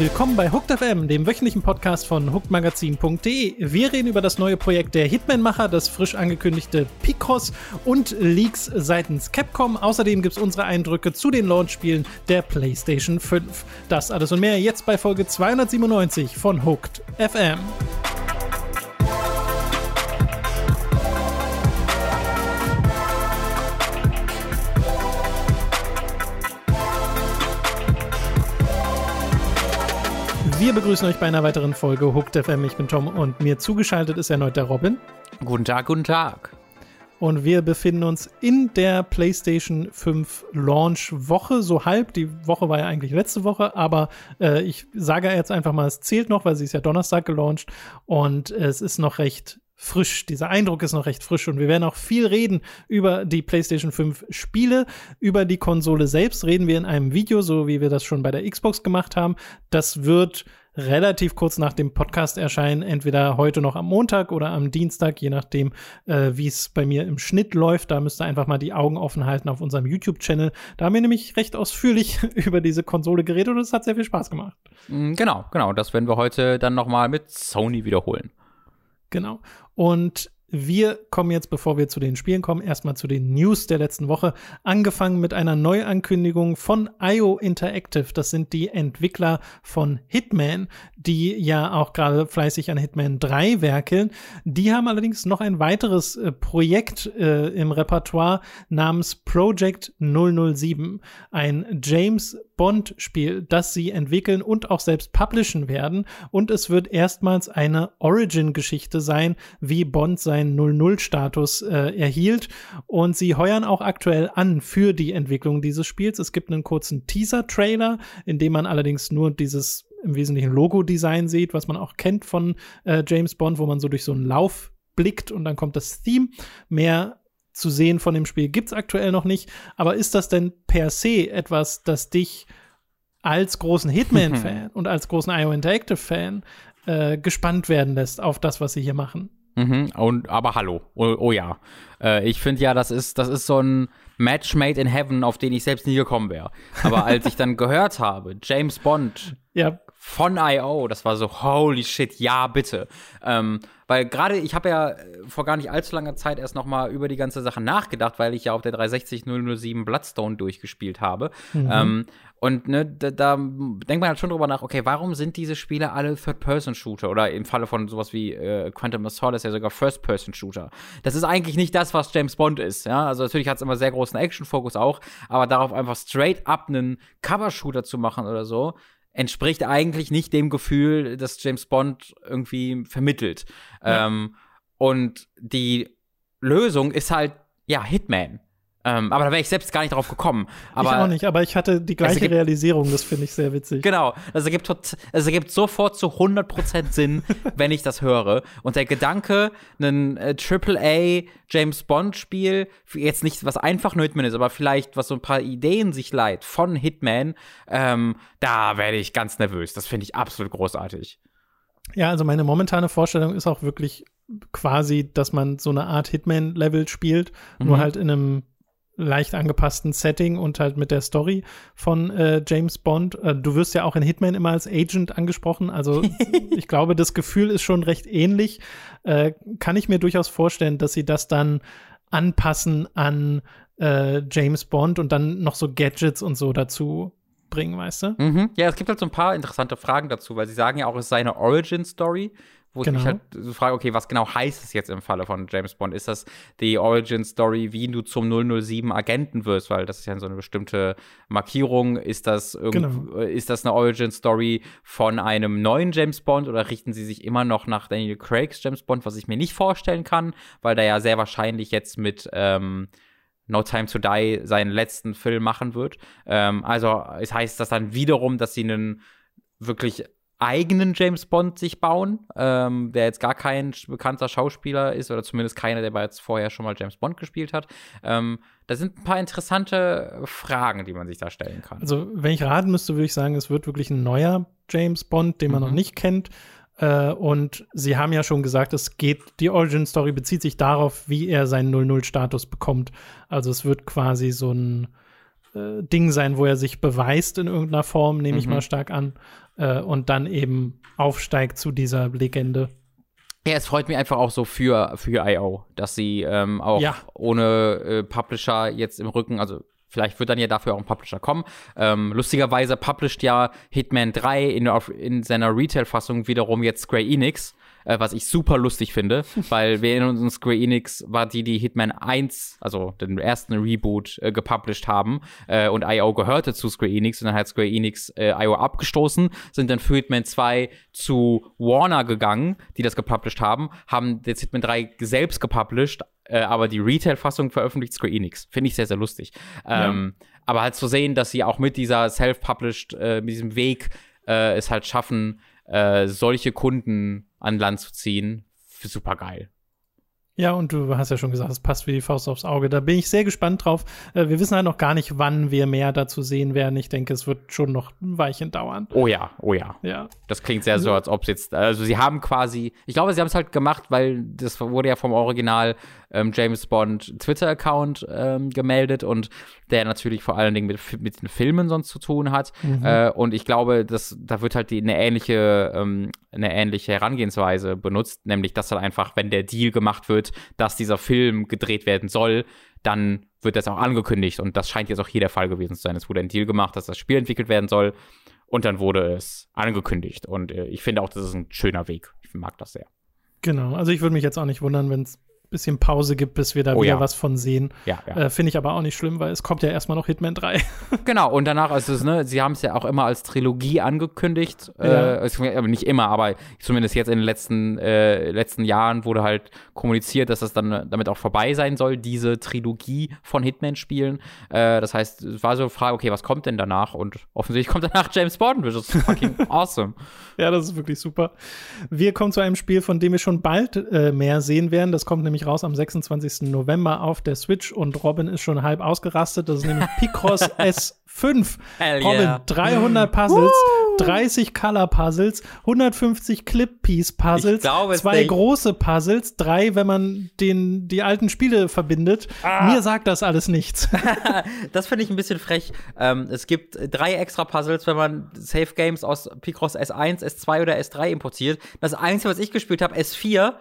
Willkommen bei Hooked FM, dem wöchentlichen Podcast von hookedmagazin.de. Wir reden über das neue Projekt der Hitman-Macher, das frisch angekündigte Picross und Leaks seitens Capcom. Außerdem gibt es unsere Eindrücke zu den Launch-Spielen der PlayStation 5. Das alles und mehr jetzt bei Folge 297 von Hooked FM. Wir begrüßen euch bei einer weiteren Folge Hooked FM. Ich bin Tom und mir zugeschaltet ist erneut der Robin. Guten Tag, guten Tag. Und wir befinden uns in der PlayStation 5 Launch Woche, so halb. Die Woche war ja eigentlich letzte Woche, aber äh, ich sage jetzt einfach mal, es zählt noch, weil sie ist ja Donnerstag gelauncht und es ist noch recht frisch. Dieser Eindruck ist noch recht frisch und wir werden auch viel reden über die PlayStation 5 Spiele. Über die Konsole selbst reden wir in einem Video, so wie wir das schon bei der Xbox gemacht haben. Das wird relativ kurz nach dem Podcast erscheinen, entweder heute noch am Montag oder am Dienstag, je nachdem, äh, wie es bei mir im Schnitt läuft. Da müsst ihr einfach mal die Augen offen halten auf unserem YouTube-Channel. Da haben wir nämlich recht ausführlich über diese Konsole geredet und es hat sehr viel Spaß gemacht. Mm, genau, genau. Das werden wir heute dann noch mal mit Sony wiederholen. Genau. Und wir kommen jetzt, bevor wir zu den Spielen kommen, erstmal zu den News der letzten Woche. Angefangen mit einer Neuankündigung von IO Interactive. Das sind die Entwickler von Hitman, die ja auch gerade fleißig an Hitman 3 werkeln. Die haben allerdings noch ein weiteres äh, Projekt äh, im Repertoire namens Project 007. Ein James Bond-Spiel, das sie entwickeln und auch selbst publishen werden. Und es wird erstmals eine Origin-Geschichte sein, wie Bond seinen 0-0-Status äh, erhielt. Und sie heuern auch aktuell an für die Entwicklung dieses Spiels. Es gibt einen kurzen Teaser-Trailer, in dem man allerdings nur dieses im Wesentlichen Logo-Design sieht, was man auch kennt von äh, James Bond, wo man so durch so einen Lauf blickt und dann kommt das Theme. Mehr zu sehen von dem Spiel gibt es aktuell noch nicht. Aber ist das denn per se etwas, das dich als großen Hitman-Fan und als großen IO Interactive-Fan äh, gespannt werden lässt auf das, was sie hier machen? Mhm, und, aber hallo, oh, oh ja. Äh, ich finde ja, das ist, das ist so ein Match made in heaven, auf den ich selbst nie gekommen wäre. Aber als ich dann gehört habe, James Bond ja. von I.O., das war so, holy shit, ja, bitte. Ähm, weil gerade, ich habe ja vor gar nicht allzu langer Zeit erst noch mal über die ganze Sache nachgedacht, weil ich ja auf der 360 007 Bloodstone durchgespielt habe. Mhm. Ähm, und ne, da, da denkt man halt schon drüber nach, okay, warum sind diese Spiele alle Third-Person-Shooter? Oder im Falle von sowas wie äh, Quantum of Solace ja sogar First-Person-Shooter. Das ist eigentlich nicht das, was James Bond ist, ja. Also natürlich hat es immer sehr großen Action-Fokus auch, aber darauf einfach straight up einen Cover-Shooter zu machen oder so, entspricht eigentlich nicht dem Gefühl, das James Bond irgendwie vermittelt. Ja. Ähm, und die Lösung ist halt, ja, Hitman. Ähm, aber da wäre ich selbst gar nicht drauf gekommen. Aber ich auch nicht, aber ich hatte die gleiche ergibt, Realisierung, das finde ich sehr witzig. Genau, es ergibt, es ergibt sofort zu 100% Sinn, wenn ich das höre. Und der Gedanke, ein äh, AAA James Bond Spiel, jetzt nicht was einfach nur Hitman ist, aber vielleicht was so ein paar Ideen sich leiht von Hitman, ähm, da werde ich ganz nervös. Das finde ich absolut großartig. Ja, also meine momentane Vorstellung ist auch wirklich quasi, dass man so eine Art Hitman-Level spielt, mhm. nur halt in einem leicht angepassten Setting und halt mit der Story von äh, James Bond. Äh, du wirst ja auch in Hitman immer als Agent angesprochen. Also ich glaube, das Gefühl ist schon recht ähnlich. Äh, kann ich mir durchaus vorstellen, dass sie das dann anpassen an äh, James Bond und dann noch so Gadgets und so dazu bringen, weißt du? Mhm. Ja, es gibt halt so ein paar interessante Fragen dazu, weil sie sagen ja auch, es sei eine Origin-Story wo genau. ich mich halt so frage, okay, was genau heißt es jetzt im Falle von James Bond? Ist das die Origin Story, wie du zum 007 Agenten wirst? Weil das ist ja so eine bestimmte Markierung. Ist das, genau. ist das eine Origin Story von einem neuen James Bond oder richten sie sich immer noch nach Daniel Craigs James Bond, was ich mir nicht vorstellen kann, weil der ja sehr wahrscheinlich jetzt mit ähm, No Time to Die seinen letzten Film machen wird. Ähm, also es heißt das dann wiederum, dass sie einen wirklich eigenen James Bond sich bauen, ähm, der jetzt gar kein bekannter Schauspieler ist oder zumindest keiner, der jetzt vorher schon mal James Bond gespielt hat. Ähm, da sind ein paar interessante Fragen, die man sich da stellen kann. Also, wenn ich raten müsste, würde ich sagen, es wird wirklich ein neuer James Bond, den man mhm. noch nicht kennt. Äh, und Sie haben ja schon gesagt, es geht, die Origin Story bezieht sich darauf, wie er seinen 00-Status bekommt. Also, es wird quasi so ein äh, Ding sein, wo er sich beweist in irgendeiner Form, nehme mhm. ich mal stark an. äh, und dann eben aufsteigt zu dieser Legende. Ja, es freut mich einfach auch so für, für IO, dass sie ähm, auch ja. ohne äh, Publisher jetzt im Rücken, also Vielleicht wird dann ja dafür auch ein Publisher kommen. Ähm, lustigerweise published ja Hitman 3 in, in seiner Retail-Fassung wiederum jetzt Square Enix äh, was ich super lustig finde, weil wir in uns Square Enix war die, die Hitman 1, also den ersten Reboot, äh, gepublished haben äh, und IO gehörte zu Square Enix und dann hat Square Enix äh, IO abgestoßen, sind dann für Hitman 2 zu Warner gegangen, die das gepublished haben, haben jetzt Hitman 3 selbst gepublished, äh, aber die Retail-Fassung veröffentlicht Square Enix. Finde ich sehr, sehr lustig. Ja. Ähm, aber halt zu sehen, dass sie auch mit dieser Self-Published, äh, mit diesem Weg äh, es halt schaffen, äh, solche Kunden an Land zu ziehen, super geil. Ja, und du hast ja schon gesagt, es passt wie die Faust aufs Auge. Da bin ich sehr gespannt drauf. Äh, wir wissen halt noch gar nicht, wann wir mehr dazu sehen werden. Ich denke, es wird schon noch ein Weilchen dauern. Oh ja, oh ja. Ja. Das klingt sehr so, als ob es jetzt, also sie haben quasi, ich glaube, sie haben es halt gemacht, weil das wurde ja vom Original ähm, James Bond Twitter-Account ähm, gemeldet und der natürlich vor allen Dingen mit, mit den Filmen sonst zu tun hat. Mhm. Äh, und ich glaube, dass, da wird halt die, eine ähnliche, ähm, eine ähnliche Herangehensweise benutzt, nämlich dass dann einfach, wenn der Deal gemacht wird, dass dieser Film gedreht werden soll, dann wird das auch angekündigt und das scheint jetzt auch hier der Fall gewesen zu sein. Es wurde ein Deal gemacht, dass das Spiel entwickelt werden soll und dann wurde es angekündigt und äh, ich finde auch, das ist ein schöner Weg. Ich mag das sehr. Genau, also ich würde mich jetzt auch nicht wundern, wenn es bisschen Pause gibt, bis wir da oh, wieder ja. was von sehen. Ja, ja. Äh, Finde ich aber auch nicht schlimm, weil es kommt ja erstmal noch Hitman 3. genau, und danach ist es, ne, sie haben es ja auch immer als Trilogie angekündigt. Ja. Äh, nicht immer, aber zumindest jetzt in den letzten, äh, letzten Jahren wurde halt kommuniziert, dass das dann damit auch vorbei sein soll, diese Trilogie von Hitman-Spielen. Äh, das heißt, es war so eine Frage, okay, was kommt denn danach? Und offensichtlich kommt danach James Bond, which is fucking awesome. Ja, das ist wirklich super. Wir kommen zu einem Spiel, von dem wir schon bald äh, mehr sehen werden. Das kommt nämlich nämlich raus am 26. November auf der Switch und Robin ist schon halb ausgerastet. Das ist nämlich Picross S5. Hell Robin, yeah. 300 Puzzles, Woo! 30 Color Puzzles, 150 Clip Piece Puzzles, zwei nicht. große Puzzles, drei, wenn man den, die alten Spiele verbindet. Ah. Mir sagt das alles nichts. das finde ich ein bisschen frech. Ähm, es gibt drei extra Puzzles, wenn man Safe Games aus Picross S1, S2 oder S3 importiert. Das Einzige, was ich gespielt habe, S4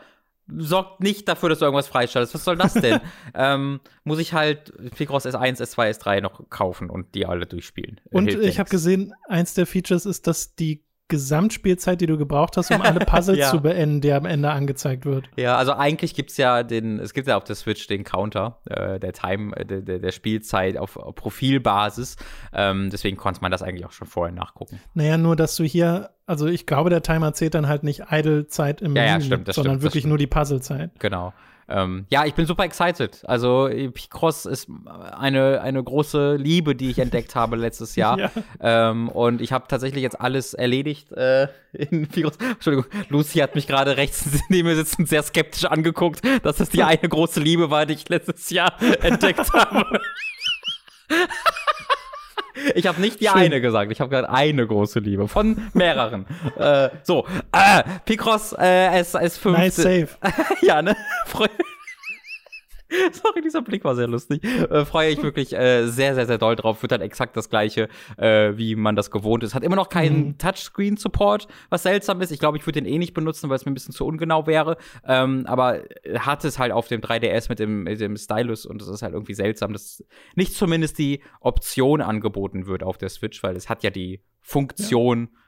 sorgt nicht dafür, dass du irgendwas freischaltest. Was soll das denn? ähm, muss ich halt Picross S1, S2, S3 noch kaufen und die alle durchspielen. Und ich habe gesehen, eins der Features ist, dass die Gesamtspielzeit, die du gebraucht hast, um alle Puzzles ja. zu beenden, der am Ende angezeigt wird. Ja, also eigentlich gibt's ja den, es gibt ja auf der Switch den Counter äh, der Time, äh, der, der Spielzeit auf, auf Profilbasis. Ähm, deswegen konnte man das eigentlich auch schon vorher nachgucken. Naja, nur dass du hier, also ich glaube, der Timer zählt dann halt nicht Idle-Zeit im ja, ja, stimmt, sondern stimmt, wirklich nur die Puzzlezeit. Genau. Ähm, ja, ich bin super excited. Also Picross ist eine, eine große Liebe, die ich entdeckt habe letztes Jahr. Ja. Ähm, und ich habe tatsächlich jetzt alles erledigt äh, in Picross. Entschuldigung, Lucy hat mich gerade rechts neben mir sitzend sehr skeptisch angeguckt, dass das die eine große Liebe war, die ich letztes Jahr entdeckt habe. Ich habe nicht die Schön. eine gesagt, ich habe gerade eine große Liebe von mehreren. äh, so, äh, Picross äh, S, S5. Nice save. ja, ne? Sorry, dieser Blick war sehr lustig. Äh, freue ich wirklich äh, sehr, sehr, sehr doll drauf. Wird halt exakt das gleiche, äh, wie man das gewohnt ist. Hat immer noch keinen mhm. Touchscreen-Support, was seltsam ist. Ich glaube, ich würde den eh nicht benutzen, weil es mir ein bisschen zu ungenau wäre. Ähm, aber hat es halt auf dem 3DS mit dem, mit dem Stylus und es ist halt irgendwie seltsam, dass nicht zumindest die Option angeboten wird auf der Switch, weil es hat ja die Funktion ja.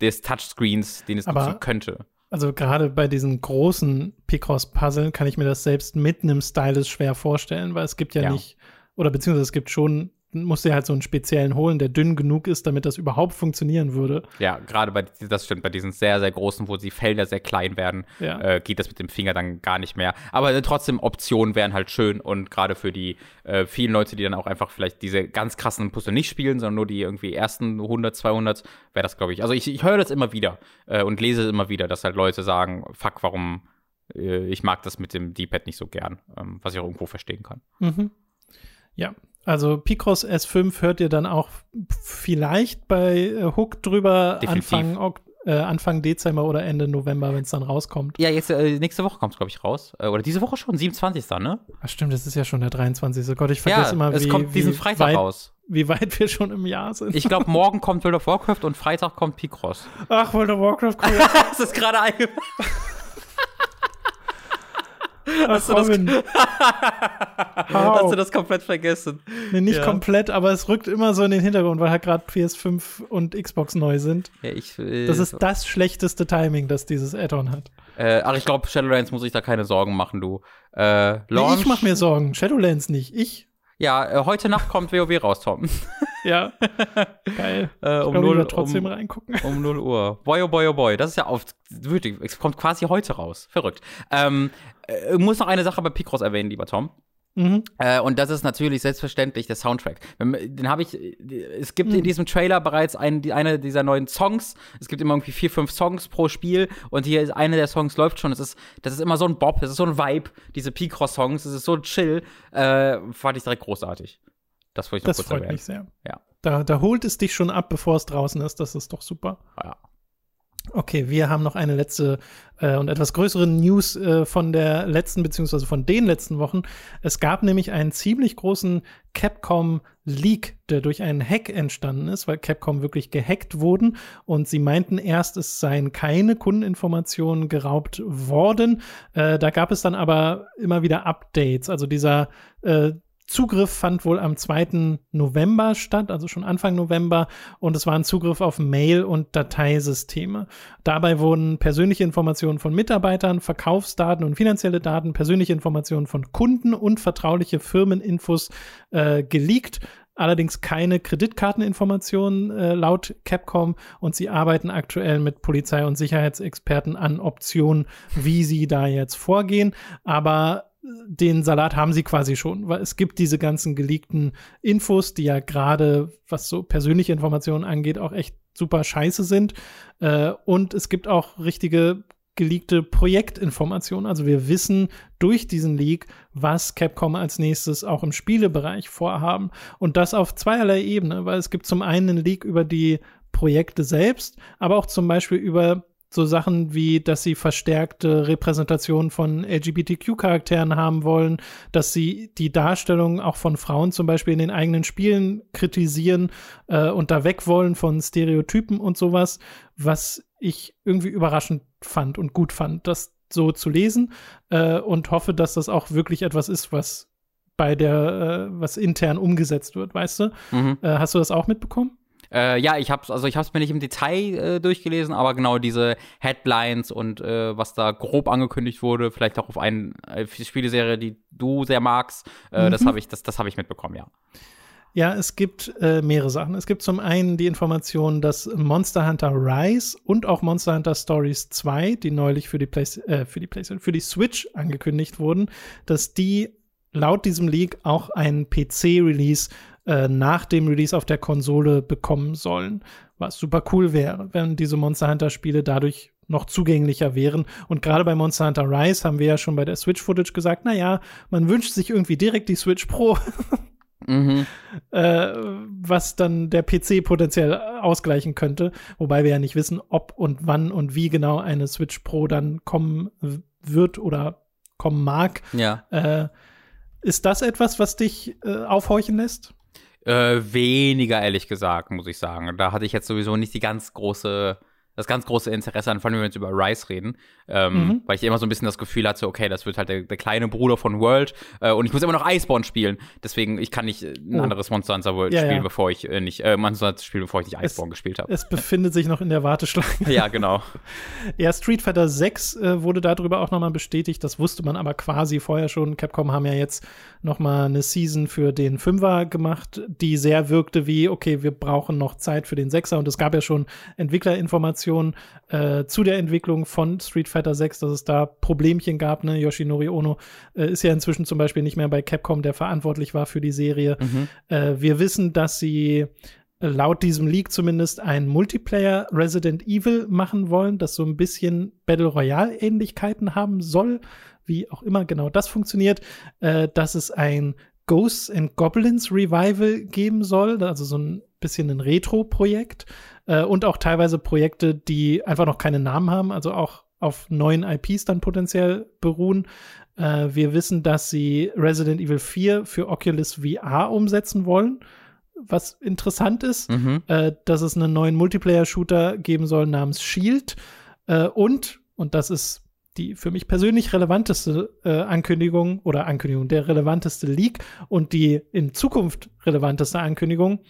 des Touchscreens, den es nutzen könnte. Also gerade bei diesen großen Picross-Puzzlen kann ich mir das selbst mit einem Stylus schwer vorstellen, weil es gibt ja, ja. nicht, oder beziehungsweise es gibt schon musst du halt so einen speziellen holen, der dünn genug ist, damit das überhaupt funktionieren würde. Ja, gerade bei, das stimmt, bei diesen sehr, sehr großen, wo die Felder sehr klein werden, ja. äh, geht das mit dem Finger dann gar nicht mehr. Aber äh, trotzdem, Optionen wären halt schön und gerade für die äh, vielen Leute, die dann auch einfach vielleicht diese ganz krassen Puzzle nicht spielen, sondern nur die irgendwie ersten 100, 200, wäre das, glaube ich. Also ich, ich höre das immer wieder äh, und lese es immer wieder, dass halt Leute sagen, fuck, warum äh, ich mag das mit dem D-Pad nicht so gern, ähm, was ich auch irgendwo verstehen kann. Mhm. Ja, also Picross S5 hört ihr dann auch vielleicht bei äh, Hook drüber Anfang, äh, Anfang Dezember oder Ende November, wenn es dann rauskommt. Ja, jetzt äh, nächste Woche kommt es, glaube ich, raus. Äh, oder diese Woche schon, 27. ne? Ach stimmt, das ist ja schon der 23. Gott, ich vergesse ja, immer, wie. Es kommt diesen Freitag raus. wie weit wir schon im Jahr sind. Ich glaube, morgen kommt World of Warcraft und Freitag kommt Picross. Ach, World of Warcraft kommt. das ist gerade eingefallen. Hast, Ach, du das, hast du das komplett vergessen? Nee, nicht ja. komplett, aber es rückt immer so in den Hintergrund, weil halt gerade PS5 und Xbox neu sind. Ja, ich, äh, das ist das schlechteste Timing, das dieses Add-on hat. Äh, ach, ich glaube, Shadowlands muss ich da keine Sorgen machen, du. Äh, nee, ich mach mir Sorgen. Shadowlands nicht. Ich. Ja, äh, heute Nacht kommt WoW raus, Tom. ja. Geil. Äh, um ich glaub, 0, trotzdem um, reingucken. Um 0 Uhr. Boy, oh boy, oh boy. Das ist ja oft, wirklich, es kommt quasi heute raus. Verrückt. Ähm, äh, ich muss noch eine Sache bei Picross erwähnen, lieber Tom. Mhm. Äh, und das ist natürlich selbstverständlich der Soundtrack. Den habe ich. Es gibt mhm. in diesem Trailer bereits einen, eine dieser neuen Songs. Es gibt immer irgendwie vier, fünf Songs pro Spiel und hier ist eine der Songs läuft schon. Das ist, das ist immer so ein Bob, das ist so ein Vibe. Diese Picross-Songs, das ist so chill. Äh, fand ich direkt großartig. Das wollte ich noch das kurz freut erwähnen. mich sehr. Ja. Da, da holt es dich schon ab, bevor es draußen ist. Das ist doch super. Ja. Okay, wir haben noch eine letzte äh, und etwas größere News äh, von der letzten beziehungsweise von den letzten Wochen. Es gab nämlich einen ziemlich großen Capcom Leak, der durch einen Hack entstanden ist, weil Capcom wirklich gehackt wurden und sie meinten erst, es seien keine Kundeninformationen geraubt worden. Äh, da gab es dann aber immer wieder Updates. Also dieser äh, Zugriff fand wohl am 2. November statt, also schon Anfang November, und es war ein Zugriff auf Mail- und Dateisysteme. Dabei wurden persönliche Informationen von Mitarbeitern, Verkaufsdaten und finanzielle Daten, persönliche Informationen von Kunden und vertrauliche Firmeninfos äh, geleakt allerdings keine Kreditkarteninformationen äh, laut Capcom und sie arbeiten aktuell mit Polizei und Sicherheitsexperten an Optionen, wie sie da jetzt vorgehen. Aber den Salat haben sie quasi schon, weil es gibt diese ganzen geleakten Infos, die ja gerade, was so persönliche Informationen angeht, auch echt super scheiße sind. Äh, und es gibt auch richtige geleakte Projektinformationen. Also wir wissen durch diesen Leak, was Capcom als nächstes auch im Spielebereich vorhaben. Und das auf zweierlei Ebene, weil es gibt zum einen einen Leak über die Projekte selbst, aber auch zum Beispiel über so Sachen wie, dass sie verstärkte Repräsentation von LGBTQ-Charakteren haben wollen, dass sie die Darstellung auch von Frauen zum Beispiel in den eigenen Spielen kritisieren äh, und da weg wollen von Stereotypen und sowas, was ich irgendwie überraschend fand und gut fand, das so zu lesen äh, und hoffe, dass das auch wirklich etwas ist, was bei der, äh, was intern umgesetzt wird, weißt du? Mhm. Äh, hast du das auch mitbekommen? Äh, ja, ich hab's, also ich hab's mir nicht im Detail äh, durchgelesen, aber genau diese Headlines und äh, was da grob angekündigt wurde, vielleicht auch auf eine äh, Spieleserie, die du sehr magst, äh, mhm. das habe ich, das, das habe ich mitbekommen, ja. Ja, es gibt äh, mehrere Sachen. Es gibt zum einen die Information, dass Monster Hunter Rise und auch Monster Hunter Stories 2, die neulich für die, Play äh, für die PlayStation, für die Switch angekündigt wurden, dass die laut diesem Leak auch einen PC-Release äh, nach dem Release auf der Konsole bekommen sollen. Was super cool wäre, wenn diese Monster Hunter Spiele dadurch noch zugänglicher wären. Und gerade bei Monster Hunter Rise haben wir ja schon bei der Switch-Footage gesagt, na ja, man wünscht sich irgendwie direkt die Switch Pro. mhm. äh, was dann der PC potenziell ausgleichen könnte. Wobei wir ja nicht wissen, ob und wann und wie genau eine Switch Pro dann kommen wird oder kommen mag. Ja. Äh, ist das etwas, was dich äh, aufhorchen lässt? Äh, weniger, ehrlich gesagt, muss ich sagen. Da hatte ich jetzt sowieso nicht die ganz große das ganz große Interesse an, vor allem wenn wir jetzt über Rise reden, ähm, mhm. weil ich immer so ein bisschen das Gefühl hatte, okay, das wird halt der, der kleine Bruder von World äh, und ich muss immer noch Iceborne spielen, deswegen ich kann nicht äh, ein oh. anderes Monster Hunter World ja, spielen, ja. bevor ich äh, nicht äh, Monster Hunter spielen, bevor ich nicht Iceborne es, gespielt habe. Es befindet sich noch in der Warteschlange. ja, genau. ja, Street Fighter 6 äh, wurde darüber auch nochmal bestätigt, das wusste man aber quasi vorher schon. Capcom haben ja jetzt nochmal eine Season für den Fünfer gemacht, die sehr wirkte wie, okay, wir brauchen noch Zeit für den Sechser und es gab ja schon Entwicklerinformationen äh, zu der Entwicklung von Street Fighter 6, dass es da Problemchen gab. Ne? Yoshinori Ono äh, ist ja inzwischen zum Beispiel nicht mehr bei Capcom, der verantwortlich war für die Serie. Mhm. Äh, wir wissen, dass sie laut diesem Leak zumindest ein Multiplayer Resident Evil machen wollen, das so ein bisschen Battle Royale Ähnlichkeiten haben soll wie auch immer genau das funktioniert, äh, dass es ein Ghosts and Goblins Revival geben soll, also so ein bisschen ein Retro-Projekt äh, und auch teilweise Projekte, die einfach noch keine Namen haben, also auch auf neuen IPs dann potenziell beruhen. Äh, wir wissen, dass sie Resident Evil 4 für Oculus VR umsetzen wollen. was interessant ist, mhm. äh, dass es einen neuen Multiplayer-Shooter geben soll namens Shield. Äh, und, und das ist die für mich persönlich relevanteste äh, Ankündigung oder Ankündigung, der relevanteste Leak und die in Zukunft relevanteste Ankündigung,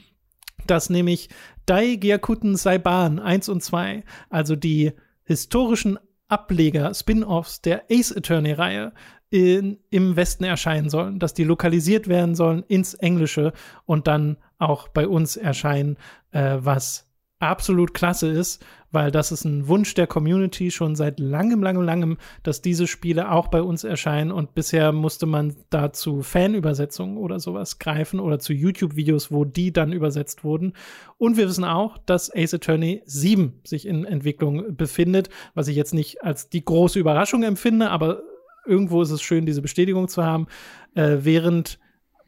dass nämlich Dai Gyakuten Saiban 1 und 2, also die historischen Ableger, Spin-offs der Ace Attorney-Reihe im Westen erscheinen sollen, dass die lokalisiert werden sollen ins Englische und dann auch bei uns erscheinen, äh, was absolut klasse ist, weil das ist ein Wunsch der Community schon seit langem, langem, langem, dass diese Spiele auch bei uns erscheinen und bisher musste man da zu Fanübersetzungen oder sowas greifen oder zu YouTube-Videos, wo die dann übersetzt wurden. Und wir wissen auch, dass Ace Attorney 7 sich in Entwicklung befindet, was ich jetzt nicht als die große Überraschung empfinde, aber irgendwo ist es schön, diese Bestätigung zu haben, äh, während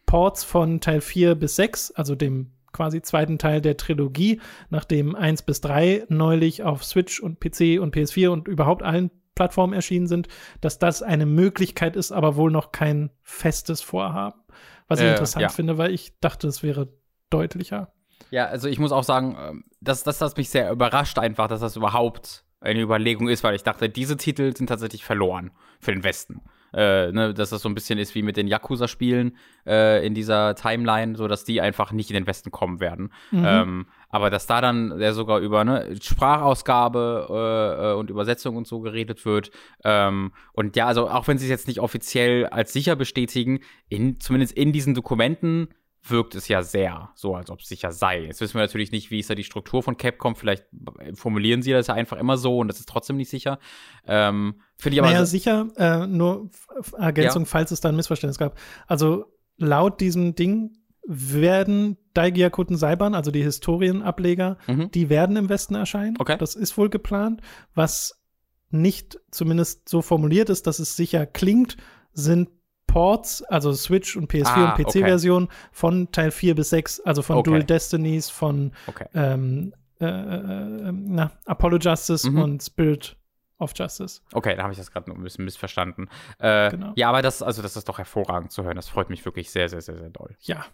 Ports von Teil 4 bis 6, also dem quasi zweiten Teil der Trilogie, nachdem 1 bis 3 neulich auf Switch und PC und PS4 und überhaupt allen Plattformen erschienen sind, dass das eine Möglichkeit ist, aber wohl noch kein festes Vorhaben. Was ich äh, interessant ja. finde, weil ich dachte, es wäre deutlicher. Ja, also ich muss auch sagen, ähm, dass das, das mich sehr überrascht einfach, dass das überhaupt eine Überlegung ist, weil ich dachte, diese Titel sind tatsächlich verloren für den Westen äh, ne, dass das so ein bisschen ist wie mit den Yakuza-Spielen äh, in dieser Timeline, so dass die einfach nicht in den Westen kommen werden. Mhm. Ähm, aber dass da dann ja sogar über ne, Sprachausgabe äh, äh, und Übersetzung und so geredet wird. Ähm, und ja, also auch wenn sie es jetzt nicht offiziell als sicher bestätigen, in, zumindest in diesen Dokumenten wirkt es ja sehr so, als ob es sicher sei. Jetzt wissen wir natürlich nicht, wie ist da die Struktur von Capcom. Vielleicht formulieren sie das ja einfach immer so und das ist trotzdem nicht sicher. Ähm, Finde ich aber. Naja, sicher, äh, nur Ergänzung, ja. falls es da ein Missverständnis gab. Also laut diesem Ding werden Daigiakuten Saiban, also die Historienableger, mhm. die werden im Westen erscheinen. Okay. Das ist wohl geplant. Was nicht zumindest so formuliert ist, dass es sicher klingt, sind Ports, also Switch und PS4 ah, und PC-Version okay. von Teil 4 bis 6, also von okay. Dual Destinies, von okay. ähm, äh, äh, na, Apollo Justice mhm. und Spirit of Justice. Okay, da habe ich das gerade ein bisschen missverstanden. Äh, genau. Ja, aber das, also das ist doch hervorragend zu hören. Das freut mich wirklich sehr, sehr, sehr, sehr doll. Ja.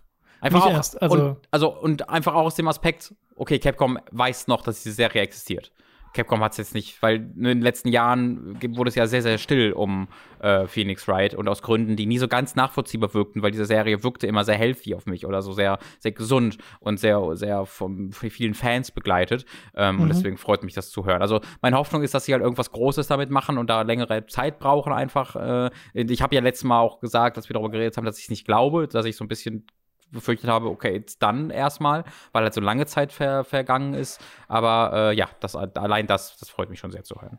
Einfach auch, erst, also, und, also und einfach auch aus dem Aspekt, okay, Capcom weiß noch, dass diese Serie existiert. Capcom hat es jetzt nicht, weil in den letzten Jahren wurde es ja sehr, sehr still um äh, Phoenix Wright und aus Gründen, die nie so ganz nachvollziehbar wirkten, weil diese Serie wirkte immer sehr healthy auf mich oder so sehr, sehr gesund und sehr, sehr von vielen Fans begleitet. Ähm, mhm. Und deswegen freut mich das zu hören. Also meine Hoffnung ist, dass sie halt irgendwas Großes damit machen und da längere Zeit brauchen einfach. Äh, ich habe ja letztes Mal auch gesagt, dass wir darüber geredet haben, dass ich es nicht glaube, dass ich so ein bisschen befürchtet habe, okay, jetzt dann erstmal, weil halt so lange Zeit ver vergangen ist. Aber äh, ja, das, allein das, das freut mich schon sehr zu hören.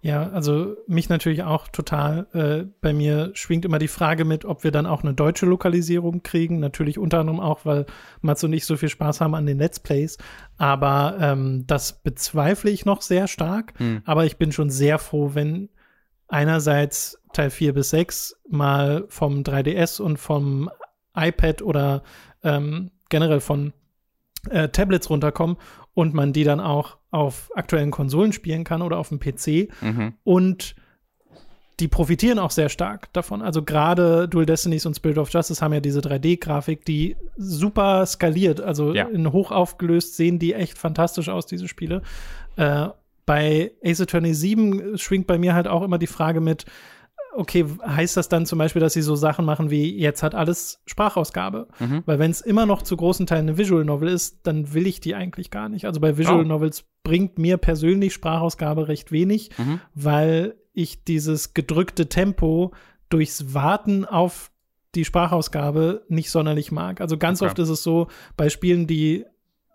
Ja, also mich natürlich auch total. Äh, bei mir schwingt immer die Frage mit, ob wir dann auch eine deutsche Lokalisierung kriegen. Natürlich unter anderem auch, weil Mats und ich so viel Spaß haben an den Let's Plays. Aber ähm, das bezweifle ich noch sehr stark. Hm. Aber ich bin schon sehr froh, wenn einerseits Teil 4 bis 6 mal vom 3DS und vom iPad oder ähm, generell von äh, Tablets runterkommen und man die dann auch auf aktuellen Konsolen spielen kann oder auf dem PC. Mhm. Und die profitieren auch sehr stark davon. Also gerade Dual Destinies und Spirit of Justice haben ja diese 3D-Grafik, die super skaliert. Also ja. in hoch aufgelöst sehen die echt fantastisch aus, diese Spiele. Äh, bei Ace Attorney 7 schwingt bei mir halt auch immer die Frage mit, okay, heißt das dann zum Beispiel, dass sie so Sachen machen wie jetzt hat alles Sprachausgabe? Mhm. Weil wenn es immer noch zu großen Teilen eine Visual Novel ist, dann will ich die eigentlich gar nicht. Also bei Visual oh. Novels bringt mir persönlich Sprachausgabe recht wenig, mhm. weil ich dieses gedrückte Tempo durchs Warten auf die Sprachausgabe nicht sonderlich mag. Also ganz okay. oft ist es so, bei Spielen, die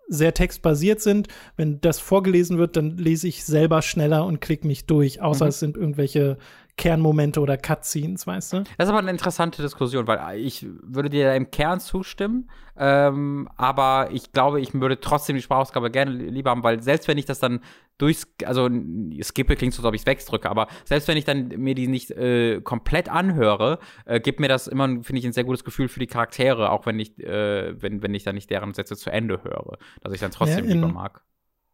sehr textbasiert sind, wenn das vorgelesen wird, dann lese ich selber schneller und klicke mich durch, außer mhm. es sind irgendwelche Kernmomente oder Cutscenes, weißt du? Das ist aber eine interessante Diskussion, weil ich würde dir im Kern zustimmen, ähm, aber ich glaube, ich würde trotzdem die Sprachausgabe gerne lieber haben, weil selbst wenn ich das dann durchs, also skippe klingt so, als ob ich es wegdrücke, aber selbst wenn ich dann mir die nicht äh, komplett anhöre, äh, gibt mir das immer, finde ich, ein sehr gutes Gefühl für die Charaktere, auch wenn ich, äh, wenn, wenn ich dann nicht deren Sätze zu Ende höre, dass ich dann trotzdem ja, lieber mag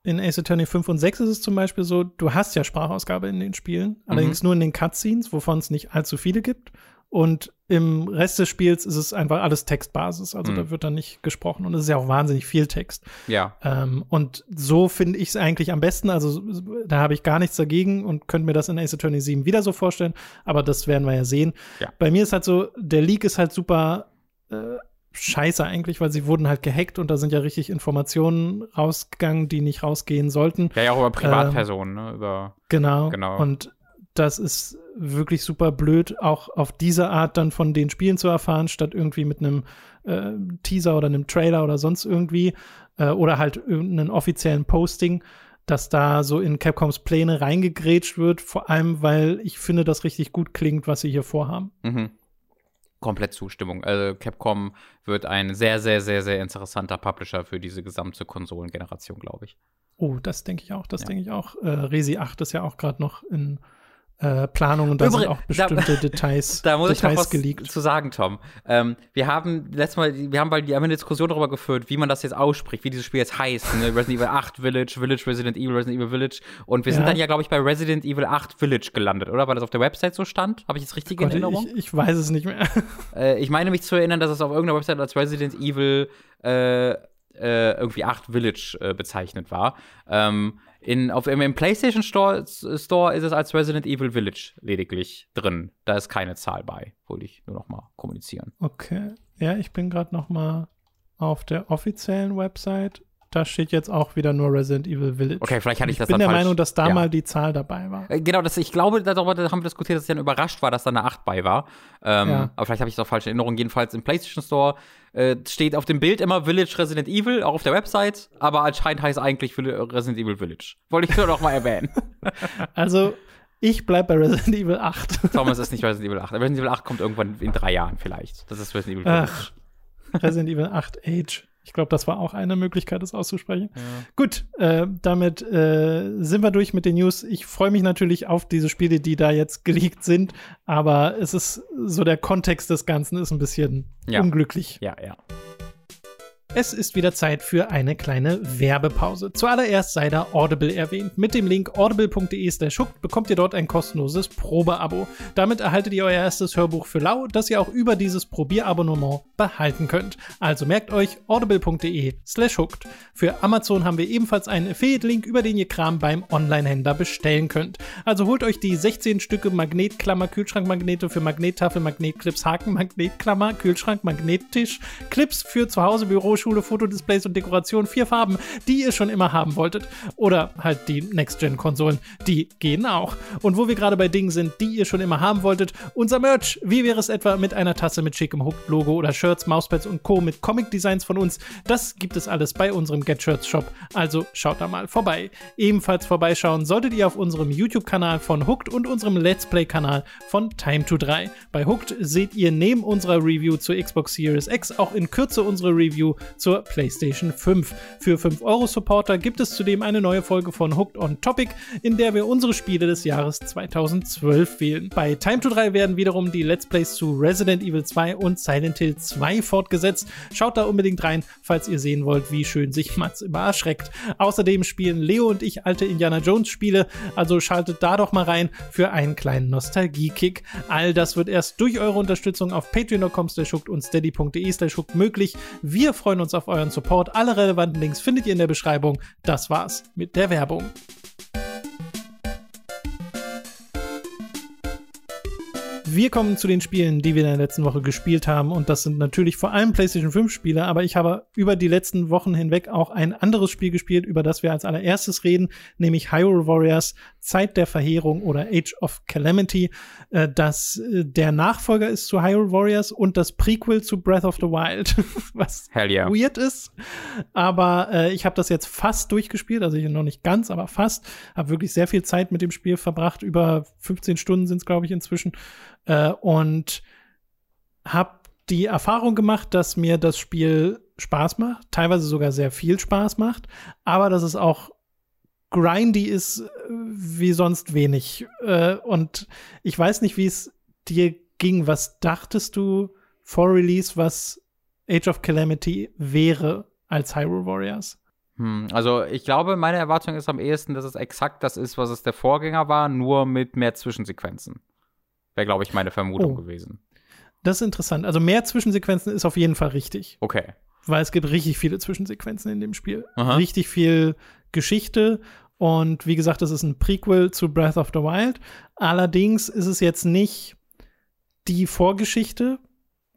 in Ace Attorney 5 und 6 ist es zum Beispiel so, du hast ja Sprachausgabe in den Spielen, allerdings mhm. nur in den Cutscenes, wovon es nicht allzu viele gibt. Und im Rest des Spiels ist es einfach alles Textbasis. Also mhm. da wird dann nicht gesprochen und es ist ja auch wahnsinnig viel Text. Ja. Ähm, und so finde ich es eigentlich am besten. Also da habe ich gar nichts dagegen und könnte mir das in Ace Attorney 7 wieder so vorstellen. Aber das werden wir ja sehen. Ja. Bei mir ist halt so, der Leak ist halt super äh, scheiße eigentlich, weil sie wurden halt gehackt und da sind ja richtig Informationen rausgegangen, die nicht rausgehen sollten. Ja, ja auch über Privatpersonen, ähm, ne? Über, genau. genau. Und das ist wirklich super blöd, auch auf diese Art dann von den Spielen zu erfahren, statt irgendwie mit einem äh, Teaser oder einem Trailer oder sonst irgendwie äh, oder halt irgendeinen offiziellen Posting, dass da so in Capcoms Pläne reingegrätscht wird, vor allem, weil ich finde, das richtig gut klingt, was sie hier vorhaben. Mhm. Komplett Zustimmung. Also Capcom wird ein sehr, sehr, sehr, sehr interessanter Publisher für diese gesamte Konsolengeneration, glaube ich. Oh, das denke ich auch, das ja. denke ich auch. Äh, Resi 8 ist ja auch gerade noch in äh, Planung und da Übrig, sind auch bestimmte da, Details, da muss Details ich noch was geleakt. zu sagen, Tom. Ähm, wir haben letztes Mal, wir haben, wir haben eine Diskussion darüber geführt, wie man das jetzt ausspricht, wie dieses Spiel jetzt heißt. Ne? Resident Evil 8 Village, Village, Resident Evil, Resident Evil Village. Und wir ja. sind dann ja, glaube ich, bei Resident Evil 8 Village gelandet, oder? Weil das auf der Website so stand. Habe ich jetzt richtig Gott, in Erinnerung? Ich, ich, weiß es nicht mehr. Äh, ich meine mich zu erinnern, dass es auf irgendeiner Website als Resident Evil äh, äh, irgendwie 8 Village äh, bezeichnet war. Ähm, in, auf, im, PlayStation Store, Store ist es als Resident Evil Village lediglich drin. Da ist keine Zahl bei, wollte ich nur noch mal kommunizieren. Okay. Ja, ich bin gerade noch mal auf der offiziellen Website da steht jetzt auch wieder nur Resident Evil Village. Okay, vielleicht hatte ich, ich das Ich bin der falsch. Meinung, dass da ja. mal die Zahl dabei war. Äh, genau, das, ich glaube, darüber haben wir diskutiert, dass ich dann überrascht war, dass da eine 8 bei war. Ähm, ja. Aber vielleicht habe ich es auch falsch in Erinnerung. Jedenfalls im PlayStation Store äh, steht auf dem Bild immer Village Resident Evil, auch auf der Website. Aber anscheinend heißt es eigentlich Resident Evil Village. Wollte ich nur noch mal erwähnen. also, ich bleib bei Resident Evil 8. Thomas ist nicht Resident Evil 8. Resident Evil 8 kommt irgendwann in drei Jahren vielleicht. Das ist Resident Evil Village. Ach, Resident Evil 8 Age. Ich glaube, das war auch eine Möglichkeit, das auszusprechen. Ja. Gut, äh, damit äh, sind wir durch mit den News. Ich freue mich natürlich auf diese Spiele, die da jetzt geleakt sind, aber es ist so der Kontext des Ganzen ist ein bisschen ja. unglücklich. Ja, ja. Es ist wieder Zeit für eine kleine Werbepause. Zuallererst sei da Audible erwähnt. Mit dem Link audible.de slash bekommt ihr dort ein kostenloses Probeabo. Damit erhaltet ihr euer erstes Hörbuch für lau, das ihr auch über dieses Probierabonnement behalten könnt. Also merkt euch audible.de slash Für Amazon haben wir ebenfalls einen Affiliate-Link, über den ihr Kram beim Online-Händler bestellen könnt. Also holt euch die 16 Stücke Magnetklammer, Kühlschrankmagnete für Magnettafel, Magnetclips, Haken, Magnetklammer, Kühlschrank, Magnettisch, Clips für Zuhause, Büro, Schule, Fotodisplays und Dekoration, vier Farben, die ihr schon immer haben wolltet. Oder halt die Next-Gen-Konsolen, die gehen auch. Und wo wir gerade bei Dingen sind, die ihr schon immer haben wolltet, unser Merch. Wie wäre es etwa mit einer Tasse mit schickem Hooked-Logo oder Shirts, Mauspads und Co. mit Comic-Designs von uns? Das gibt es alles bei unserem Get Shirts Shop. Also schaut da mal vorbei. Ebenfalls vorbeischauen solltet ihr auf unserem YouTube-Kanal von Hooked und unserem Let's Play-Kanal von Time to 3. Bei Hooked seht ihr neben unserer Review zur Xbox Series X auch in Kürze unsere Review zur PlayStation 5. Für 5 Euro Supporter gibt es zudem eine neue Folge von Hooked on Topic, in der wir unsere Spiele des Jahres 2012 wählen. Bei Time to 3 werden wiederum die Let's Plays zu Resident Evil 2 und Silent Hill 2 fortgesetzt. Schaut da unbedingt rein, falls ihr sehen wollt, wie schön sich Mats immer erschreckt. Außerdem spielen Leo und ich alte Indiana Jones Spiele, also schaltet da doch mal rein für einen kleinen Nostalgie-Kick. All das wird erst durch eure Unterstützung auf patreon.com und steady.de möglich. Wir freuen freuen uns auf euren Support. Alle relevanten Links findet ihr in der Beschreibung. Das war's mit der Werbung. Wir kommen zu den Spielen, die wir in der letzten Woche gespielt haben. Und das sind natürlich vor allem PlayStation 5 Spiele. Aber ich habe über die letzten Wochen hinweg auch ein anderes Spiel gespielt, über das wir als allererstes reden, nämlich Hyrule Warriors Zeit der Verheerung oder Age of Calamity. Äh, das äh, der Nachfolger ist zu Hyrule Warriors und das Prequel zu Breath of the Wild. Was yeah. weird ist. Aber äh, ich habe das jetzt fast durchgespielt. Also ich noch nicht ganz, aber fast. Habe wirklich sehr viel Zeit mit dem Spiel verbracht. Über 15 Stunden sind es, glaube ich, inzwischen äh, und habe die Erfahrung gemacht, dass mir das Spiel Spaß macht, teilweise sogar sehr viel Spaß macht, aber dass es auch grindy ist äh, wie sonst wenig. Äh, und ich weiß nicht, wie es dir ging. Was dachtest du vor Release, was Age of Calamity wäre als Hyrule Warriors? Hm, also ich glaube, meine Erwartung ist am ehesten, dass es exakt das ist, was es der Vorgänger war, nur mit mehr Zwischensequenzen. Wäre, glaube ich, meine Vermutung oh. gewesen. Das ist interessant. Also mehr Zwischensequenzen ist auf jeden Fall richtig. Okay. Weil es gibt richtig viele Zwischensequenzen in dem Spiel. Aha. Richtig viel Geschichte. Und wie gesagt, das ist ein Prequel zu Breath of the Wild. Allerdings ist es jetzt nicht die Vorgeschichte,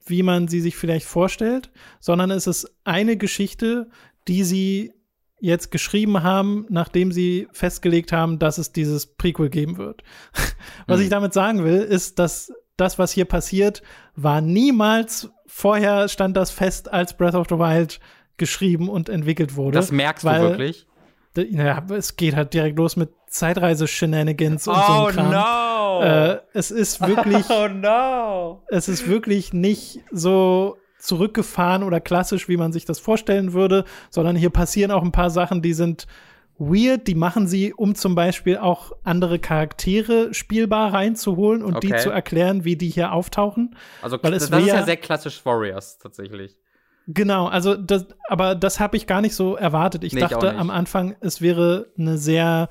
wie man sie sich vielleicht vorstellt, sondern es ist eine Geschichte, die sie jetzt geschrieben haben, nachdem sie festgelegt haben, dass es dieses Prequel geben wird. was mhm. ich damit sagen will, ist, dass das, was hier passiert, war niemals vorher stand das fest, als Breath of the Wild geschrieben und entwickelt wurde. Das merkst weil, du wirklich? Ja, es geht halt direkt los mit Zeitreise-Shenanigans und oh, so Kram. No. Äh, es ist wirklich. Oh no. Es ist wirklich nicht so zurückgefahren oder klassisch, wie man sich das vorstellen würde, sondern hier passieren auch ein paar Sachen, die sind weird, die machen sie, um zum Beispiel auch andere Charaktere spielbar reinzuholen und okay. die zu erklären, wie die hier auftauchen. Also Weil es das ist ja sehr klassisch Warriors tatsächlich. Genau, also das, aber das habe ich gar nicht so erwartet. Ich nee, dachte ich am Anfang, es wäre eine sehr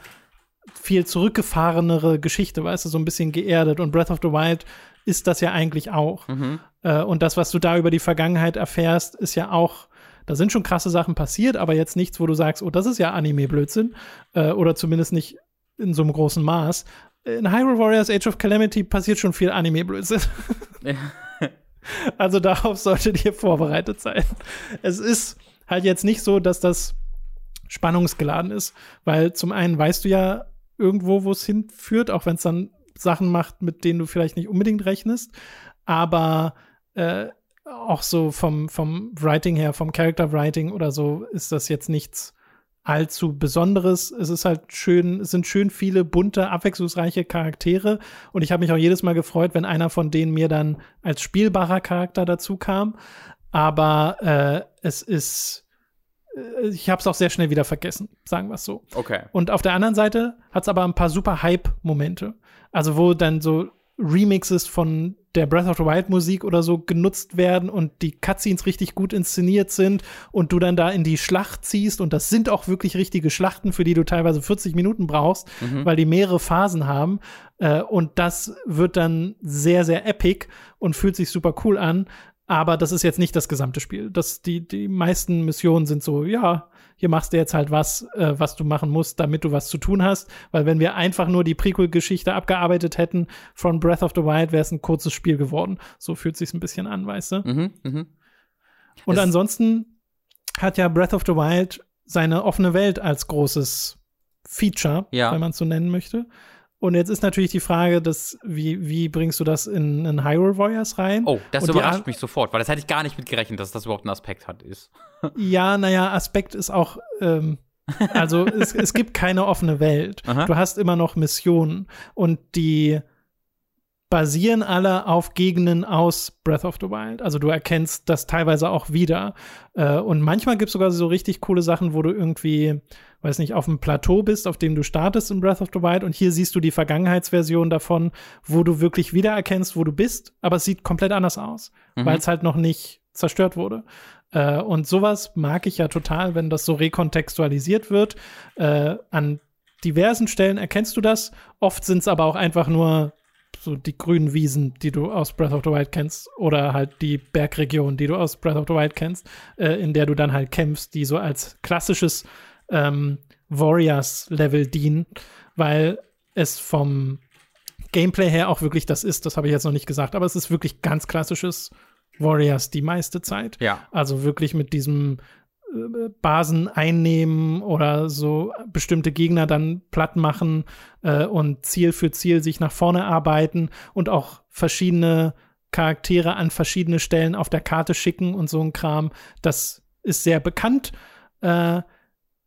viel zurückgefahrenere Geschichte, weißt du, so ein bisschen geerdet. Und Breath of the Wild ist das ja eigentlich auch. Mhm. Äh, und das, was du da über die Vergangenheit erfährst, ist ja auch, da sind schon krasse Sachen passiert, aber jetzt nichts, wo du sagst, oh, das ist ja Anime-Blödsinn. Äh, oder zumindest nicht in so einem großen Maß. In Hyrule Warriors Age of Calamity passiert schon viel Anime-Blödsinn. Ja. Also darauf solltet ihr vorbereitet sein. Es ist halt jetzt nicht so, dass das spannungsgeladen ist, weil zum einen weißt du ja irgendwo, wo es hinführt, auch wenn es dann Sachen macht, mit denen du vielleicht nicht unbedingt rechnest, aber äh, auch so vom, vom Writing her, vom Character Writing oder so, ist das jetzt nichts allzu Besonderes. Es ist halt schön, es sind schön viele bunte, abwechslungsreiche Charaktere und ich habe mich auch jedes Mal gefreut, wenn einer von denen mir dann als spielbarer Charakter dazu kam. Aber äh, es ist, äh, ich habe es auch sehr schnell wieder vergessen, sagen wir es so. Okay. Und auf der anderen Seite hat es aber ein paar super Hype-Momente. Also wo dann so Remixes von der Breath of the Wild Musik oder so genutzt werden und die Cutscenes richtig gut inszeniert sind und du dann da in die Schlacht ziehst und das sind auch wirklich richtige Schlachten, für die du teilweise 40 Minuten brauchst, mhm. weil die mehrere Phasen haben äh, und das wird dann sehr, sehr epic und fühlt sich super cool an, aber das ist jetzt nicht das gesamte Spiel. Das, die, die meisten Missionen sind so, ja, hier machst du jetzt halt was, äh, was du machen musst, damit du was zu tun hast. Weil wenn wir einfach nur die Prequel-Geschichte abgearbeitet hätten von Breath of the Wild, wäre es ein kurzes Spiel geworden. So fühlt sich ein bisschen an, weißt du? Mhm, mh. Und es ansonsten hat ja Breath of the Wild seine offene Welt als großes Feature, ja. wenn man es so nennen möchte. Und jetzt ist natürlich die Frage, dass, wie, wie bringst du das in, in Hyrule Warriors rein? Oh, das Und überrascht mich sofort, weil das hätte ich gar nicht mitgerechnet, dass das überhaupt ein Aspekt hat ist. ja, naja, Aspekt ist auch, ähm, also es, es gibt keine offene Welt. Aha. Du hast immer noch Missionen und die basieren alle auf Gegenden aus Breath of the Wild. Also du erkennst das teilweise auch wieder. Äh, und manchmal gibt es sogar so richtig coole Sachen, wo du irgendwie, weiß nicht, auf einem Plateau bist, auf dem du startest in Breath of the Wild. Und hier siehst du die Vergangenheitsversion davon, wo du wirklich wiedererkennst, wo du bist. Aber es sieht komplett anders aus, mhm. weil es halt noch nicht zerstört wurde. Äh, und sowas mag ich ja total, wenn das so rekontextualisiert wird. Äh, an diversen Stellen erkennst du das. Oft sind es aber auch einfach nur so die grünen Wiesen, die du aus Breath of the Wild kennst, oder halt die Bergregion, die du aus Breath of the Wild kennst, äh, in der du dann halt kämpfst, die so als klassisches ähm, Warriors-Level dienen, weil es vom Gameplay her auch wirklich das ist, das habe ich jetzt noch nicht gesagt, aber es ist wirklich ganz klassisches Warriors die meiste Zeit. Ja. Also wirklich mit diesem Basen einnehmen oder so bestimmte Gegner dann platt machen äh, und Ziel für Ziel sich nach vorne arbeiten und auch verschiedene Charaktere an verschiedene Stellen auf der Karte schicken und so ein Kram. Das ist sehr bekannt. Äh,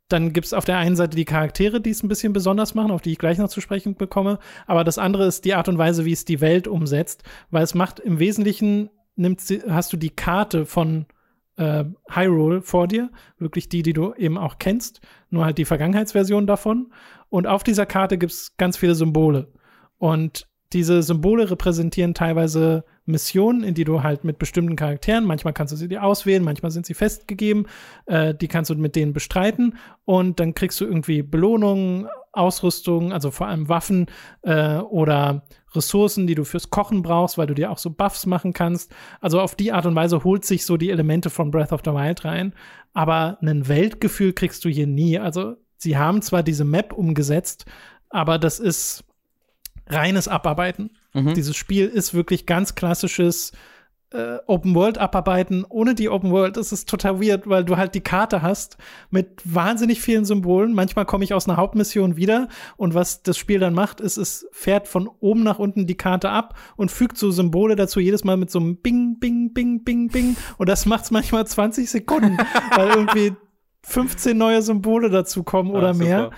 dann gibt es auf der einen Seite die Charaktere, die es ein bisschen besonders machen, auf die ich gleich noch zu sprechen bekomme. Aber das andere ist die Art und Weise, wie es die Welt umsetzt, weil es macht im Wesentlichen, nimmt, hast du die Karte von äh, Hyrule vor dir, wirklich die, die du eben auch kennst, nur halt die Vergangenheitsversion davon. Und auf dieser Karte gibt es ganz viele Symbole. Und diese Symbole repräsentieren teilweise Missionen, in die du halt mit bestimmten Charakteren, manchmal kannst du sie dir auswählen, manchmal sind sie festgegeben, äh, die kannst du mit denen bestreiten und dann kriegst du irgendwie Belohnungen Ausrüstung, also vor allem Waffen äh, oder Ressourcen, die du fürs Kochen brauchst, weil du dir auch so Buffs machen kannst. Also auf die Art und Weise holt sich so die Elemente von Breath of the Wild rein. Aber ein Weltgefühl kriegst du hier nie. Also sie haben zwar diese Map umgesetzt, aber das ist reines Abarbeiten. Mhm. Dieses Spiel ist wirklich ganz klassisches äh, Open World abarbeiten ohne die Open World. Das ist total weird, weil du halt die Karte hast mit wahnsinnig vielen Symbolen. Manchmal komme ich aus einer Hauptmission wieder und was das Spiel dann macht, ist, es fährt von oben nach unten die Karte ab und fügt so Symbole dazu, jedes Mal mit so einem Bing, Bing, Bing, Bing, Bing. Und das macht es manchmal 20 Sekunden, weil irgendwie 15 neue Symbole dazu kommen oder ah, mehr.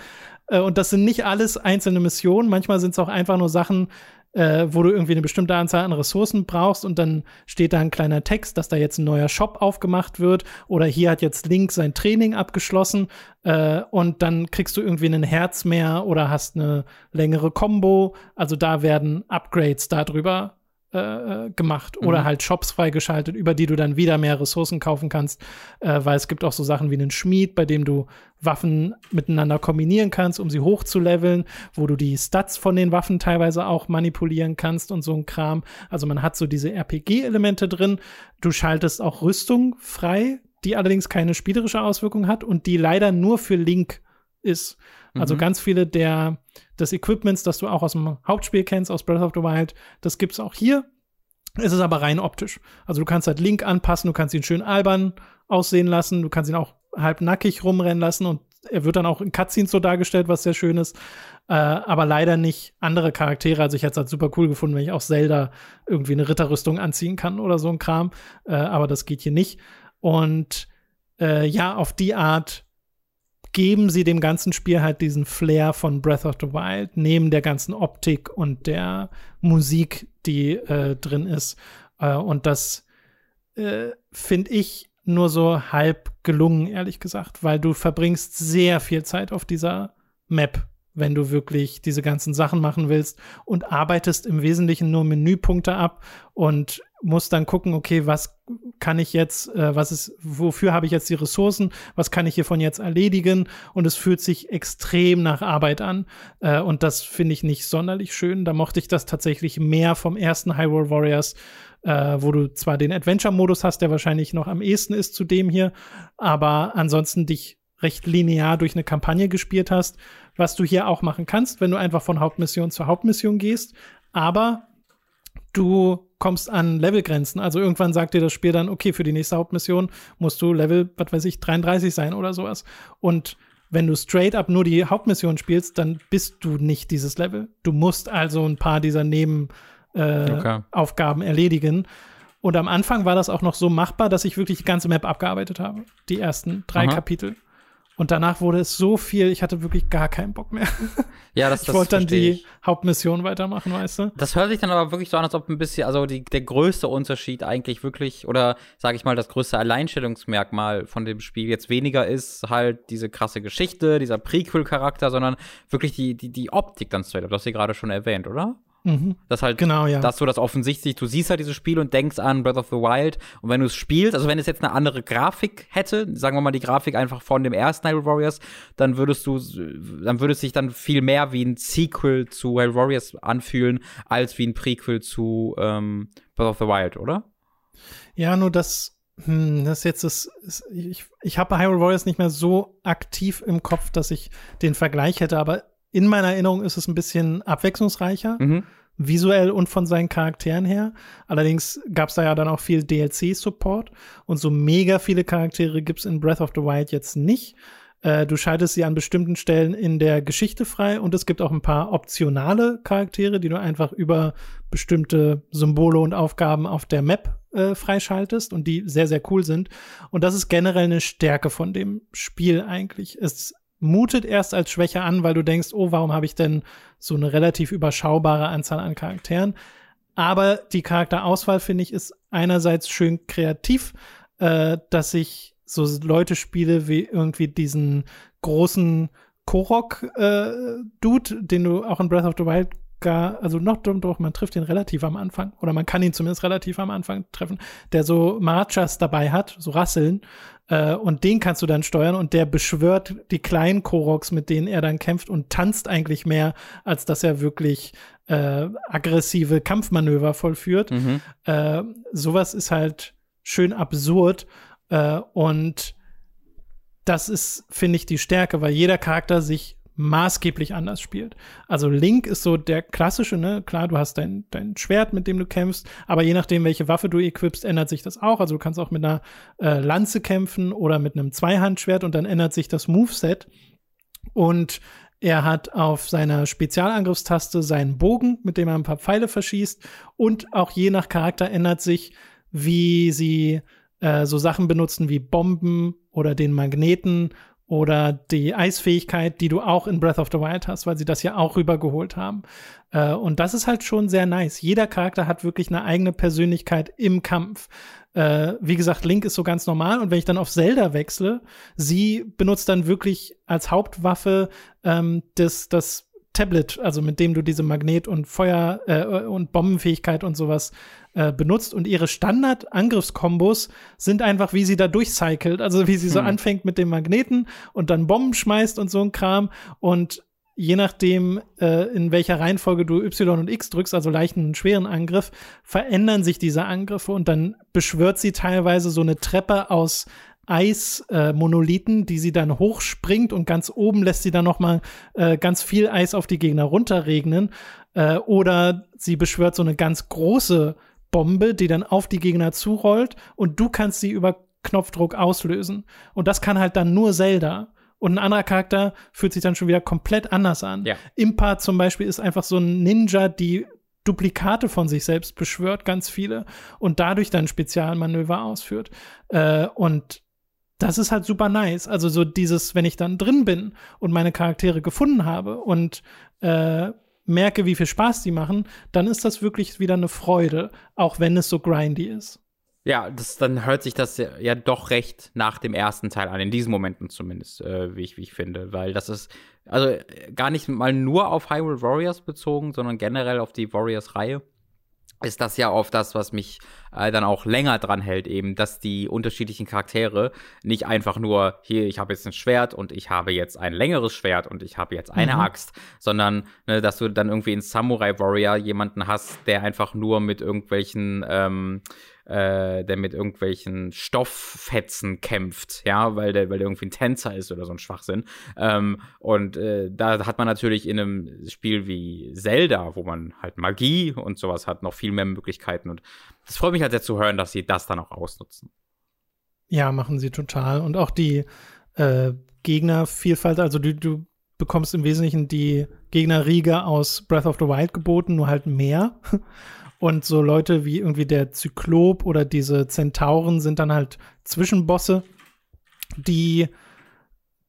Äh, und das sind nicht alles einzelne Missionen. Manchmal sind es auch einfach nur Sachen, äh, wo du irgendwie eine bestimmte Anzahl an Ressourcen brauchst und dann steht da ein kleiner Text, dass da jetzt ein neuer Shop aufgemacht wird oder hier hat jetzt Link sein Training abgeschlossen äh, und dann kriegst du irgendwie ein Herz mehr oder hast eine längere Combo. Also da werden Upgrades darüber äh, gemacht oder mhm. halt Shops freigeschaltet, über die du dann wieder mehr Ressourcen kaufen kannst, äh, weil es gibt auch so Sachen wie einen Schmied, bei dem du Waffen miteinander kombinieren kannst, um sie hochzuleveln, wo du die Stats von den Waffen teilweise auch manipulieren kannst und so ein Kram. Also man hat so diese RPG-Elemente drin. Du schaltest auch Rüstung frei, die allerdings keine spielerische Auswirkung hat und die leider nur für Link ist. Also mhm. ganz viele der des Equipments, das du auch aus dem Hauptspiel kennst, aus Breath of the Wild, das gibt's auch hier. Es ist aber rein optisch. Also du kannst halt Link anpassen, du kannst ihn schön albern aussehen lassen, du kannst ihn auch halb nackig rumrennen lassen und er wird dann auch in Cutscenes so dargestellt, was sehr schön ist. Äh, aber leider nicht andere Charaktere. Also ich hätte es halt super cool gefunden, wenn ich auch Zelda irgendwie eine Ritterrüstung anziehen kann oder so ein Kram. Äh, aber das geht hier nicht. Und äh, ja, auf die Art geben sie dem ganzen Spiel halt diesen Flair von Breath of the Wild, neben der ganzen Optik und der Musik, die äh, drin ist. Äh, und das äh, finde ich nur so halb gelungen, ehrlich gesagt, weil du verbringst sehr viel Zeit auf dieser Map wenn du wirklich diese ganzen Sachen machen willst und arbeitest im Wesentlichen nur Menüpunkte ab und musst dann gucken, okay, was kann ich jetzt, äh, was ist, wofür habe ich jetzt die Ressourcen, was kann ich hiervon jetzt erledigen und es fühlt sich extrem nach Arbeit an äh, und das finde ich nicht sonderlich schön. Da mochte ich das tatsächlich mehr vom ersten Hyrule Warriors, äh, wo du zwar den Adventure-Modus hast, der wahrscheinlich noch am ehesten ist zu dem hier, aber ansonsten dich recht linear durch eine Kampagne gespielt hast was du hier auch machen kannst, wenn du einfach von Hauptmission zu Hauptmission gehst. Aber du kommst an Levelgrenzen. Also irgendwann sagt dir das Spiel dann, okay, für die nächste Hauptmission musst du Level, was weiß ich, 33 sein oder sowas. Und wenn du straight up nur die Hauptmission spielst, dann bist du nicht dieses Level. Du musst also ein paar dieser Nebenaufgaben äh, okay. erledigen. Und am Anfang war das auch noch so machbar, dass ich wirklich die ganze Map abgearbeitet habe. Die ersten drei Aha. Kapitel. Und danach wurde es so viel, ich hatte wirklich gar keinen Bock mehr. Ja, das, ich das wollte dann die ich. Hauptmission weitermachen, weißt du? Das hört sich dann aber wirklich so an, als ob ein bisschen, also die, der größte Unterschied eigentlich wirklich, oder sage ich mal, das größte Alleinstellungsmerkmal von dem Spiel jetzt weniger ist halt diese krasse Geschichte, dieser Prequel-Charakter, sondern wirklich die, die, die Optik dann straight up. Das hast du gerade schon erwähnt, oder? Mhm. Das halt, genau, ja. dass du das offensichtlich, du siehst halt dieses Spiel und denkst an Breath of the Wild. Und wenn du es spielst, also wenn es jetzt eine andere Grafik hätte, sagen wir mal die Grafik einfach von dem ersten Hyrule Warriors, dann würdest du, dann würde es sich dann viel mehr wie ein Sequel zu Hyrule Warriors anfühlen, als wie ein Prequel zu ähm, Breath of the Wild, oder? Ja, nur das, hm, das jetzt ist, ist ich, ich habe Hyrule Warriors nicht mehr so aktiv im Kopf, dass ich den Vergleich hätte, aber in meiner Erinnerung ist es ein bisschen abwechslungsreicher. Mhm visuell und von seinen Charakteren her. Allerdings gab es da ja dann auch viel DLC-Support und so mega viele Charaktere gibt's in Breath of the Wild jetzt nicht. Äh, du schaltest sie an bestimmten Stellen in der Geschichte frei und es gibt auch ein paar optionale Charaktere, die du einfach über bestimmte Symbole und Aufgaben auf der Map äh, freischaltest und die sehr, sehr cool sind. Und das ist generell eine Stärke von dem Spiel eigentlich. Es mutet erst als Schwäche an, weil du denkst, oh, warum habe ich denn so eine relativ überschaubare Anzahl an Charakteren? Aber die Charakterauswahl, finde ich, ist einerseits schön kreativ, äh, dass ich so Leute spiele wie irgendwie diesen großen Korok-Dude, äh, den du auch in Breath of the Wild sogar, also noch doch, man trifft ihn relativ am Anfang, oder man kann ihn zumindest relativ am Anfang treffen, der so Marachas dabei hat, so Rasseln, äh, und den kannst du dann steuern und der beschwört die kleinen Koroks, mit denen er dann kämpft und tanzt eigentlich mehr, als dass er wirklich äh, aggressive Kampfmanöver vollführt. Mhm. Äh, sowas ist halt schön absurd äh, und das ist, finde ich, die Stärke, weil jeder Charakter sich maßgeblich anders spielt. Also Link ist so der klassische, ne? Klar, du hast dein, dein Schwert, mit dem du kämpfst, aber je nachdem, welche Waffe du equipst, ändert sich das auch. Also du kannst auch mit einer äh, Lanze kämpfen oder mit einem Zweihandschwert und dann ändert sich das Moveset. Und er hat auf seiner Spezialangriffstaste seinen Bogen, mit dem er ein paar Pfeile verschießt. Und auch je nach Charakter ändert sich, wie sie äh, so Sachen benutzen wie Bomben oder den Magneten oder die Eisfähigkeit, die du auch in Breath of the Wild hast, weil sie das ja auch rübergeholt haben. Äh, und das ist halt schon sehr nice. Jeder Charakter hat wirklich eine eigene Persönlichkeit im Kampf. Äh, wie gesagt, Link ist so ganz normal und wenn ich dann auf Zelda wechsle, sie benutzt dann wirklich als Hauptwaffe ähm, das, das Tablet, also mit dem du diese Magnet- und Feuer- äh, und Bombenfähigkeit und sowas äh, benutzt. Und ihre Standard-Angriffskombos sind einfach, wie sie da durchcycelt, also wie sie so hm. anfängt mit dem Magneten und dann Bomben schmeißt und so ein Kram. Und je nachdem, äh, in welcher Reihenfolge du Y und X drückst, also leichten und schweren Angriff, verändern sich diese Angriffe und dann beschwört sie teilweise so eine Treppe aus Eismonolithen, äh, die sie dann hochspringt und ganz oben lässt sie dann noch mal äh, ganz viel Eis auf die Gegner runterregnen. Äh, oder sie beschwört so eine ganz große Bombe, die dann auf die Gegner zurollt und du kannst sie über Knopfdruck auslösen. Und das kann halt dann nur Zelda. Und ein anderer Charakter fühlt sich dann schon wieder komplett anders an. Ja. Impa zum Beispiel ist einfach so ein Ninja, die Duplikate von sich selbst beschwört, ganz viele, und dadurch dann Spezialmanöver ausführt. Äh, und das ist halt super nice. Also so dieses, wenn ich dann drin bin und meine Charaktere gefunden habe und äh, merke, wie viel Spaß die machen, dann ist das wirklich wieder eine Freude, auch wenn es so grindy ist. Ja, das, dann hört sich das ja, ja doch recht nach dem ersten Teil an, in diesen Momenten zumindest, äh, wie, ich, wie ich finde. Weil das ist, also gar nicht mal nur auf Hyrule Warriors bezogen, sondern generell auf die Warriors-Reihe ist das ja oft das, was mich äh, dann auch länger dran hält, eben, dass die unterschiedlichen Charaktere nicht einfach nur, hier, ich habe jetzt ein Schwert und ich habe jetzt ein längeres Schwert und ich habe jetzt eine mhm. Axt, sondern ne, dass du dann irgendwie in Samurai Warrior jemanden hast, der einfach nur mit irgendwelchen ähm, äh, der mit irgendwelchen Stofffetzen kämpft, ja, weil der, weil der irgendwie ein Tänzer ist oder so ein Schwachsinn. Ähm, und äh, da hat man natürlich in einem Spiel wie Zelda, wo man halt Magie und sowas hat, noch viel mehr Möglichkeiten. Und das freut mich halt sehr zu hören, dass sie das dann auch ausnutzen. Ja, machen sie total. Und auch die äh, Gegnervielfalt, also du, du bekommst im Wesentlichen die Gegnerriege aus Breath of the Wild geboten, nur halt mehr. Und so Leute wie irgendwie der Zyklop oder diese Zentauren sind dann halt Zwischenbosse, die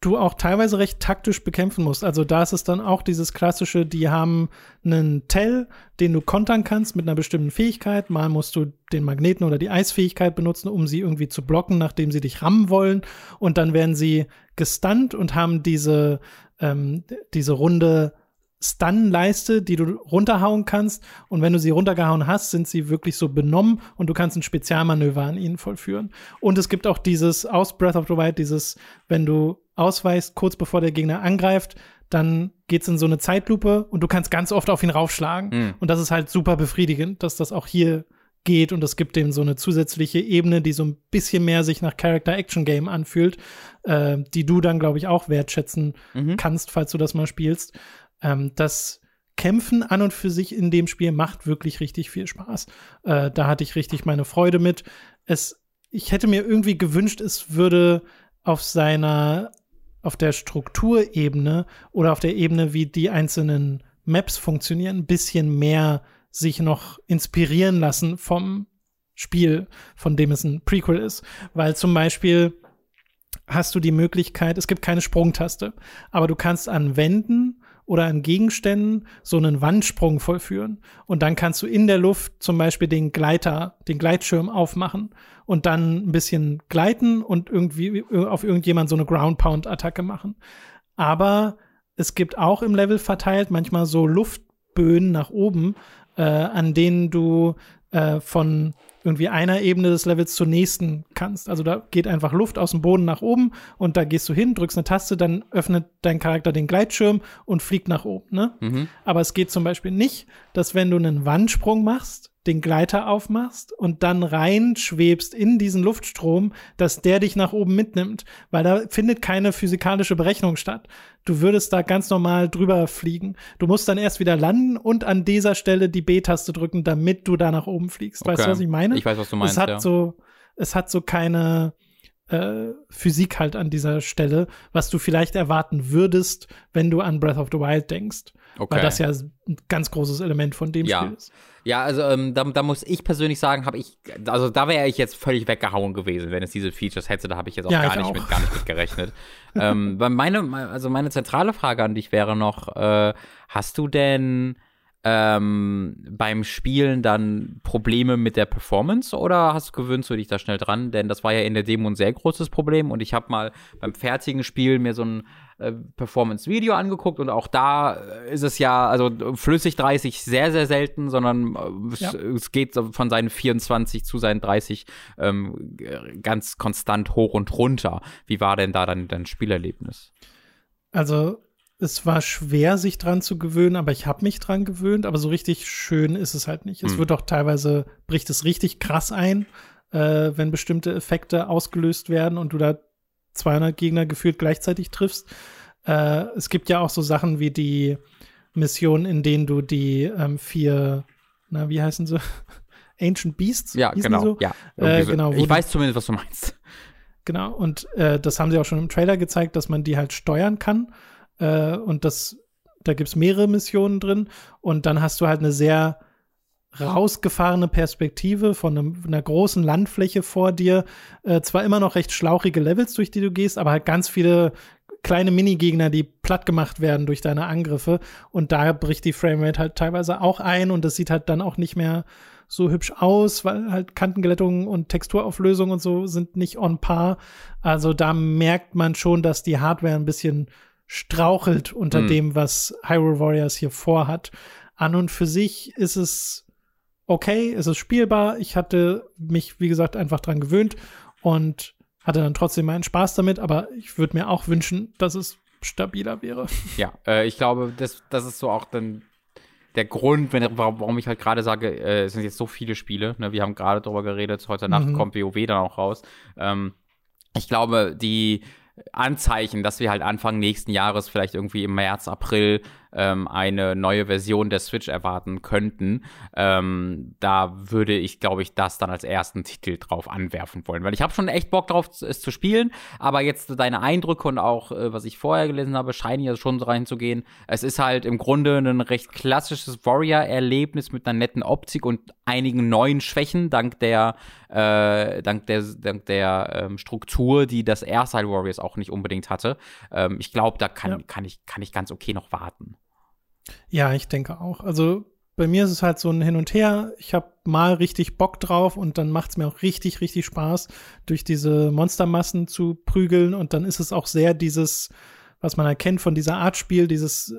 du auch teilweise recht taktisch bekämpfen musst. Also da ist es dann auch dieses klassische, die haben einen Tell, den du kontern kannst mit einer bestimmten Fähigkeit. Mal musst du den Magneten oder die Eisfähigkeit benutzen, um sie irgendwie zu blocken, nachdem sie dich rammen wollen. Und dann werden sie gestunt und haben diese, ähm, diese Runde Stun-Leiste, die du runterhauen kannst. Und wenn du sie runtergehauen hast, sind sie wirklich so benommen und du kannst ein Spezialmanöver an ihnen vollführen. Und es gibt auch dieses aus Breath of the Wild, dieses, wenn du ausweichst, kurz bevor der Gegner angreift, dann geht's in so eine Zeitlupe und du kannst ganz oft auf ihn raufschlagen. Mhm. Und das ist halt super befriedigend, dass das auch hier geht und es gibt dem so eine zusätzliche Ebene, die so ein bisschen mehr sich nach Character Action Game anfühlt, äh, die du dann, glaube ich, auch wertschätzen mhm. kannst, falls du das mal spielst. Ähm, das Kämpfen an und für sich in dem Spiel macht wirklich richtig viel Spaß. Äh, da hatte ich richtig meine Freude mit. Es, ich hätte mir irgendwie gewünscht, es würde auf seiner, auf der Strukturebene oder auf der Ebene, wie die einzelnen Maps funktionieren, ein bisschen mehr sich noch inspirieren lassen vom Spiel, von dem es ein Prequel ist. Weil zum Beispiel hast du die Möglichkeit, es gibt keine Sprungtaste, aber du kannst an Wänden oder an Gegenständen so einen Wandsprung vollführen. Und dann kannst du in der Luft zum Beispiel den Gleiter, den Gleitschirm aufmachen und dann ein bisschen gleiten und irgendwie auf irgendjemand so eine Ground Pound Attacke machen. Aber es gibt auch im Level verteilt manchmal so Luft Luftböen nach oben, äh, an denen du äh, von irgendwie einer Ebene des Levels zur nächsten kannst. Also da geht einfach Luft aus dem Boden nach oben und da gehst du hin, drückst eine Taste, dann öffnet dein Charakter den Gleitschirm und fliegt nach oben. Ne? Mhm. Aber es geht zum Beispiel nicht, dass wenn du einen Wandsprung machst, den Gleiter aufmachst und dann reinschwebst in diesen Luftstrom, dass der dich nach oben mitnimmt, weil da findet keine physikalische Berechnung statt. Du würdest da ganz normal drüber fliegen. Du musst dann erst wieder landen und an dieser Stelle die B-Taste drücken, damit du da nach oben fliegst. Okay. Weißt du, was ich meine? Ich weiß, was du meinst. Es hat ja. so, es hat so keine äh, Physik halt an dieser Stelle, was du vielleicht erwarten würdest, wenn du an Breath of the Wild denkst. Okay. Weil das ja ein ganz großes Element von dem ja. Spiel ist. Ja, also ähm, da, da, muss ich persönlich sagen, habe ich, also da wäre ich jetzt völlig weggehauen gewesen, wenn es diese Features hätte. Da habe ich jetzt auch, ja, gar, nicht auch. Mit, gar nicht mit gerechnet. ähm, meine, also meine zentrale Frage an dich wäre noch: äh, Hast du denn ähm, beim Spielen dann Probleme mit der Performance oder hast du gewöhnst du dich da schnell dran? Denn das war ja in der Demo ein sehr großes Problem und ich habe mal beim fertigen Spiel mir so ein äh, Performance-Video angeguckt und auch da ist es ja, also flüssig 30 sehr, sehr selten, sondern äh, ja. es, geht von seinen 24 zu seinen 30 ähm, ganz konstant hoch und runter. Wie war denn da dann dein Spielerlebnis? Also es war schwer, sich dran zu gewöhnen, aber ich habe mich dran gewöhnt. Aber so richtig schön ist es halt nicht. Es mhm. wird auch teilweise, bricht es richtig krass ein, äh, wenn bestimmte Effekte ausgelöst werden und du da 200 Gegner gefühlt gleichzeitig triffst. Äh, es gibt ja auch so Sachen wie die Mission, in denen du die ähm, vier, na, wie heißen sie? Ancient Beasts? Ja, genau. So? Ja, äh, genau ich weiß zumindest, was du meinst. Genau, und äh, das haben sie auch schon im Trailer gezeigt, dass man die halt steuern kann. Äh, und das, da gibt es mehrere Missionen drin. Und dann hast du halt eine sehr rausgefahrene Perspektive von einem, einer großen Landfläche vor dir. Äh, zwar immer noch recht schlauchige Levels, durch die du gehst, aber halt ganz viele kleine Minigegner, die platt gemacht werden durch deine Angriffe. Und da bricht die Framerate halt teilweise auch ein und das sieht halt dann auch nicht mehr so hübsch aus, weil halt Kantenglättung und Texturauflösung und so sind nicht on par. Also da merkt man schon, dass die Hardware ein bisschen strauchelt unter hm. dem, was Hyrule Warriors hier vorhat. An und für sich ist es okay, es ist spielbar. Ich hatte mich, wie gesagt, einfach dran gewöhnt und hatte dann trotzdem meinen Spaß damit, aber ich würde mir auch wünschen, dass es stabiler wäre. Ja, äh, ich glaube, das, das ist so auch dann der Grund, wenn, warum ich halt gerade sage, äh, es sind jetzt so viele Spiele. Ne? Wir haben gerade darüber geredet, heute Nacht mhm. kommt WoW dann auch raus. Ähm, ich glaube, die Anzeichen, dass wir halt Anfang nächsten Jahres, vielleicht irgendwie im März, April, ähm, eine neue Version der Switch erwarten könnten, ähm, da würde ich, glaube ich, das dann als ersten Titel drauf anwerfen wollen. Weil ich habe schon echt Bock drauf, es zu spielen, aber jetzt deine Eindrücke und auch, äh, was ich vorher gelesen habe, scheinen ja schon so reinzugehen. Es ist halt im Grunde ein recht klassisches Warrior-Erlebnis mit einer netten Optik und einigen neuen Schwächen, dank der, äh, dank der, dank der ähm, Struktur, die das Airside Warriors auch nicht unbedingt hatte. Ähm, ich glaube, da kann, ja. kann, ich, kann ich ganz okay noch warten. Ja, ich denke auch. Also bei mir ist es halt so ein Hin und Her. Ich habe mal richtig Bock drauf und dann macht es mir auch richtig, richtig Spaß, durch diese Monstermassen zu prügeln. Und dann ist es auch sehr dieses, was man erkennt von dieser Art Spiel, dieses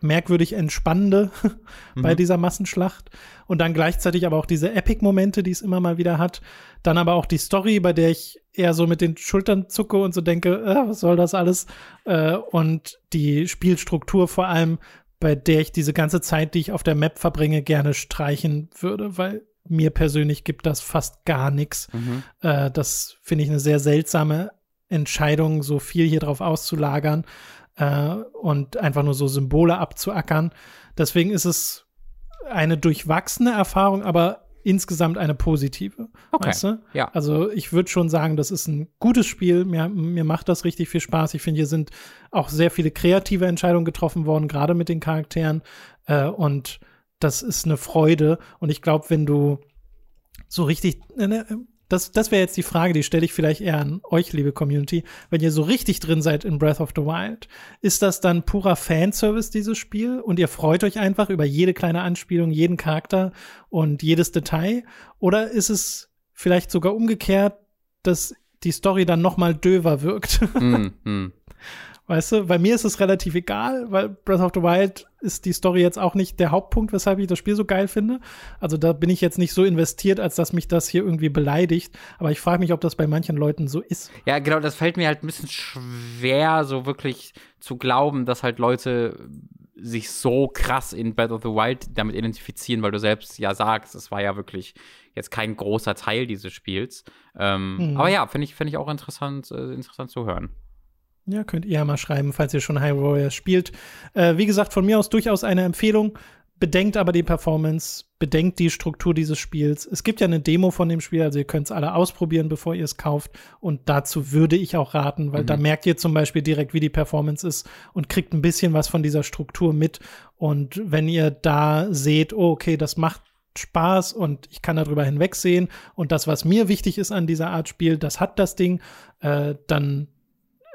merkwürdig Entspannende bei mhm. dieser Massenschlacht. Und dann gleichzeitig aber auch diese Epic-Momente, die es immer mal wieder hat. Dann aber auch die Story, bei der ich eher so mit den Schultern zucke und so denke, äh, was soll das alles? Äh, und die Spielstruktur vor allem, bei der ich diese ganze Zeit, die ich auf der Map verbringe, gerne streichen würde, weil mir persönlich gibt das fast gar nichts. Mhm. Äh, das finde ich eine sehr seltsame Entscheidung, so viel hier drauf auszulagern äh, und einfach nur so Symbole abzuackern. Deswegen ist es eine durchwachsene Erfahrung, aber insgesamt eine positive. Okay. Weißt du? Ja. Also ich würde schon sagen, das ist ein gutes Spiel. Mir, mir macht das richtig viel Spaß. Ich finde, hier sind auch sehr viele kreative Entscheidungen getroffen worden, gerade mit den Charakteren. Äh, und das ist eine Freude. Und ich glaube, wenn du so richtig, äh, ne, das, das wäre jetzt die Frage, die stelle ich vielleicht eher an euch, liebe Community. Wenn ihr so richtig drin seid in Breath of the Wild, ist das dann purer Fanservice, dieses Spiel? Und ihr freut euch einfach über jede kleine Anspielung, jeden Charakter und jedes Detail? Oder ist es vielleicht sogar umgekehrt, dass die Story dann noch mal döver wirkt? Mm, mm. Weißt du, bei mir ist es relativ egal, weil Breath of the Wild ist die Story jetzt auch nicht der Hauptpunkt, weshalb ich das Spiel so geil finde. Also da bin ich jetzt nicht so investiert, als dass mich das hier irgendwie beleidigt. Aber ich frage mich, ob das bei manchen Leuten so ist. Ja, genau, das fällt mir halt ein bisschen schwer, so wirklich zu glauben, dass halt Leute sich so krass in Breath of the Wild damit identifizieren, weil du selbst ja sagst, es war ja wirklich jetzt kein großer Teil dieses Spiels. Ähm, mhm. Aber ja, finde ich, find ich auch interessant, äh, interessant zu hören. Ja, könnt ihr ja mal schreiben, falls ihr schon Hyrule Warriors spielt. Äh, wie gesagt, von mir aus durchaus eine Empfehlung. Bedenkt aber die Performance, bedenkt die Struktur dieses Spiels. Es gibt ja eine Demo von dem Spiel, also ihr könnt es alle ausprobieren, bevor ihr es kauft. Und dazu würde ich auch raten, weil mhm. da merkt ihr zum Beispiel direkt, wie die Performance ist und kriegt ein bisschen was von dieser Struktur mit. Und wenn ihr da seht, oh, okay, das macht Spaß und ich kann darüber hinwegsehen und das, was mir wichtig ist an dieser Art Spiel, das hat das Ding, äh, dann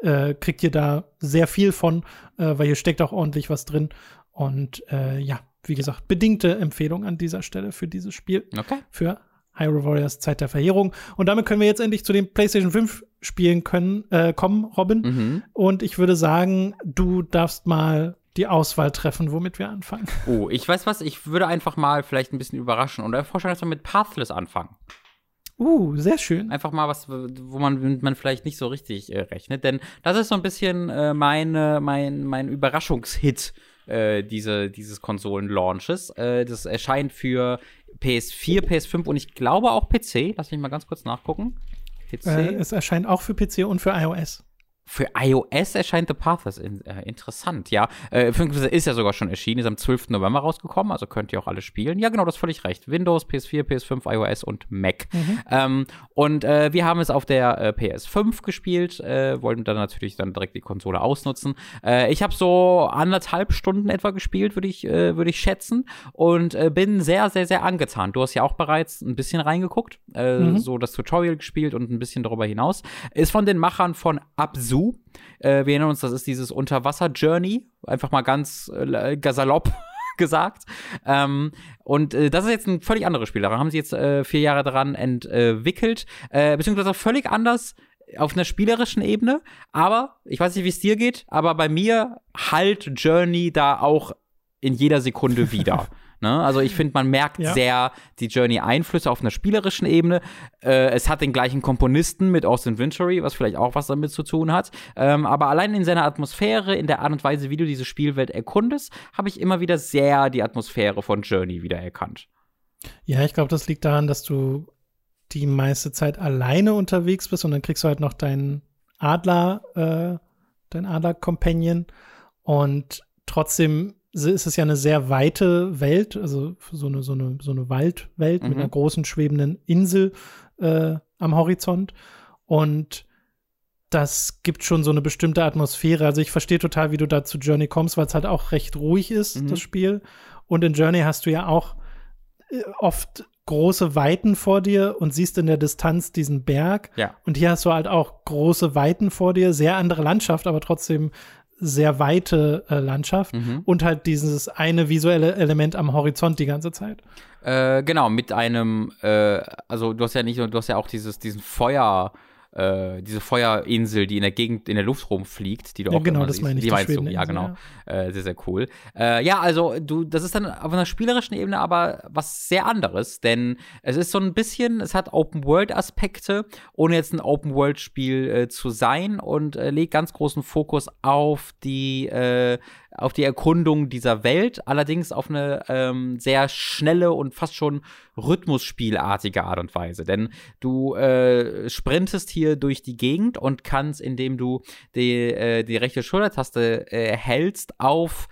äh, kriegt ihr da sehr viel von, äh, weil hier steckt auch ordentlich was drin. Und äh, ja, wie gesagt, bedingte Empfehlung an dieser Stelle für dieses Spiel. Okay. Für Hyrule Warriors Zeit der Verheerung. Und damit können wir jetzt endlich zu den PlayStation 5 Spielen können, äh, kommen, Robin. Mhm. Und ich würde sagen, du darfst mal die Auswahl treffen, womit wir anfangen. Oh, ich weiß was, ich würde einfach mal vielleicht ein bisschen überraschen und vorschlagen, dass wir mit Pathless anfangen. Uh, sehr schön. Einfach mal was, wo man, man vielleicht nicht so richtig äh, rechnet. Denn das ist so ein bisschen äh, meine, mein, mein Überraschungshit äh, diese, dieses Konsolen-Launches. Äh, das erscheint für PS4, PS5 und ich glaube auch PC. Lass mich mal ganz kurz nachgucken. PC. Äh, es erscheint auch für PC und für iOS. Für iOS erscheint The Pathers in, äh, interessant, ja. Äh, ist ja sogar schon erschienen, ist am 12. November rausgekommen, also könnt ihr auch alle spielen. Ja, genau, das ist völlig recht. Windows, PS4, PS5, iOS und Mac. Mhm. Ähm, und äh, wir haben es auf der äh, PS5 gespielt, äh, wollten dann natürlich dann direkt die Konsole ausnutzen. Äh, ich habe so anderthalb Stunden etwa gespielt, würde ich, äh, würd ich schätzen. Und bin sehr, sehr, sehr angetan. Du hast ja auch bereits ein bisschen reingeguckt, mhm. so das Tutorial gespielt und ein bisschen darüber hinaus. Ist von den Machern von Absu Zoo. Äh, wir erinnern uns, das ist dieses Unterwasser-Journey. Einfach mal ganz äh, salopp gesagt. Ähm, und äh, das ist jetzt ein völlig anderes Spiel. Da haben sie jetzt äh, vier Jahre daran entwickelt, äh, beziehungsweise völlig anders auf einer spielerischen Ebene. Aber ich weiß nicht, wie es dir geht, aber bei mir halt Journey da auch in jeder Sekunde wieder. Ne? Also ich finde, man merkt ja. sehr die Journey-Einflüsse auf einer spielerischen Ebene. Äh, es hat den gleichen Komponisten mit Austin Wintory, was vielleicht auch was damit zu tun hat. Ähm, aber allein in seiner Atmosphäre, in der Art und Weise, wie du diese Spielwelt erkundest, habe ich immer wieder sehr die Atmosphäre von Journey wiedererkannt. Ja, ich glaube, das liegt daran, dass du die meiste Zeit alleine unterwegs bist und dann kriegst du halt noch deinen Adler, äh, dein Adler-Companion und trotzdem ist es ja eine sehr weite Welt, also so eine, so eine, so eine Waldwelt mhm. mit einer großen schwebenden Insel äh, am Horizont. Und das gibt schon so eine bestimmte Atmosphäre. Also ich verstehe total, wie du da zu Journey kommst, weil es halt auch recht ruhig ist, mhm. das Spiel. Und in Journey hast du ja auch äh, oft große Weiten vor dir und siehst in der Distanz diesen Berg. Ja. Und hier hast du halt auch große Weiten vor dir, sehr andere Landschaft, aber trotzdem sehr weite äh, Landschaft mhm. und halt dieses eine visuelle Element am Horizont die ganze Zeit. Äh, genau, mit einem, äh, also du hast ja nicht nur, du hast ja auch dieses, diesen Feuer, äh, diese Feuerinsel, die in der Gegend, in der Luft rumfliegt, die du ja, auch genau, das meine ich. Die meinst du, ja, genau. Ja. Äh, sehr, sehr cool. Äh, ja, also du, das ist dann auf einer spielerischen Ebene aber was sehr anderes, denn es ist so ein bisschen, es hat Open-World-Aspekte, ohne jetzt ein Open-World-Spiel äh, zu sein und äh, legt ganz großen Fokus auf die auf die Erkundung dieser Welt, allerdings auf eine ähm, sehr schnelle und fast schon Rhythmusspielartige Art und Weise. Denn du äh, sprintest hier durch die Gegend und kannst, indem du die, äh, die rechte Schultertaste äh, hältst, auf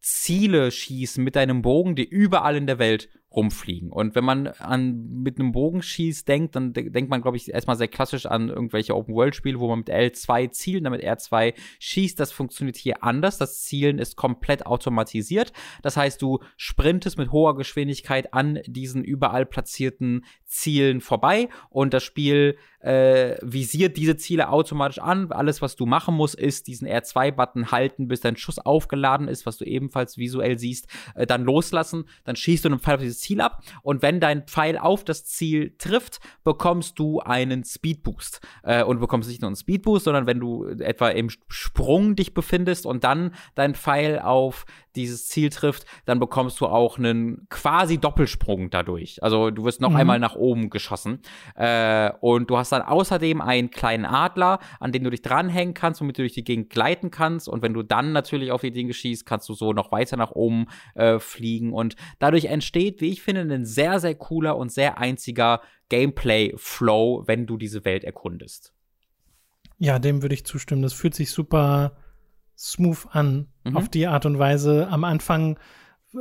Ziele schießen mit deinem Bogen, die überall in der Welt rumfliegen. Und wenn man an mit einem Bogenschieß denkt, dann de denkt man, glaube ich, erstmal sehr klassisch an irgendwelche Open-World-Spiele, wo man mit L2 zielt, damit R2 schießt. Das funktioniert hier anders. Das Zielen ist komplett automatisiert. Das heißt, du sprintest mit hoher Geschwindigkeit an diesen überall platzierten Zielen vorbei und das Spiel äh, visiert diese Ziele automatisch an. Alles, was du machen musst, ist diesen R2-Button halten, bis dein Schuss aufgeladen ist, was du ebenfalls visuell siehst, äh, dann loslassen, dann schießt du einen Pfeil auf dieses Ziel ab. Und wenn dein Pfeil auf das Ziel trifft, bekommst du einen Speedboost. Äh, und bekommst nicht nur einen Speedboost, sondern wenn du etwa im Sprung dich befindest und dann dein Pfeil auf dieses Ziel trifft, dann bekommst du auch einen quasi Doppelsprung dadurch. Also du wirst noch mhm. einmal nach oben geschossen. Äh, und du hast dann außerdem einen kleinen Adler, an den du dich dranhängen kannst, womit du durch die Gegend gleiten kannst. Und wenn du dann natürlich auf die Dinge schießt, kannst du so noch weiter nach oben äh, fliegen. Und dadurch entsteht, wie ich finde, ein sehr, sehr cooler und sehr einziger Gameplay-Flow, wenn du diese Welt erkundest. Ja, dem würde ich zustimmen. Das fühlt sich super smooth an, mhm. auf die Art und Weise. Am Anfang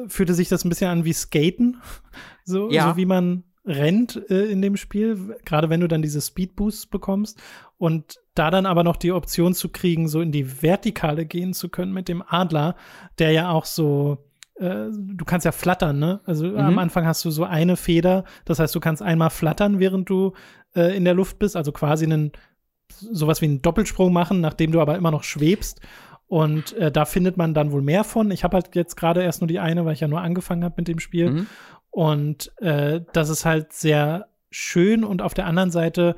fühlte sich das ein bisschen an wie Skaten, so, ja. so wie man rennt äh, in dem Spiel, gerade wenn du dann diese Speedboosts bekommst und da dann aber noch die Option zu kriegen, so in die Vertikale gehen zu können mit dem Adler, der ja auch so äh, du kannst ja flattern, ne? Also mhm. am Anfang hast du so eine Feder, das heißt, du kannst einmal flattern, während du äh, in der Luft bist, also quasi einen sowas wie einen Doppelsprung machen, nachdem du aber immer noch schwebst. Und äh, da findet man dann wohl mehr von. Ich habe halt jetzt gerade erst nur die eine, weil ich ja nur angefangen habe mit dem Spiel. Mhm. Und äh, das ist halt sehr schön und auf der anderen Seite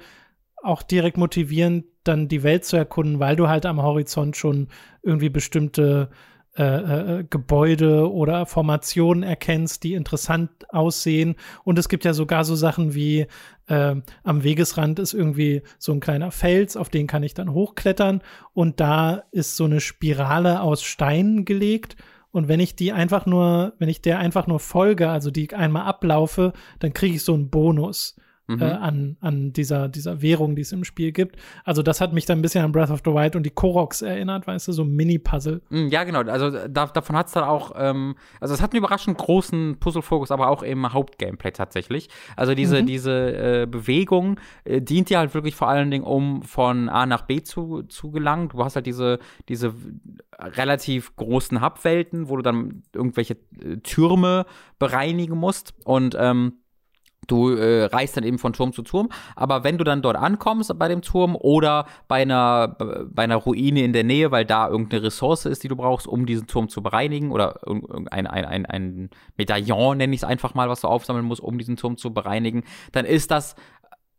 auch direkt motivierend, dann die Welt zu erkunden, weil du halt am Horizont schon irgendwie bestimmte äh, äh, Gebäude oder Formationen erkennst, die interessant aussehen. Und es gibt ja sogar so Sachen wie äh, am Wegesrand ist irgendwie so ein kleiner Fels, auf den kann ich dann hochklettern. Und da ist so eine Spirale aus Steinen gelegt. Und wenn ich die einfach nur, wenn ich der einfach nur folge, also die einmal ablaufe, dann kriege ich so einen Bonus mhm. äh, an, an dieser, dieser Währung, die es im Spiel gibt. Also das hat mich dann ein bisschen an Breath of the Wild und die Koroks erinnert, weißt du, so Mini-Puzzle. Mhm, ja, genau. Also da, davon hat es dann auch, ähm, also es hat einen überraschend großen Puzzle-Fokus, aber auch im Hauptgameplay tatsächlich. Also diese, mhm. diese äh, Bewegung äh, dient dir halt wirklich vor allen Dingen, um von A nach B zu, zu gelangen. Du hast halt diese, diese relativ großen Hubwelten, wo du dann irgendwelche äh, Türme bereinigen musst und ähm, Du äh, reist dann eben von Turm zu Turm, aber wenn du dann dort ankommst bei dem Turm oder bei einer, bei einer Ruine in der Nähe, weil da irgendeine Ressource ist, die du brauchst, um diesen Turm zu bereinigen, oder ein, ein, ein, ein Medaillon, nenne ich es einfach mal, was du aufsammeln musst, um diesen Turm zu bereinigen, dann ist das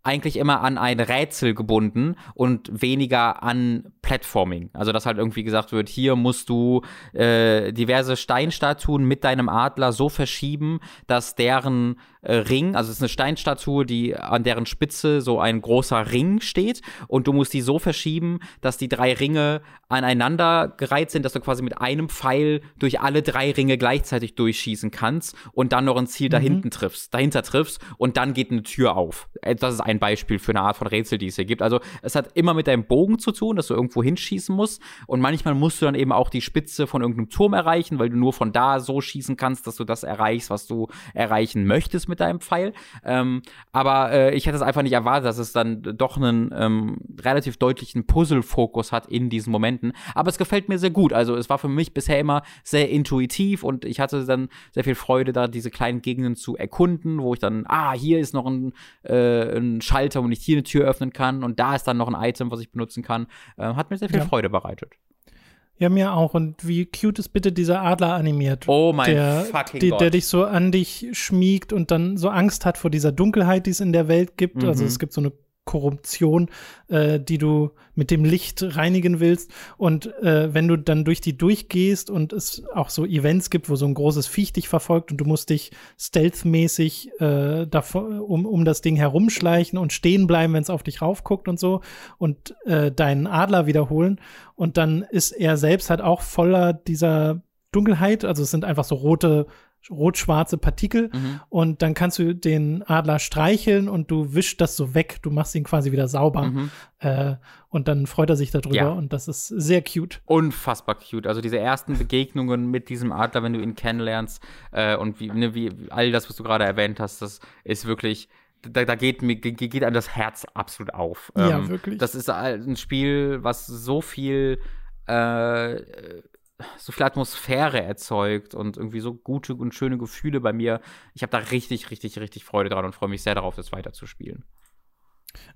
eigentlich immer an ein Rätsel gebunden und weniger an Platforming. Also dass halt irgendwie gesagt wird, hier musst du äh, diverse Steinstatuen mit deinem Adler so verschieben, dass deren äh, Ring, also es ist eine Steinstatue, die an deren Spitze so ein großer Ring steht und du musst die so verschieben, dass die drei Ringe aneinander gereiht sind, dass du quasi mit einem Pfeil durch alle drei Ringe gleichzeitig durchschießen kannst und dann noch ein Ziel mhm. dahinten triffst, dahinter triffst und dann geht eine Tür auf. Äh, das ist ein Beispiel für eine Art von Rätsel, die es hier gibt. Also es hat immer mit deinem Bogen zu tun, dass du irgendwo hinschießen musst und manchmal musst du dann eben auch die Spitze von irgendeinem Turm erreichen, weil du nur von da so schießen kannst, dass du das erreichst, was du erreichen möchtest mit deinem Pfeil. Ähm, aber äh, ich hätte es einfach nicht erwartet, dass es dann doch einen ähm, relativ deutlichen Puzzle-Fokus hat in diesen Momenten. Aber es gefällt mir sehr gut. Also es war für mich bisher immer sehr intuitiv und ich hatte dann sehr viel Freude, da diese kleinen Gegenden zu erkunden, wo ich dann, ah, hier ist noch ein, äh, ein Schalter, wo ich hier eine Tür öffnen kann und da ist dann noch ein Item, was ich benutzen kann. Äh, hat mir sehr viel ja. Freude bereitet. Ja, mir auch. Und wie cute ist bitte dieser Adler animiert? Oh mein der, fucking die, Gott. Der dich so an dich schmiegt und dann so Angst hat vor dieser Dunkelheit, die es in der Welt gibt. Mhm. Also es gibt so eine Korruption, äh, die du mit dem Licht reinigen willst. Und äh, wenn du dann durch die durchgehst und es auch so Events gibt, wo so ein großes Viech dich verfolgt und du musst dich stealthmäßig äh, um, um das Ding herumschleichen und stehen bleiben, wenn es auf dich raufguckt und so und äh, deinen Adler wiederholen. Und dann ist er selbst halt auch voller dieser Dunkelheit, also es sind einfach so rote rot-schwarze Partikel mhm. und dann kannst du den Adler streicheln und du wischst das so weg, du machst ihn quasi wieder sauber mhm. äh, und dann freut er sich darüber ja. und das ist sehr cute. Unfassbar cute. Also diese ersten Begegnungen mit diesem Adler, wenn du ihn kennenlernst äh, und wie, ne, wie all das, was du gerade erwähnt hast, das ist wirklich da, da geht mir geht einem das Herz absolut auf. Ja, ähm, wirklich. Das ist ein Spiel, was so viel äh, so viel Atmosphäre erzeugt und irgendwie so gute und schöne Gefühle bei mir. Ich habe da richtig, richtig, richtig Freude dran und freue mich sehr darauf, das weiterzuspielen.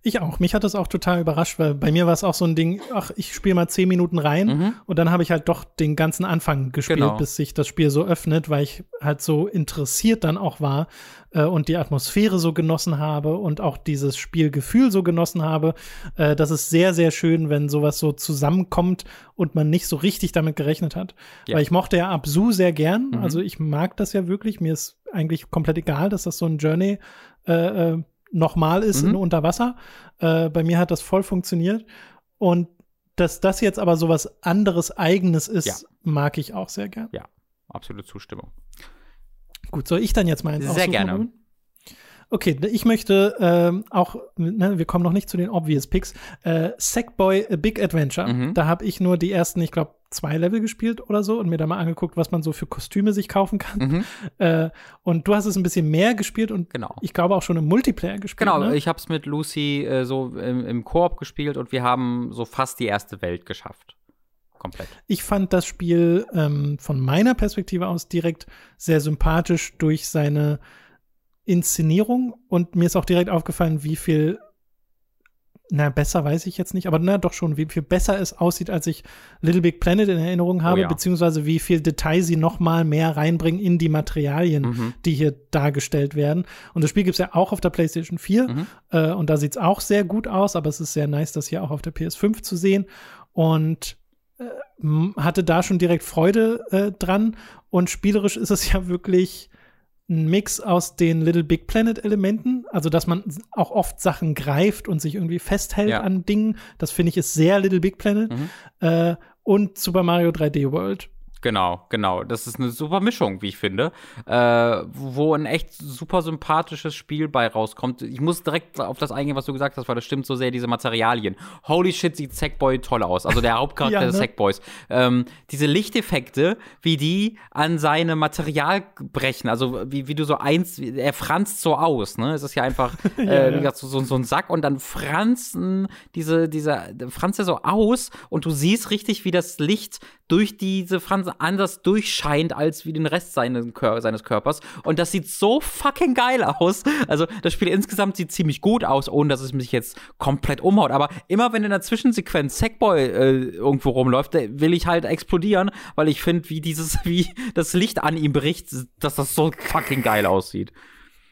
Ich auch. Mich hat das auch total überrascht, weil bei mir war es auch so ein Ding, ach, ich spiele mal zehn Minuten rein mhm. und dann habe ich halt doch den ganzen Anfang gespielt, genau. bis sich das Spiel so öffnet, weil ich halt so interessiert dann auch war äh, und die Atmosphäre so genossen habe und auch dieses Spielgefühl so genossen habe. Äh, das ist sehr, sehr schön, wenn sowas so zusammenkommt und man nicht so richtig damit gerechnet hat. Ja. Weil ich mochte ja Absu sehr gern. Mhm. Also ich mag das ja wirklich. Mir ist eigentlich komplett egal, dass das so ein Journey äh, äh nochmal ist mhm. in Unterwasser. Äh, bei mir hat das voll funktioniert. Und dass das jetzt aber so was anderes Eigenes ist, ja. mag ich auch sehr gern. Ja, absolute Zustimmung. Gut, soll ich dann jetzt mal Sehr gerne. Holen? Okay, ich möchte ähm, auch, ne, wir kommen noch nicht zu den Obvious Picks. Äh, Sackboy A Big Adventure. Mhm. Da habe ich nur die ersten, ich glaube, zwei Level gespielt oder so und mir da mal angeguckt, was man so für Kostüme sich kaufen kann. Mhm. Äh, und du hast es ein bisschen mehr gespielt und genau. ich glaube auch schon im Multiplayer gespielt. Genau, ne? ich habe es mit Lucy äh, so im, im Koop gespielt und wir haben so fast die erste Welt geschafft. Komplett. Ich fand das Spiel ähm, von meiner Perspektive aus direkt sehr sympathisch durch seine Inszenierung und mir ist auch direkt aufgefallen, wie viel na, besser weiß ich jetzt nicht, aber na, doch schon, wie viel besser es aussieht, als ich Little Big Planet in Erinnerung habe, oh ja. beziehungsweise wie viel Detail sie noch mal mehr reinbringen in die Materialien, mhm. die hier dargestellt werden. Und das Spiel gibt es ja auch auf der PlayStation 4 mhm. äh, und da sieht es auch sehr gut aus, aber es ist sehr nice, das hier auch auf der PS5 zu sehen und äh, hatte da schon direkt Freude äh, dran und spielerisch ist es ja wirklich ein Mix aus den Little Big Planet Elementen, also dass man auch oft Sachen greift und sich irgendwie festhält ja. an Dingen. Das finde ich ist sehr Little Big Planet. Mhm. Äh, und Super Mario 3D World. Genau, genau. Das ist eine super Mischung, wie ich finde, äh, wo ein echt super sympathisches Spiel bei rauskommt. Ich muss direkt auf das eingehen, was du gesagt hast, weil das stimmt so sehr, diese Materialien. Holy shit, sieht Sackboy toll aus. Also der Hauptcharakter ja, ne? des Sackboys. Ähm, diese Lichteffekte, wie die an seine Material brechen, also wie, wie du so eins, er franzt so aus, ne? Es ist ja einfach, ja, äh, wie gesagt, so, so, ein Sack und dann franzen diese, dieser, franzt er so aus und du siehst richtig, wie das Licht durch diese Fransen anders durchscheint als wie den Rest seines, seines Körpers. Und das sieht so fucking geil aus. Also das Spiel insgesamt sieht ziemlich gut aus, ohne dass es mich jetzt komplett umhaut. Aber immer wenn in der Zwischensequenz Sackboy äh, irgendwo rumläuft, will ich halt explodieren, weil ich finde, wie dieses, wie das Licht an ihm bricht, dass das so fucking geil aussieht.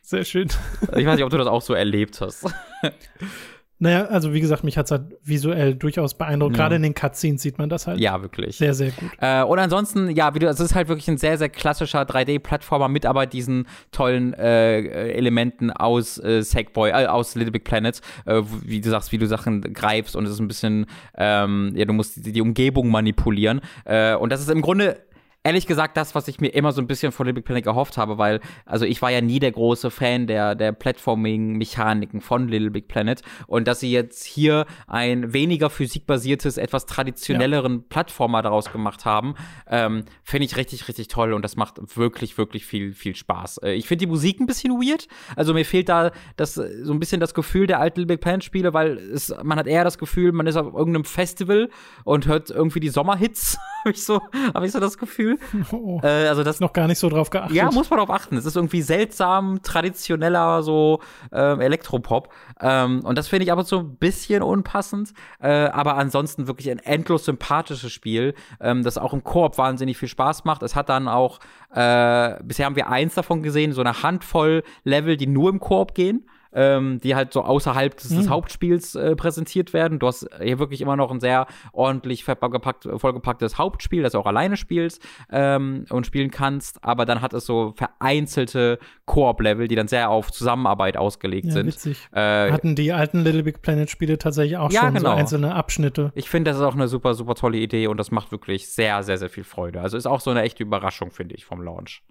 Sehr schön. Ich weiß nicht, ob du das auch so erlebt hast. Naja, also wie gesagt, mich hat es halt visuell durchaus beeindruckt. Ja. Gerade in den Cutscenes sieht man das halt. Ja, wirklich. Sehr, sehr gut. Äh, und ansonsten, ja, wie du, es ist halt wirklich ein sehr, sehr klassischer 3D-Plattformer mit aber diesen tollen äh, Elementen aus äh, Sackboy, äh, aus Little Big Planet, äh, wie du sagst, wie du Sachen greifst und es ist ein bisschen, ähm, ja, du musst die, die Umgebung manipulieren. Äh, und das ist im Grunde ehrlich gesagt das, was ich mir immer so ein bisschen von Little Big Planet gehofft habe, weil, also ich war ja nie der große Fan der, der Platforming-Mechaniken von Little Big Planet und dass sie jetzt hier ein weniger physikbasiertes, etwas traditionelleren ja. Plattformer daraus gemacht haben, ähm, finde ich richtig, richtig toll und das macht wirklich, wirklich viel, viel Spaß. Äh, ich finde die Musik ein bisschen weird, also mir fehlt da das, so ein bisschen das Gefühl der alten Little Big Planet Spiele, weil es, man hat eher das Gefühl, man ist auf irgendeinem Festival und hört irgendwie die Sommerhits, habe ich so, habe ich so das Gefühl. Gefühl. Oh, äh, also das noch gar nicht so drauf geachtet. Ja, muss man darauf achten. Es ist irgendwie seltsam, traditioneller so ähm, Elektropop. Ähm, und das finde ich aber so ein bisschen unpassend. Äh, aber ansonsten wirklich ein endlos sympathisches Spiel, ähm, das auch im Koop wahnsinnig viel Spaß macht. Es hat dann auch, äh, bisher haben wir eins davon gesehen, so eine Handvoll Level, die nur im Koop gehen ähm, die halt so außerhalb des, des mhm. Hauptspiels äh, präsentiert werden. Du hast hier wirklich immer noch ein sehr ordentlich vollgepackt, vollgepacktes Hauptspiel, das du auch alleine spielst ähm, und spielen kannst, aber dann hat es so vereinzelte Koop-Level, die dann sehr auf Zusammenarbeit ausgelegt ja, sind. Witzig. Äh, Hatten die alten Little Big Planet-Spiele tatsächlich auch ja, schon genau. so einzelne Abschnitte. Ich finde, das ist auch eine super, super tolle Idee und das macht wirklich sehr, sehr, sehr viel Freude. Also ist auch so eine echte Überraschung, finde ich, vom Launch.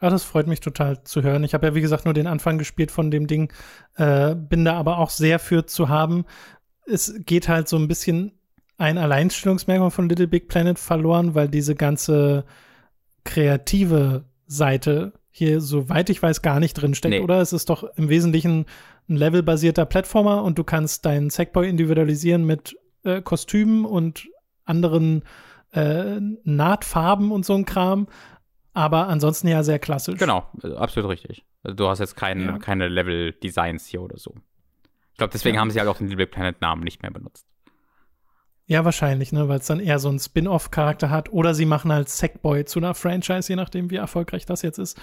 Ah, das freut mich total zu hören. Ich habe ja, wie gesagt, nur den Anfang gespielt von dem Ding, äh, bin da aber auch sehr für zu haben. Es geht halt so ein bisschen ein Alleinstellungsmerkmal von Little Big Planet verloren, weil diese ganze kreative Seite hier, soweit ich weiß, gar nicht drin steckt, nee. oder? Es ist doch im Wesentlichen ein levelbasierter Plattformer und du kannst deinen Sackboy individualisieren mit äh, Kostümen und anderen äh, Nahtfarben und so ein Kram. Aber ansonsten ja sehr klassisch. Genau, absolut richtig. Also du hast jetzt kein, ja. keine Level-Designs hier oder so. Ich glaube, deswegen ja. haben sie halt auch den Little Big Planet Namen nicht mehr benutzt. Ja, wahrscheinlich, ne, weil es dann eher so einen Spin-off-Charakter hat. Oder sie machen halt Sackboy zu einer Franchise, je nachdem, wie erfolgreich das jetzt ist.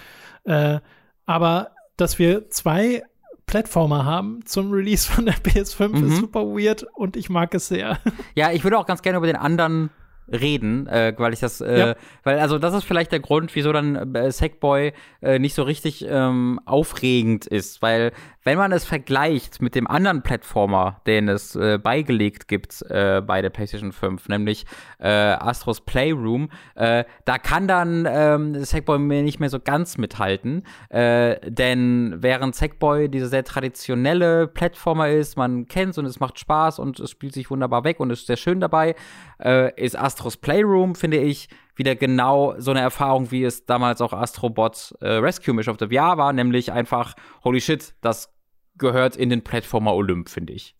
Äh, aber dass wir zwei Plattformer haben zum Release von der PS5 mhm. ist super weird und ich mag es sehr. Ja, ich würde auch ganz gerne über den anderen reden, äh, weil ich das, äh, ja. weil also das ist vielleicht der Grund, wieso dann äh, Sackboy äh, nicht so richtig ähm, aufregend ist, weil wenn man es vergleicht mit dem anderen Plattformer, den es äh, beigelegt gibt äh, bei der PlayStation 5, nämlich äh, Astros Playroom, äh, da kann dann ähm, Sackboy mir nicht mehr so ganz mithalten. Äh, denn während Sackboy diese sehr traditionelle Plattformer ist, man kennt es und es macht Spaß und es spielt sich wunderbar weg und ist sehr schön dabei, äh, ist Astros Playroom, finde ich, wieder genau so eine Erfahrung, wie es damals auch Astrobot äh, Rescue Mission of the VR war, nämlich einfach, holy shit, das gehört in den Plattformer Olymp, finde ich.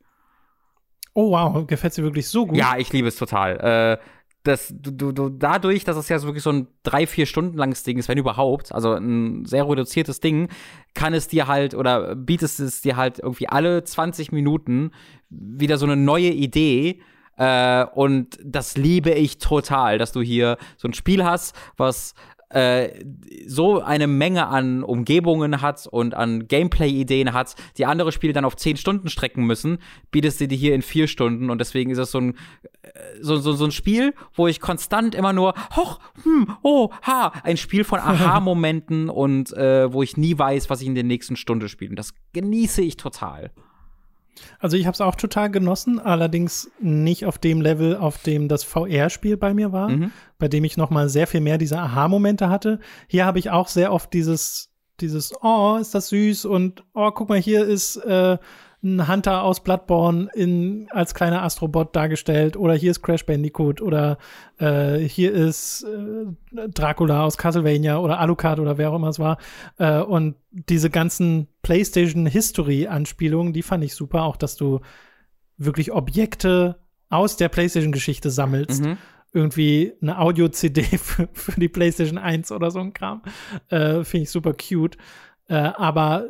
Oh wow, gefällt dir wirklich so gut? Ja, ich liebe es total. Äh, das, du, du, dadurch, dass es ja so wirklich so ein drei, vier Stunden langes Ding ist, wenn überhaupt, also ein sehr reduziertes Ding, kann es dir halt oder bietest es dir halt irgendwie alle 20 Minuten wieder so eine neue Idee. Äh, und das liebe ich total, dass du hier so ein Spiel hast, was äh, so eine Menge an Umgebungen hat und an Gameplay-Ideen hat, die andere Spiele dann auf zehn Stunden strecken müssen, bietest du dir hier in vier Stunden und deswegen ist es so ein, äh, so, so, so ein Spiel, wo ich konstant immer nur, hoch, hm, oh, ha, ein Spiel von Aha-Momenten und äh, wo ich nie weiß, was ich in der nächsten Stunde spiele. Und das genieße ich total. Also ich habe es auch total genossen, allerdings nicht auf dem Level, auf dem das VR-Spiel bei mir war, mhm. bei dem ich noch mal sehr viel mehr diese Aha-Momente hatte. Hier habe ich auch sehr oft dieses, dieses, oh, ist das süß und oh, guck mal, hier ist äh, ein Hunter aus Bloodborne in, als kleiner Astrobot dargestellt oder hier ist Crash Bandicoot oder äh, hier ist äh, Dracula aus Castlevania oder Alucard oder wer auch immer es war. Äh, und diese ganzen PlayStation History Anspielungen, die fand ich super, auch dass du wirklich Objekte aus der PlayStation Geschichte sammelst. Mhm irgendwie eine Audio-CD für, für, die PlayStation 1 oder so ein Kram. Äh, Finde ich super cute. Äh, aber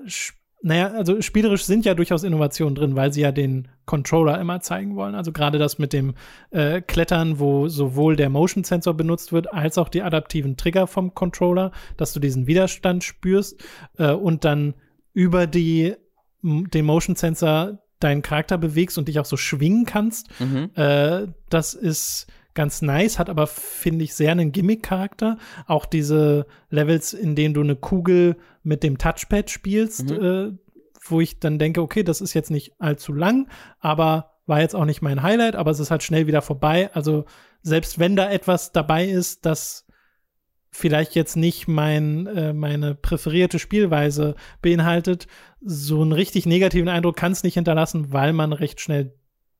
naja, also spielerisch sind ja durchaus Innovationen drin, weil sie ja den Controller immer zeigen wollen. Also gerade das mit dem äh, Klettern, wo sowohl der Motion Sensor benutzt wird, als auch die adaptiven Trigger vom Controller, dass du diesen Widerstand spürst äh, und dann über die, den Motion Sensor deinen Charakter bewegst und dich auch so schwingen kannst. Mhm. Äh, das ist ganz nice, hat aber, finde ich, sehr einen Gimmick-Charakter. Auch diese Levels, in denen du eine Kugel mit dem Touchpad spielst, mhm. äh, wo ich dann denke, okay, das ist jetzt nicht allzu lang, aber war jetzt auch nicht mein Highlight, aber es ist halt schnell wieder vorbei. Also selbst wenn da etwas dabei ist, das vielleicht jetzt nicht mein, äh, meine präferierte Spielweise beinhaltet, so einen richtig negativen Eindruck kann es nicht hinterlassen, weil man recht schnell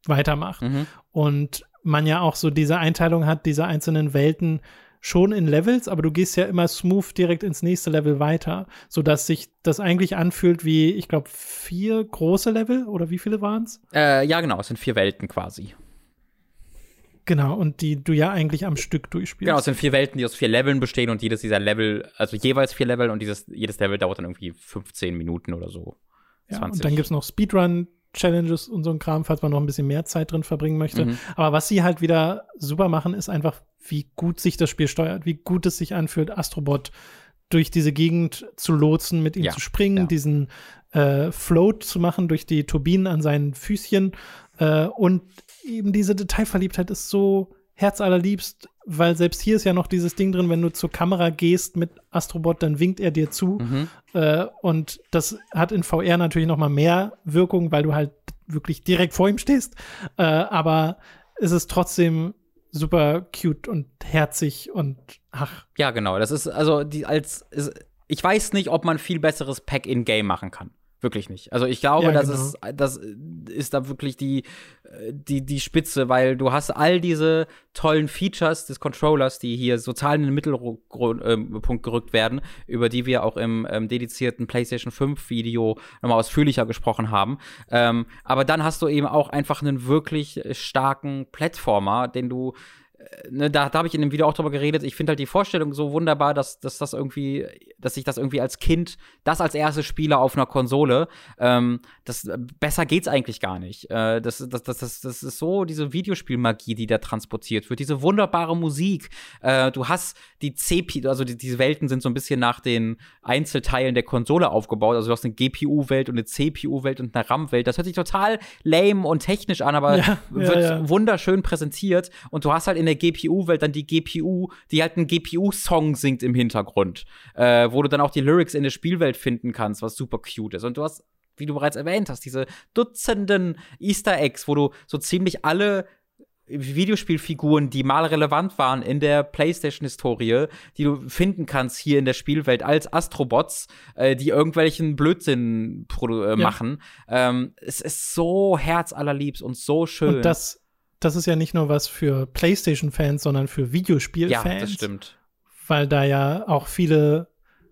weitermacht. Mhm. Und man ja auch so diese Einteilung hat, diese einzelnen Welten schon in Levels, aber du gehst ja immer smooth direkt ins nächste Level weiter, sodass sich das eigentlich anfühlt wie, ich glaube, vier große Level oder wie viele waren es? Äh, ja, genau, es sind vier Welten quasi. Genau, und die du ja eigentlich am Stück durchspielst. Genau, es sind vier Welten, die aus vier Leveln bestehen und jedes dieser Level, also jeweils vier Level und dieses, jedes Level dauert dann irgendwie 15 Minuten oder so. Ja, und dann gibt es noch Speedrun Challenges und so ein Kram, falls man noch ein bisschen mehr Zeit drin verbringen möchte. Mhm. Aber was sie halt wieder super machen, ist einfach, wie gut sich das Spiel steuert, wie gut es sich anfühlt, Astrobot durch diese Gegend zu lotsen, mit ihm ja, zu springen, ja. diesen äh, Float zu machen durch die Turbinen an seinen Füßchen. Äh, und eben diese Detailverliebtheit ist so herzallerliebst, weil selbst hier ist ja noch dieses Ding drin, wenn du zur Kamera gehst mit Astrobot, dann winkt er dir zu. Mhm. Äh, und das hat in VR natürlich noch mal mehr Wirkung, weil du halt wirklich direkt vor ihm stehst. Äh, aber es ist trotzdem super cute und herzig und ach. Ja, genau. Das ist also die als ist, ich weiß nicht, ob man viel besseres Pack in Game machen kann. Wirklich nicht. Also ich glaube, ja, das genau. ist das ist da wirklich die die die Spitze, weil du hast all diese tollen Features des Controllers, die hier sozial in den Mittelpunkt gerückt werden, über die wir auch im ähm, dedizierten PlayStation 5 Video nochmal ausführlicher gesprochen haben. Ähm, aber dann hast du eben auch einfach einen wirklich starken Plattformer, den du ne, da, da habe ich in dem Video auch drüber geredet. Ich finde halt die Vorstellung so wunderbar, dass, dass das irgendwie, dass ich das irgendwie als Kind, das als erstes Spieler auf einer Konsole, ähm, das besser geht's eigentlich gar nicht. Äh, das, das, das, das, das ist so diese Videospielmagie, die da transportiert wird, diese wunderbare Musik. Äh, du hast die CP, also die, diese Welten sind so ein bisschen nach den Einzelteilen der Konsole aufgebaut. Also du hast eine GPU-Welt und eine CPU-Welt und eine RAM-Welt. Das hört sich total lame und technisch an, aber ja, wird ja, ja. wunderschön präsentiert. Und du hast halt in der GPU-Welt dann die GPU, die halt einen GPU-Song singt im Hintergrund, äh, wo du dann auch die Lyrics in der Spielwelt finden kannst, was super cute ist. Und du hast wie du bereits erwähnt hast, diese Dutzenden Easter Eggs, wo du so ziemlich alle Videospielfiguren, die mal relevant waren in der PlayStation-Historie, die du finden kannst hier in der Spielwelt als Astrobots, äh, die irgendwelchen Blödsinn äh, machen. Ja. Ähm, es ist so herzallerliebst und so schön. Und das das ist ja nicht nur was für PlayStation-Fans, sondern für Videospiel-Fans. Ja, das stimmt. Weil da ja auch viele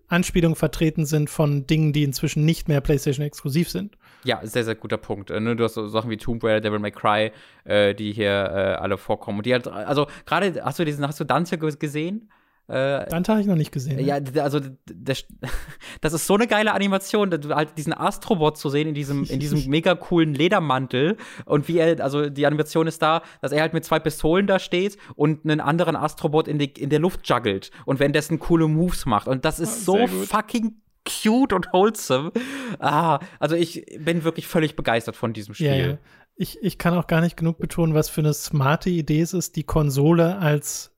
Anspielungen vertreten sind von Dingen, die inzwischen nicht mehr PlayStation-exklusiv sind. Ja, sehr, sehr guter Punkt. Äh, ne? Du hast so Sachen wie Tomb Raider, Devil May Cry, äh, die hier äh, alle vorkommen. Und die halt, also gerade, hast du diesen, hast du Dante gesehen? Äh, Dante habe ich noch nicht gesehen. Ja, ne? also das, das ist so eine geile Animation, halt diesen Astrobot zu sehen in diesem, in diesem mega coolen Ledermantel und wie er, also die Animation ist da, dass er halt mit zwei Pistolen da steht und einen anderen Astrobot in, die, in der Luft juggelt und währenddessen coole Moves macht. Und das ist oh, so fucking cute und wholesome. Ah, also ich bin wirklich völlig begeistert von diesem Spiel. Ja, ja. Ich, ich kann auch gar nicht genug betonen, was für eine smarte Idee es ist, die Konsole als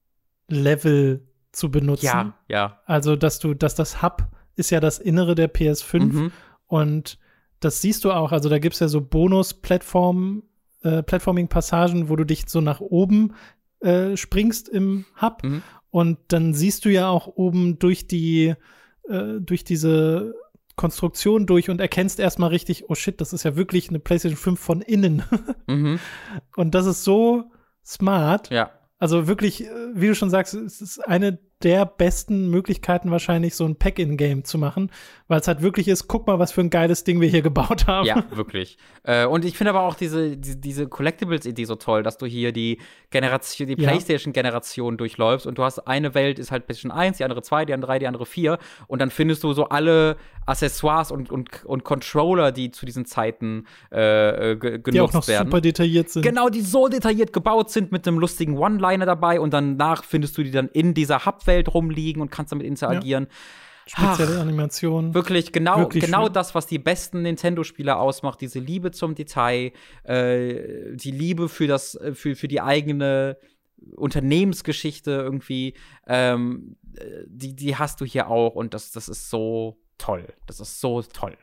Level zu benutzen. Ja, ja. Also, dass du, dass das Hub ist ja das Innere der PS5 mhm. und das siehst du auch. Also, da gibt es ja so Bonus-Plattform, äh, Platforming-Passagen, wo du dich so nach oben äh, springst im Hub mhm. und dann siehst du ja auch oben durch die, äh, durch diese Konstruktion durch und erkennst erstmal richtig, oh shit, das ist ja wirklich eine PlayStation 5 von innen. mhm. Und das ist so smart. Ja. Also wirklich, äh, wie du schon sagst, es ist eine der besten Möglichkeiten wahrscheinlich, so ein Pack-in-Game zu machen, weil es halt wirklich ist, guck mal, was für ein geiles Ding wir hier gebaut haben. Ja, wirklich. Äh, und ich finde aber auch diese, diese, diese Collectibles-Idee so toll, dass du hier die Generation, die ja. Playstation-Generation durchläufst und du hast eine Welt, ist halt PlayStation 1, die andere 2, die andere 3, die andere 4 und dann findest du so alle Accessoires und, und, und Controller, die zu diesen Zeiten äh, genutzt werden. Die auch noch werden. super detailliert sind. Genau, die so detailliert gebaut sind mit einem lustigen One-Liner dabei und danach findest du die dann in dieser Hub Welt rumliegen und kannst damit interagieren. Ja. Spezielle Animationen. Wirklich, genau, wirklich genau schön. das, was die besten Nintendo-Spiele ausmacht. Diese Liebe zum Detail, äh, die Liebe für das, äh, für, für die eigene Unternehmensgeschichte irgendwie. Ähm, die, die hast du hier auch und das, das ist so toll. Das ist so toll.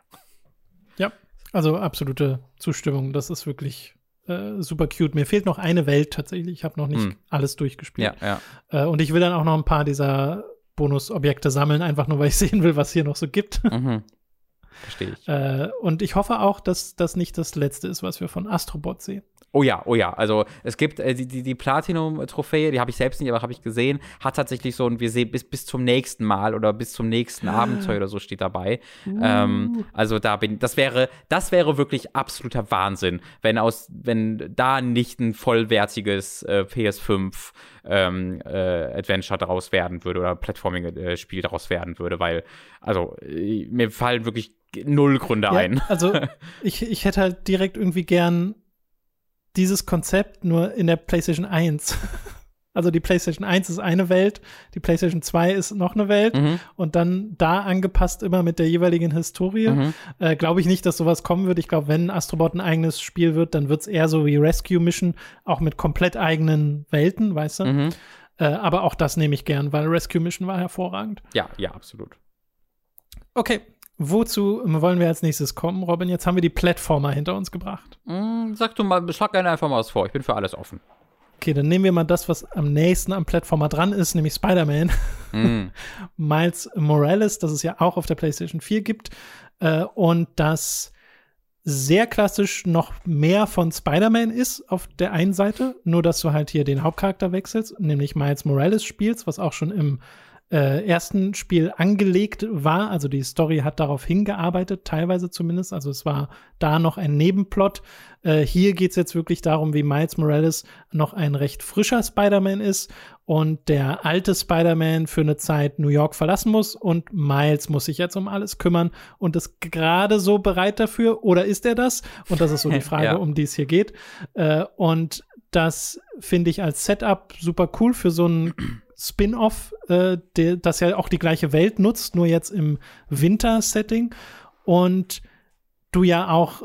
Ja, also absolute Zustimmung. Das ist wirklich äh, super cute. Mir fehlt noch eine Welt tatsächlich. Ich habe noch nicht hm. alles durchgespielt. Ja, ja. Äh, und ich will dann auch noch ein paar dieser Bonusobjekte sammeln, einfach nur, weil ich sehen will, was hier noch so gibt. Mhm. Verstehe ich. Äh, und ich hoffe auch, dass das nicht das letzte ist, was wir von Astrobot sehen. Oh ja, oh ja. Also es gibt äh, die, die, die Platinum-Trophäe, die habe ich selbst nicht, aber habe ich gesehen, hat tatsächlich so ein, wir sehen bis, bis zum nächsten Mal oder bis zum nächsten. Abenteuer oder so steht dabei. Uh. Ähm, also da bin das wäre, das wäre wirklich absoluter Wahnsinn, wenn aus, wenn da nicht ein vollwertiges äh, PS5 ähm, äh, Adventure daraus werden würde oder Platforming-Spiel daraus werden würde, weil, also, äh, mir fallen wirklich null Gründe ja, ein. Also, ich, ich hätte halt direkt irgendwie gern dieses Konzept nur in der PlayStation 1. Also die PlayStation 1 ist eine Welt, die PlayStation 2 ist noch eine Welt mhm. und dann da angepasst immer mit der jeweiligen Historie. Mhm. Äh, glaube ich nicht, dass sowas kommen wird. Ich glaube, wenn Astrobot ein eigenes Spiel wird, dann wird es eher so wie Rescue Mission, auch mit komplett eigenen Welten, weißt du? Mhm. Äh, aber auch das nehme ich gern, weil Rescue Mission war hervorragend. Ja, ja, absolut. Okay, Wozu wollen wir als nächstes kommen, Robin? Jetzt haben wir die Plattformer hinter uns gebracht. Mm, sag du mal, schlag gerne einfach mal was vor. Ich bin für alles offen. Okay, dann nehmen wir mal das, was am nächsten am Plattformer dran ist, nämlich Spider-Man. Mm. Miles Morales, das es ja auch auf der PlayStation 4 gibt. Äh, und das sehr klassisch noch mehr von Spider-Man ist auf der einen Seite, nur dass du halt hier den Hauptcharakter wechselst, nämlich Miles Morales spielst, was auch schon im äh, ersten Spiel angelegt war. Also die Story hat darauf hingearbeitet, teilweise zumindest. Also es war da noch ein Nebenplot. Äh, hier geht es jetzt wirklich darum, wie Miles Morales noch ein recht frischer Spider-Man ist und der alte Spider-Man für eine Zeit New York verlassen muss und Miles muss sich jetzt um alles kümmern und ist gerade so bereit dafür oder ist er das? Und das ist so die Frage, ja. um die es hier geht. Äh, und das finde ich als Setup super cool für so ein Spin-off, äh, das ja auch die gleiche Welt nutzt, nur jetzt im Winter-Setting. Und du ja auch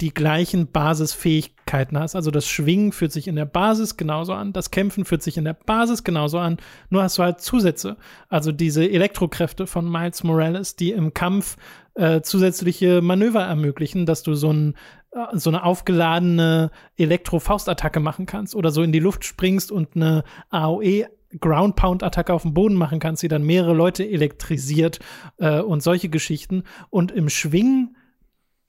die gleichen Basisfähigkeiten hast. Also das Schwingen fühlt sich in der Basis genauso an, das Kämpfen fühlt sich in der Basis genauso an, nur hast du halt Zusätze. Also diese Elektrokräfte von Miles Morales, die im Kampf äh, zusätzliche Manöver ermöglichen, dass du so, ein, äh, so eine aufgeladene Elektro-Faustattacke machen kannst oder so in die Luft springst und eine AOE Ground Pound Attacke auf dem Boden machen kannst, die dann mehrere Leute elektrisiert äh, und solche Geschichten. Und im Schwingen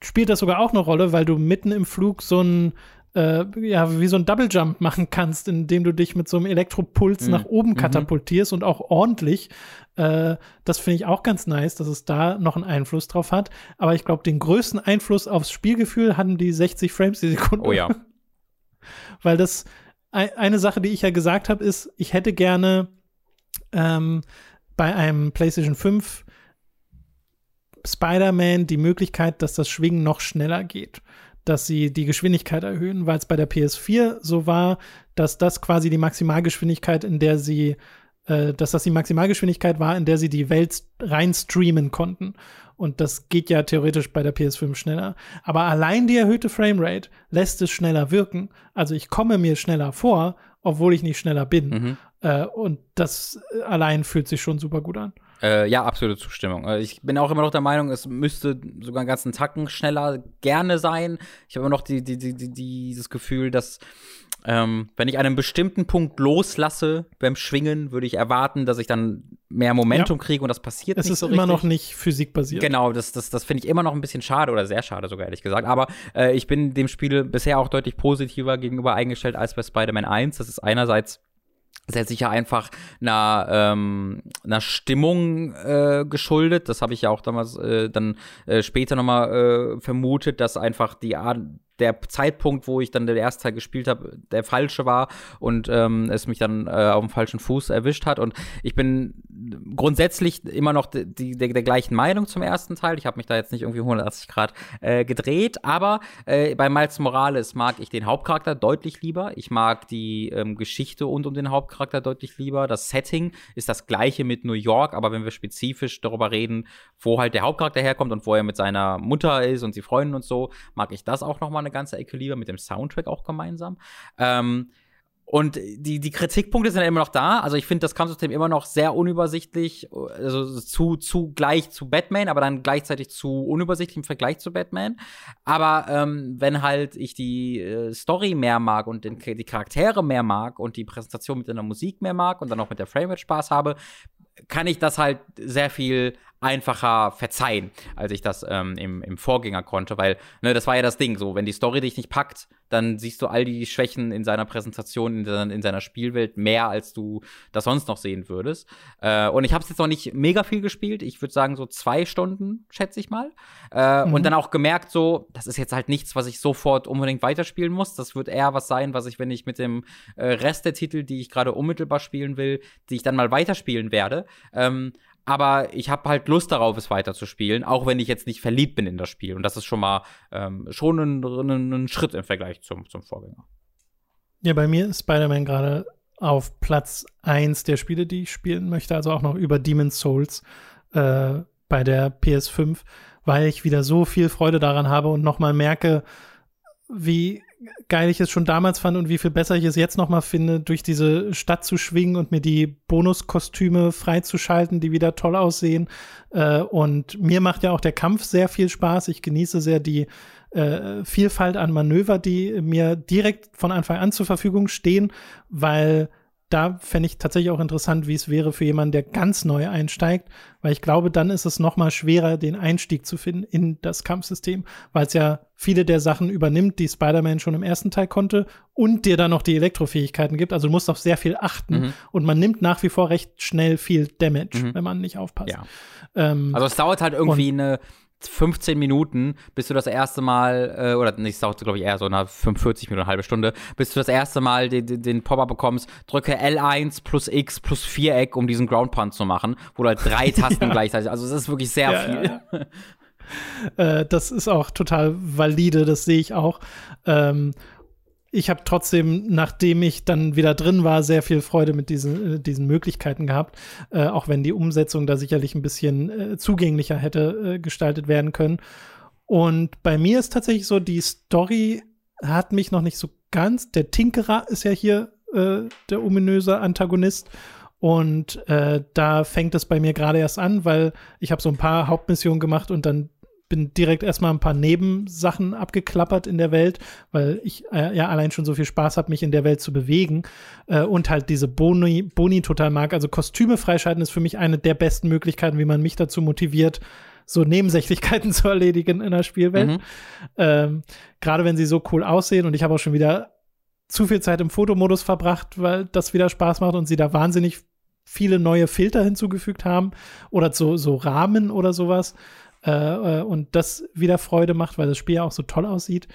spielt das sogar auch eine Rolle, weil du mitten im Flug so ein äh, ja, wie so ein Double Jump machen kannst, indem du dich mit so einem Elektropuls mhm. nach oben mhm. katapultierst mhm. und auch ordentlich. Äh, das finde ich auch ganz nice, dass es da noch einen Einfluss drauf hat. Aber ich glaube, den größten Einfluss aufs Spielgefühl hatten die 60 Frames die Sekunde. Oh ja. weil das eine Sache, die ich ja gesagt habe, ist, ich hätte gerne ähm, bei einem PlayStation 5 Spider-Man die Möglichkeit, dass das Schwingen noch schneller geht. Dass sie die Geschwindigkeit erhöhen, weil es bei der PS4 so war, dass das quasi die Maximalgeschwindigkeit, in der sie, äh, dass das die Maximalgeschwindigkeit war, in der sie die Welt rein streamen konnten. Und das geht ja theoretisch bei der PS5 schneller. Aber allein die erhöhte Framerate lässt es schneller wirken. Also ich komme mir schneller vor, obwohl ich nicht schneller bin. Mhm. Äh, und das allein fühlt sich schon super gut an. Äh, ja, absolute Zustimmung. Äh, ich bin auch immer noch der Meinung, es müsste sogar einen ganzen Tacken schneller gerne sein. Ich habe immer noch die, die, die, die, dieses Gefühl, dass ähm, wenn ich einen bestimmten Punkt loslasse beim Schwingen, würde ich erwarten, dass ich dann mehr Momentum ja. kriege und das passiert es nicht so richtig. Es ist immer noch nicht physikbasiert. Genau, das, das, das finde ich immer noch ein bisschen schade oder sehr schade sogar, ehrlich gesagt. Aber äh, ich bin dem Spiel bisher auch deutlich positiver gegenüber eingestellt als bei Spider-Man 1. Das ist einerseits sehr sicher einfach einer, ähm, einer Stimmung äh, geschuldet. Das habe ich ja auch damals äh, dann äh, später nochmal äh, vermutet, dass einfach die Art, der Zeitpunkt, wo ich dann den ersten Teil gespielt habe, der falsche war und ähm, es mich dann äh, auf dem falschen Fuß erwischt hat. Und ich bin grundsätzlich immer noch die, die, der, der gleichen Meinung zum ersten Teil. Ich habe mich da jetzt nicht irgendwie 180 Grad äh, gedreht, aber äh, bei Miles Morales mag ich den Hauptcharakter deutlich lieber. Ich mag die ähm, Geschichte und um den Hauptcharakter deutlich lieber. Das Setting ist das gleiche mit New York, aber wenn wir spezifisch darüber reden, wo halt der Hauptcharakter herkommt und wo er mit seiner Mutter ist und sie freuen und so, mag ich das auch noch mal eine ganze Ecke lieber, mit dem Soundtrack auch gemeinsam. Ähm, und die, die Kritikpunkte sind immer noch da. Also ich finde das Kampfsystem immer noch sehr unübersichtlich, also zu, zu gleich zu Batman, aber dann gleichzeitig zu unübersichtlich im Vergleich zu Batman. Aber ähm, wenn halt ich die äh, Story mehr mag und den, die Charaktere mehr mag und die Präsentation mit der Musik mehr mag und dann auch mit der Framerate Spaß habe, kann ich das halt sehr viel einfacher verzeihen, als ich das ähm, im, im Vorgänger konnte, weil ne, das war ja das Ding, so wenn die Story dich nicht packt, dann siehst du all die Schwächen in seiner Präsentation, in, seiner, in seiner Spielwelt mehr, als du das sonst noch sehen würdest. Äh, und ich habe es jetzt noch nicht mega viel gespielt, ich würde sagen so zwei Stunden, schätze ich mal. Äh, mhm. Und dann auch gemerkt, so, das ist jetzt halt nichts, was ich sofort unbedingt weiterspielen muss. Das wird eher was sein, was ich, wenn ich mit dem äh, Rest der Titel, die ich gerade unmittelbar spielen will, die ich dann mal weiterspielen werde. Ähm, aber ich habe halt Lust darauf, es weiterzuspielen, auch wenn ich jetzt nicht verliebt bin in das Spiel. Und das ist schon mal ähm, schon ein, ein, ein, Schritt im Vergleich zum, zum Vorgänger. Ja, bei mir ist Spider-Man gerade auf Platz 1 der Spiele, die ich spielen möchte, also auch noch über Demon's Souls äh, bei der PS5, weil ich wieder so viel Freude daran habe und nochmal merke, wie geil ich es schon damals fand und wie viel besser ich es jetzt noch mal finde, durch diese Stadt zu schwingen und mir die Bonuskostüme freizuschalten, die wieder toll aussehen. Äh, und mir macht ja auch der Kampf sehr viel Spaß. Ich genieße sehr die äh, Vielfalt an Manöver, die mir direkt von Anfang an zur Verfügung stehen, weil da fände ich tatsächlich auch interessant, wie es wäre für jemanden, der ganz neu einsteigt, weil ich glaube, dann ist es noch mal schwerer, den Einstieg zu finden in das Kampfsystem, weil es ja viele der Sachen übernimmt, die Spider-Man schon im ersten Teil konnte und dir dann noch die Elektrofähigkeiten gibt. Also du musst auf sehr viel achten mhm. und man nimmt nach wie vor recht schnell viel Damage, mhm. wenn man nicht aufpasst. Ja. Ähm, also es dauert halt irgendwie eine 15 Minuten, bis du das erste Mal, äh, oder nicht, es dauert, glaube ich, eher so eine 45 Minuten, eine halbe Stunde, bis du das erste Mal den, den, den Pop-Up bekommst, drücke L1 plus X plus Viereck, um diesen Ground Pound zu machen, wo du halt drei Tasten ja. gleichzeitig, also es ist wirklich sehr ja, viel. Ja, äh, das ist auch total valide, das sehe ich auch. Ähm, ich habe trotzdem, nachdem ich dann wieder drin war, sehr viel Freude mit diesen, äh, diesen Möglichkeiten gehabt, äh, auch wenn die Umsetzung da sicherlich ein bisschen äh, zugänglicher hätte äh, gestaltet werden können. Und bei mir ist tatsächlich so, die Story hat mich noch nicht so ganz. Der Tinkerer ist ja hier äh, der ominöse Antagonist. Und äh, da fängt es bei mir gerade erst an, weil ich habe so ein paar Hauptmissionen gemacht und dann bin direkt erstmal ein paar Nebensachen abgeklappert in der Welt, weil ich äh, ja allein schon so viel Spaß habe, mich in der Welt zu bewegen äh, und halt diese Boni, Boni total mag. Also Kostüme freischalten ist für mich eine der besten Möglichkeiten, wie man mich dazu motiviert, so Nebensächlichkeiten zu erledigen in der Spielwelt. Mhm. Ähm, Gerade wenn sie so cool aussehen und ich habe auch schon wieder zu viel Zeit im Fotomodus verbracht, weil das wieder Spaß macht und sie da wahnsinnig viele neue Filter hinzugefügt haben oder so, so Rahmen oder sowas äh, äh, und das wieder Freude macht, weil das Spiel ja auch so toll aussieht.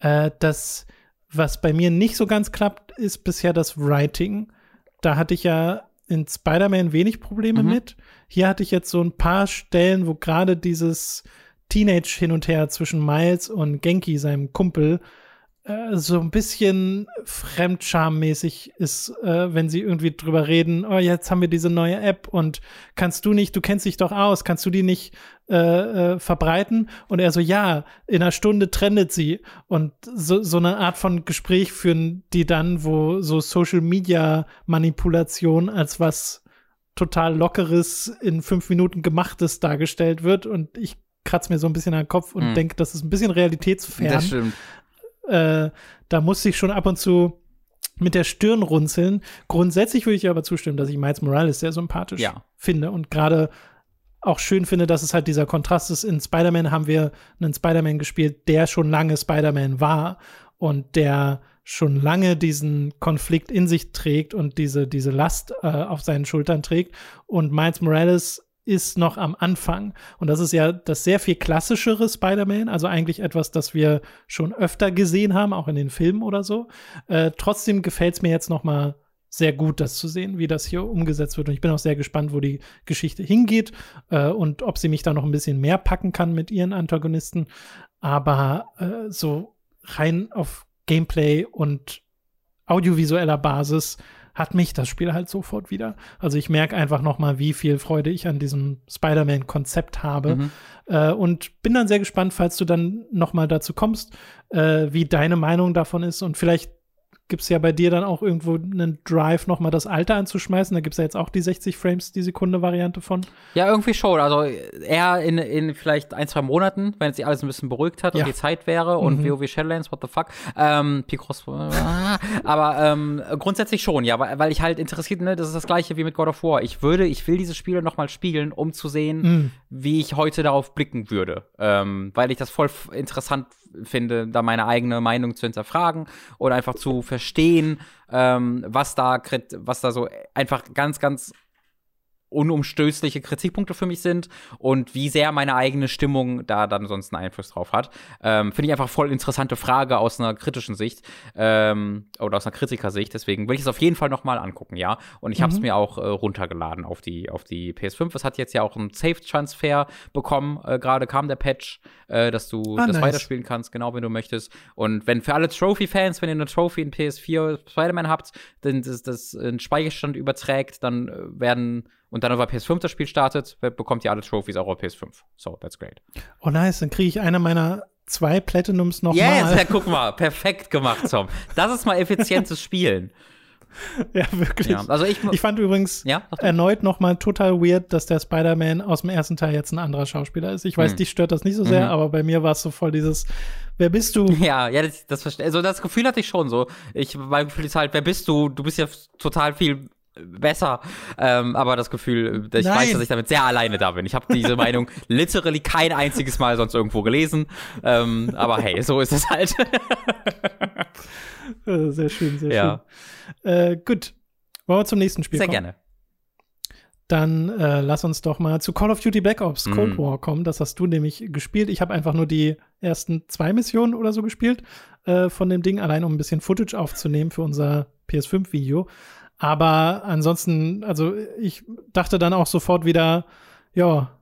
Äh, das, was bei mir nicht so ganz klappt, ist bisher das Writing. Da hatte ich ja in Spider-Man wenig Probleme mhm. mit. Hier hatte ich jetzt so ein paar Stellen, wo gerade dieses Teenage hin und her zwischen Miles und Genki, seinem Kumpel, äh, so ein bisschen fremdschammäßig ist, äh, wenn sie irgendwie drüber reden, oh, jetzt haben wir diese neue App und kannst du nicht, du kennst dich doch aus, kannst du die nicht äh, äh, verbreiten? Und er so, ja, in einer Stunde trendet sie. Und so, so eine Art von Gespräch führen die dann, wo so Social Media Manipulation als was total Lockeres in fünf Minuten gemachtes dargestellt wird. Und ich kratze mir so ein bisschen an den Kopf und mhm. denke, das ist ein bisschen realitätsfern. Das stimmt äh, da musste ich schon ab und zu mit der Stirn runzeln. Grundsätzlich würde ich aber zustimmen, dass ich Miles Morales sehr sympathisch ja. finde und gerade auch schön finde, dass es halt dieser Kontrast ist. In Spider-Man haben wir einen Spider-Man gespielt, der schon lange Spider-Man war und der schon lange diesen Konflikt in sich trägt und diese, diese Last äh, auf seinen Schultern trägt. Und Miles Morales ist noch am Anfang. Und das ist ja das sehr viel klassischere Spider-Man, also eigentlich etwas, das wir schon öfter gesehen haben, auch in den Filmen oder so. Äh, trotzdem gefällt es mir jetzt noch mal sehr gut, das zu sehen, wie das hier umgesetzt wird. Und ich bin auch sehr gespannt, wo die Geschichte hingeht äh, und ob sie mich da noch ein bisschen mehr packen kann mit ihren Antagonisten. Aber äh, so rein auf Gameplay und audiovisueller Basis hat mich das Spiel halt sofort wieder. Also ich merke einfach noch mal, wie viel Freude ich an diesem Spider-Man-Konzept habe. Mhm. Äh, und bin dann sehr gespannt, falls du dann noch mal dazu kommst, äh, wie deine Meinung davon ist. Und vielleicht gibt es ja bei dir dann auch irgendwo einen Drive, nochmal das Alter anzuschmeißen. Da gibt es ja jetzt auch die 60 Frames die Sekunde Variante von. Ja, irgendwie schon. Also eher in, in vielleicht ein, zwei Monaten, wenn sich alles ein bisschen beruhigt hat ja. und die Zeit wäre und mhm. WoW Shadowlands, what the fuck. Ähm, Picross, aber ähm, grundsätzlich schon, ja, weil, weil ich halt interessiert, ne, das ist das gleiche wie mit God of War. Ich würde, ich will diese Spiele nochmal spielen, um zu sehen, mhm. wie ich heute darauf blicken würde. Ähm, weil ich das voll interessant finde, da meine eigene Meinung zu hinterfragen oder einfach zu verstehen, ähm, was da, was da so einfach ganz, ganz unumstößliche Kritikpunkte für mich sind und wie sehr meine eigene Stimmung da dann sonst einen Einfluss drauf hat. Ähm, Finde ich einfach voll interessante Frage aus einer kritischen Sicht ähm, oder aus einer Kritikersicht. Deswegen will ich es auf jeden Fall noch mal angucken, ja. Und ich mhm. habe es mir auch äh, runtergeladen auf die, auf die PS5. Es hat jetzt ja auch einen Safe-Transfer bekommen. Äh, Gerade kam der Patch, äh, dass du ah, das nice. weiterspielen kannst, genau wenn du möchtest. Und wenn für alle Trophy-Fans, wenn ihr eine Trophy in PS4 Spider-Man habt, dann das, das einen Speicherstand überträgt, dann äh, werden und dann auf der PS5 das Spiel startet, bekommt ihr alle Trophies auch auf PS5. So, that's great. Oh nice, dann kriege ich einer meiner zwei Platinums nochmal. Yes, ja, guck mal, perfekt gemacht, Tom. Das ist mal effizientes Spielen. ja, wirklich. Ja, also ich, ich fand übrigens ja, erneut nochmal total weird, dass der Spider-Man aus dem ersten Teil jetzt ein anderer Schauspieler ist. Ich weiß, mhm. dich stört das nicht so sehr, mhm. aber bei mir war es so voll dieses, wer bist du? Ja, ja, das, das. Also das Gefühl hatte ich schon so. Ich, mein Gefühl ist halt, wer bist du? Du bist ja total viel besser. Ähm, aber das Gefühl, ich Nein. weiß, dass ich damit sehr alleine da bin. Ich habe diese Meinung literally kein einziges Mal sonst irgendwo gelesen. Ähm, aber hey, so ist es halt. Äh, sehr schön, sehr ja. schön. Äh, gut. Wollen wir zum nächsten Spiel sehr kommen? Sehr gerne. Dann äh, lass uns doch mal zu Call of Duty Black Ops Cold mm. War kommen. Das hast du nämlich gespielt. Ich habe einfach nur die ersten zwei Missionen oder so gespielt äh, von dem Ding, allein um ein bisschen Footage aufzunehmen für unser PS5-Video. Aber ansonsten, also ich dachte dann auch sofort wieder, ja,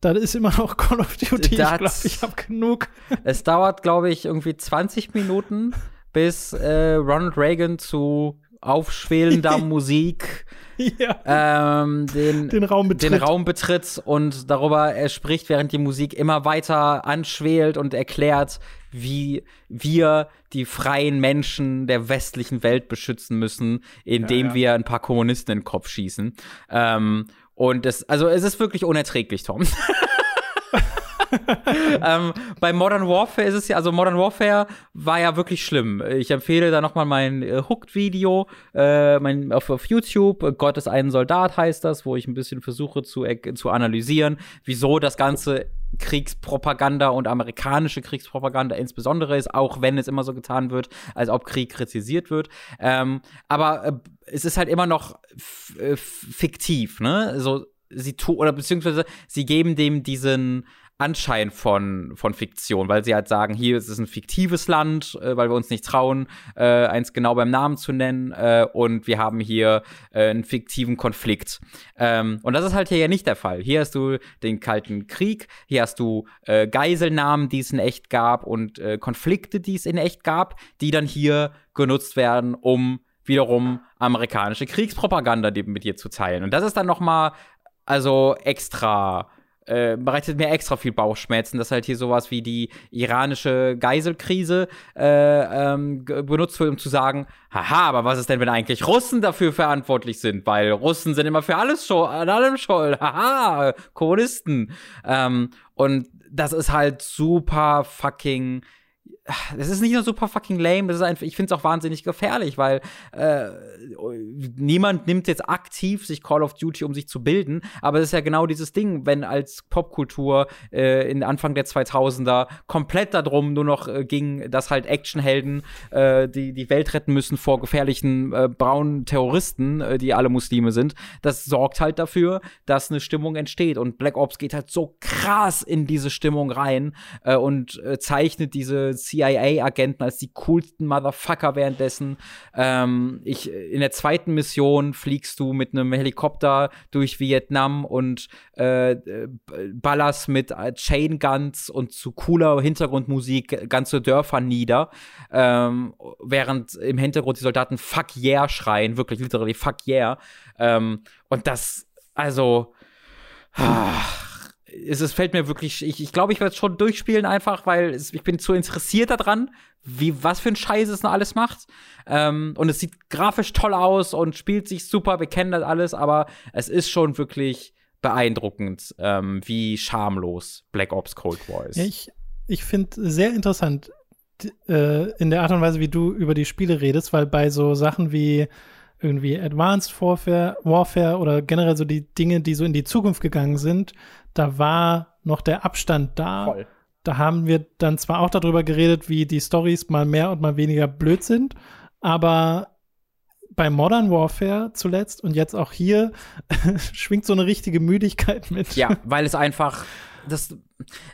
das ist immer noch Call of Duty. Das, ich glaube, ich habe genug. Es dauert, glaube ich, irgendwie 20 Minuten, bis äh, Ronald Reagan zu aufschwelender Musik ja. ähm, den, den, Raum den, Raum betritt und darüber er spricht, während die Musik immer weiter anschwelt und erklärt, wie wir die freien Menschen der westlichen Welt beschützen müssen, indem ja, ja. wir ein paar Kommunisten in den Kopf schießen. Ähm, und es, also es ist wirklich unerträglich, Tom. ähm, bei Modern Warfare ist es ja, also Modern Warfare war ja wirklich schlimm. Ich empfehle da nochmal mein äh, Hooked-Video äh, auf, auf YouTube. Gott ist ein Soldat heißt das, wo ich ein bisschen versuche zu, zu analysieren, wieso das Ganze Kriegspropaganda und amerikanische Kriegspropaganda insbesondere ist, auch wenn es immer so getan wird, als ob Krieg kritisiert wird. Ähm, aber äh, es ist halt immer noch äh, fiktiv, ne? So sie tun oder beziehungsweise sie geben dem diesen Anschein von, von Fiktion, weil sie halt sagen, hier ist es ein fiktives Land, äh, weil wir uns nicht trauen, äh, eins genau beim Namen zu nennen, äh, und wir haben hier äh, einen fiktiven Konflikt. Ähm, und das ist halt hier ja nicht der Fall. Hier hast du den Kalten Krieg, hier hast du äh, Geiselnahmen, die es in echt gab, und äh, Konflikte, die es in echt gab, die dann hier genutzt werden, um wiederum amerikanische Kriegspropaganda mit dir zu teilen. Und das ist dann noch mal also extra äh, bereitet mir extra viel Bauchschmerzen, dass halt hier sowas wie die iranische Geiselkrise äh, ähm, benutzt wird, um zu sagen, haha, aber was ist denn, wenn eigentlich Russen dafür verantwortlich sind? Weil Russen sind immer für alles schon, an allem schuld. Haha, Kommunisten. Ähm, und das ist halt super fucking das ist nicht nur super fucking lame, das ist einfach, ich finde es auch wahnsinnig gefährlich, weil äh, niemand nimmt jetzt aktiv sich Call of Duty, um sich zu bilden, aber es ist ja genau dieses Ding, wenn als Popkultur äh, in Anfang der 2000er komplett darum nur noch äh, ging, dass halt Actionhelden äh, die die Welt retten müssen vor gefährlichen äh, braunen Terroristen, äh, die alle Muslime sind, das sorgt halt dafür, dass eine Stimmung entsteht und Black Ops geht halt so krass in diese Stimmung rein äh, und äh, zeichnet diese CIA-Agenten als die coolsten Motherfucker währenddessen. Ähm, ich, in der zweiten Mission fliegst du mit einem Helikopter durch Vietnam und äh, ballerst mit Chain Guns und zu cooler Hintergrundmusik ganze Dörfer nieder, ähm, während im Hintergrund die Soldaten Fuck yeah schreien, wirklich literally Fuck yeah. Ähm, und das, also, ach, es, es fällt mir wirklich, ich, ich glaube, ich werde es schon durchspielen einfach, weil es, ich bin zu interessiert daran, wie, was für ein Scheiß es noch alles macht. Ähm, und es sieht grafisch toll aus und spielt sich super, wir kennen das alles, aber es ist schon wirklich beeindruckend, ähm, wie schamlos Black Ops Cold War ist. Ich, ich finde sehr interessant äh, in der Art und Weise, wie du über die Spiele redest, weil bei so Sachen wie irgendwie Advanced Warfare, Warfare oder generell so die Dinge, die so in die Zukunft gegangen sind, da war noch der Abstand da. Voll. Da haben wir dann zwar auch darüber geredet, wie die Stories mal mehr und mal weniger blöd sind, aber bei Modern Warfare zuletzt und jetzt auch hier schwingt so eine richtige Müdigkeit mit. Ja, weil es einfach das,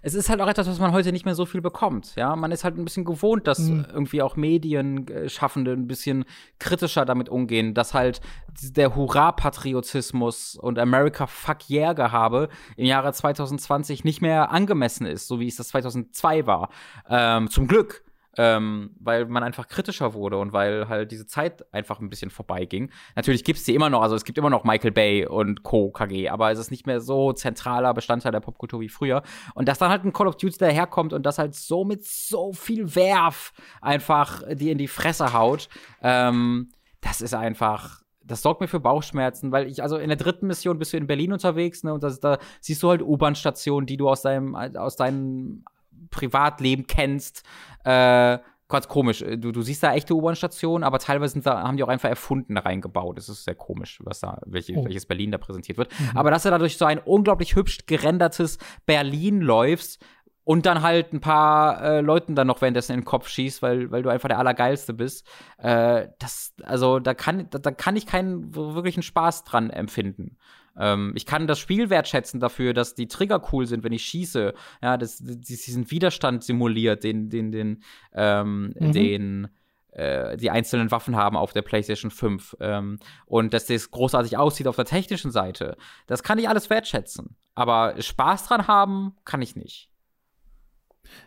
es ist halt auch etwas, was man heute nicht mehr so viel bekommt. Ja, man ist halt ein bisschen gewohnt, dass mhm. irgendwie auch Medienschaffende ein bisschen kritischer damit umgehen, dass halt der Hurra-Patriotismus und America Fuck Yeah Gehabe im Jahre 2020 nicht mehr angemessen ist, so wie es das 2002 war. Ähm, zum Glück ähm, weil man einfach kritischer wurde und weil halt diese Zeit einfach ein bisschen vorbeiging. Natürlich gibt es die immer noch, also es gibt immer noch Michael Bay und Co. KG, aber es ist nicht mehr so zentraler Bestandteil der Popkultur wie früher. Und dass dann halt ein Call of Duty daherkommt und das halt so mit so viel Werf einfach die in die Fresse haut, ähm, das ist einfach, das sorgt mir für Bauchschmerzen, weil ich, also in der dritten Mission bist du in Berlin unterwegs, ne, und das, da siehst du halt U-Bahn-Stationen, die du aus deinem, aus deinem Privatleben kennst. Äh, ganz komisch. Du, du siehst da echte U-Bahn-Stationen, aber teilweise sind da, haben die auch einfach erfunden reingebaut. Das ist sehr komisch, was da, welche, oh. welches Berlin da präsentiert wird. Mhm. Aber dass du dadurch so ein unglaublich hübsch gerendertes Berlin läufst, und dann halt ein paar äh, Leuten dann noch währenddessen in den Kopf schießt, weil, weil du einfach der Allergeilste bist. Äh, das, also da kann, da, da kann ich keinen wirklichen Spaß dran empfinden. Ähm, ich kann das Spiel wertschätzen dafür, dass die Trigger cool sind, wenn ich schieße. Ja, das, diesen Widerstand simuliert, den, den, den, ähm, mhm. den äh, die einzelnen Waffen haben auf der PlayStation 5 ähm, und dass das großartig aussieht auf der technischen Seite. Das kann ich alles wertschätzen. Aber Spaß dran haben, kann ich nicht.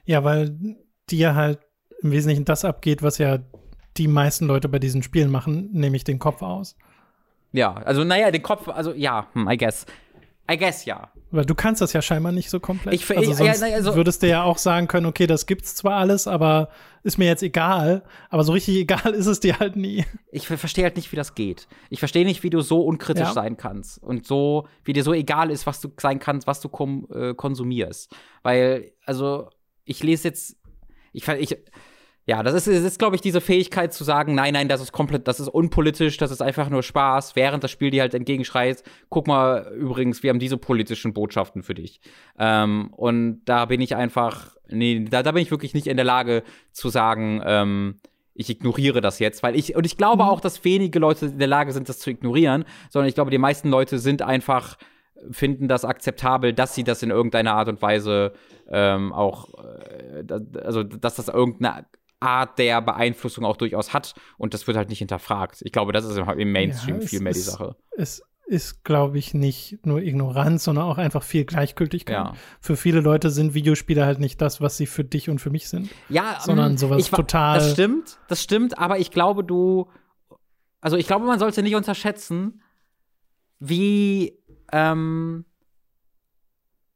Ja, weil dir halt im Wesentlichen das abgeht, was ja die meisten Leute bei diesen Spielen machen, nämlich den Kopf aus. Ja, also naja, den Kopf, also ja, hm, I guess. I guess ja. Weil du kannst das ja scheinbar nicht so komplett. Ich, also sonst ja, also, würdest du ja auch sagen können, okay, das gibt's zwar alles, aber ist mir jetzt egal. Aber so richtig egal ist es dir halt nie. Ich verstehe halt nicht, wie das geht. Ich verstehe nicht, wie du so unkritisch ja. sein kannst und so, wie dir so egal ist, was du sein kannst, was du äh, konsumierst. Weil, also ich lese jetzt, ich, ich ja, das ist, ist glaube ich, diese Fähigkeit zu sagen, nein, nein, das ist komplett, das ist unpolitisch, das ist einfach nur Spaß, während das Spiel dir halt entgegenschreit, guck mal, übrigens, wir haben diese politischen Botschaften für dich. Ähm, und da bin ich einfach, nee, da, da bin ich wirklich nicht in der Lage zu sagen, ähm, ich ignoriere das jetzt, weil ich, und ich glaube mhm. auch, dass wenige Leute in der Lage sind, das zu ignorieren, sondern ich glaube, die meisten Leute sind einfach finden das akzeptabel, dass sie das in irgendeiner Art und Weise ähm, auch, äh, also dass das irgendeine Art der Beeinflussung auch durchaus hat und das wird halt nicht hinterfragt. Ich glaube, das ist im Mainstream ja, viel mehr ist, die Sache. Es ist, glaube ich, nicht nur Ignoranz, sondern auch einfach viel Gleichgültigkeit. Ja. Für viele Leute sind Videospiele halt nicht das, was sie für dich und für mich sind. Ja, sondern ähm, sowas ich, total. Das stimmt, das stimmt, aber ich glaube, du, also ich glaube, man sollte nicht unterschätzen, wie ähm,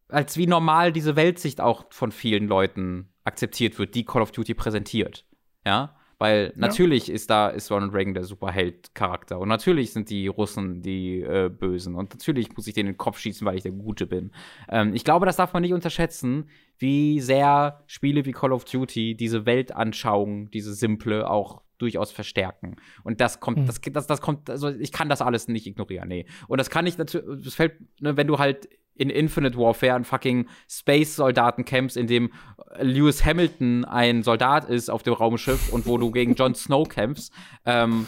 als wie normal diese Weltsicht auch von vielen Leuten akzeptiert wird, die Call of Duty präsentiert. Ja, weil ja. natürlich ist da ist Ronald Reagan der Superheld-Charakter und natürlich sind die Russen die äh, Bösen und natürlich muss ich denen in den Kopf schießen, weil ich der Gute bin. Ähm, ich glaube, das darf man nicht unterschätzen, wie sehr Spiele wie Call of Duty diese Weltanschauung, diese simple auch durchaus verstärken. Und das kommt, mhm. das, das, das kommt, also ich kann das alles nicht ignorieren, nee. Und das kann ich natürlich, das fällt, ne, wenn du halt in Infinite Warfare einen fucking Space-Soldaten kämpfst, in dem Lewis Hamilton ein Soldat ist auf dem Raumschiff und wo du gegen Jon Snow kämpfst, ähm,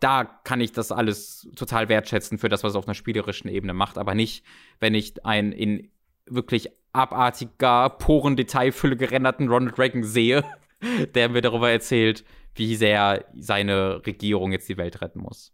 da kann ich das alles total wertschätzen für das, was es auf einer spielerischen Ebene macht, aber nicht, wenn ich einen in wirklich abartiger, poren Detailfülle gerenderten Ronald Reagan sehe, der mir darüber erzählt, wie sehr seine Regierung jetzt die Welt retten muss.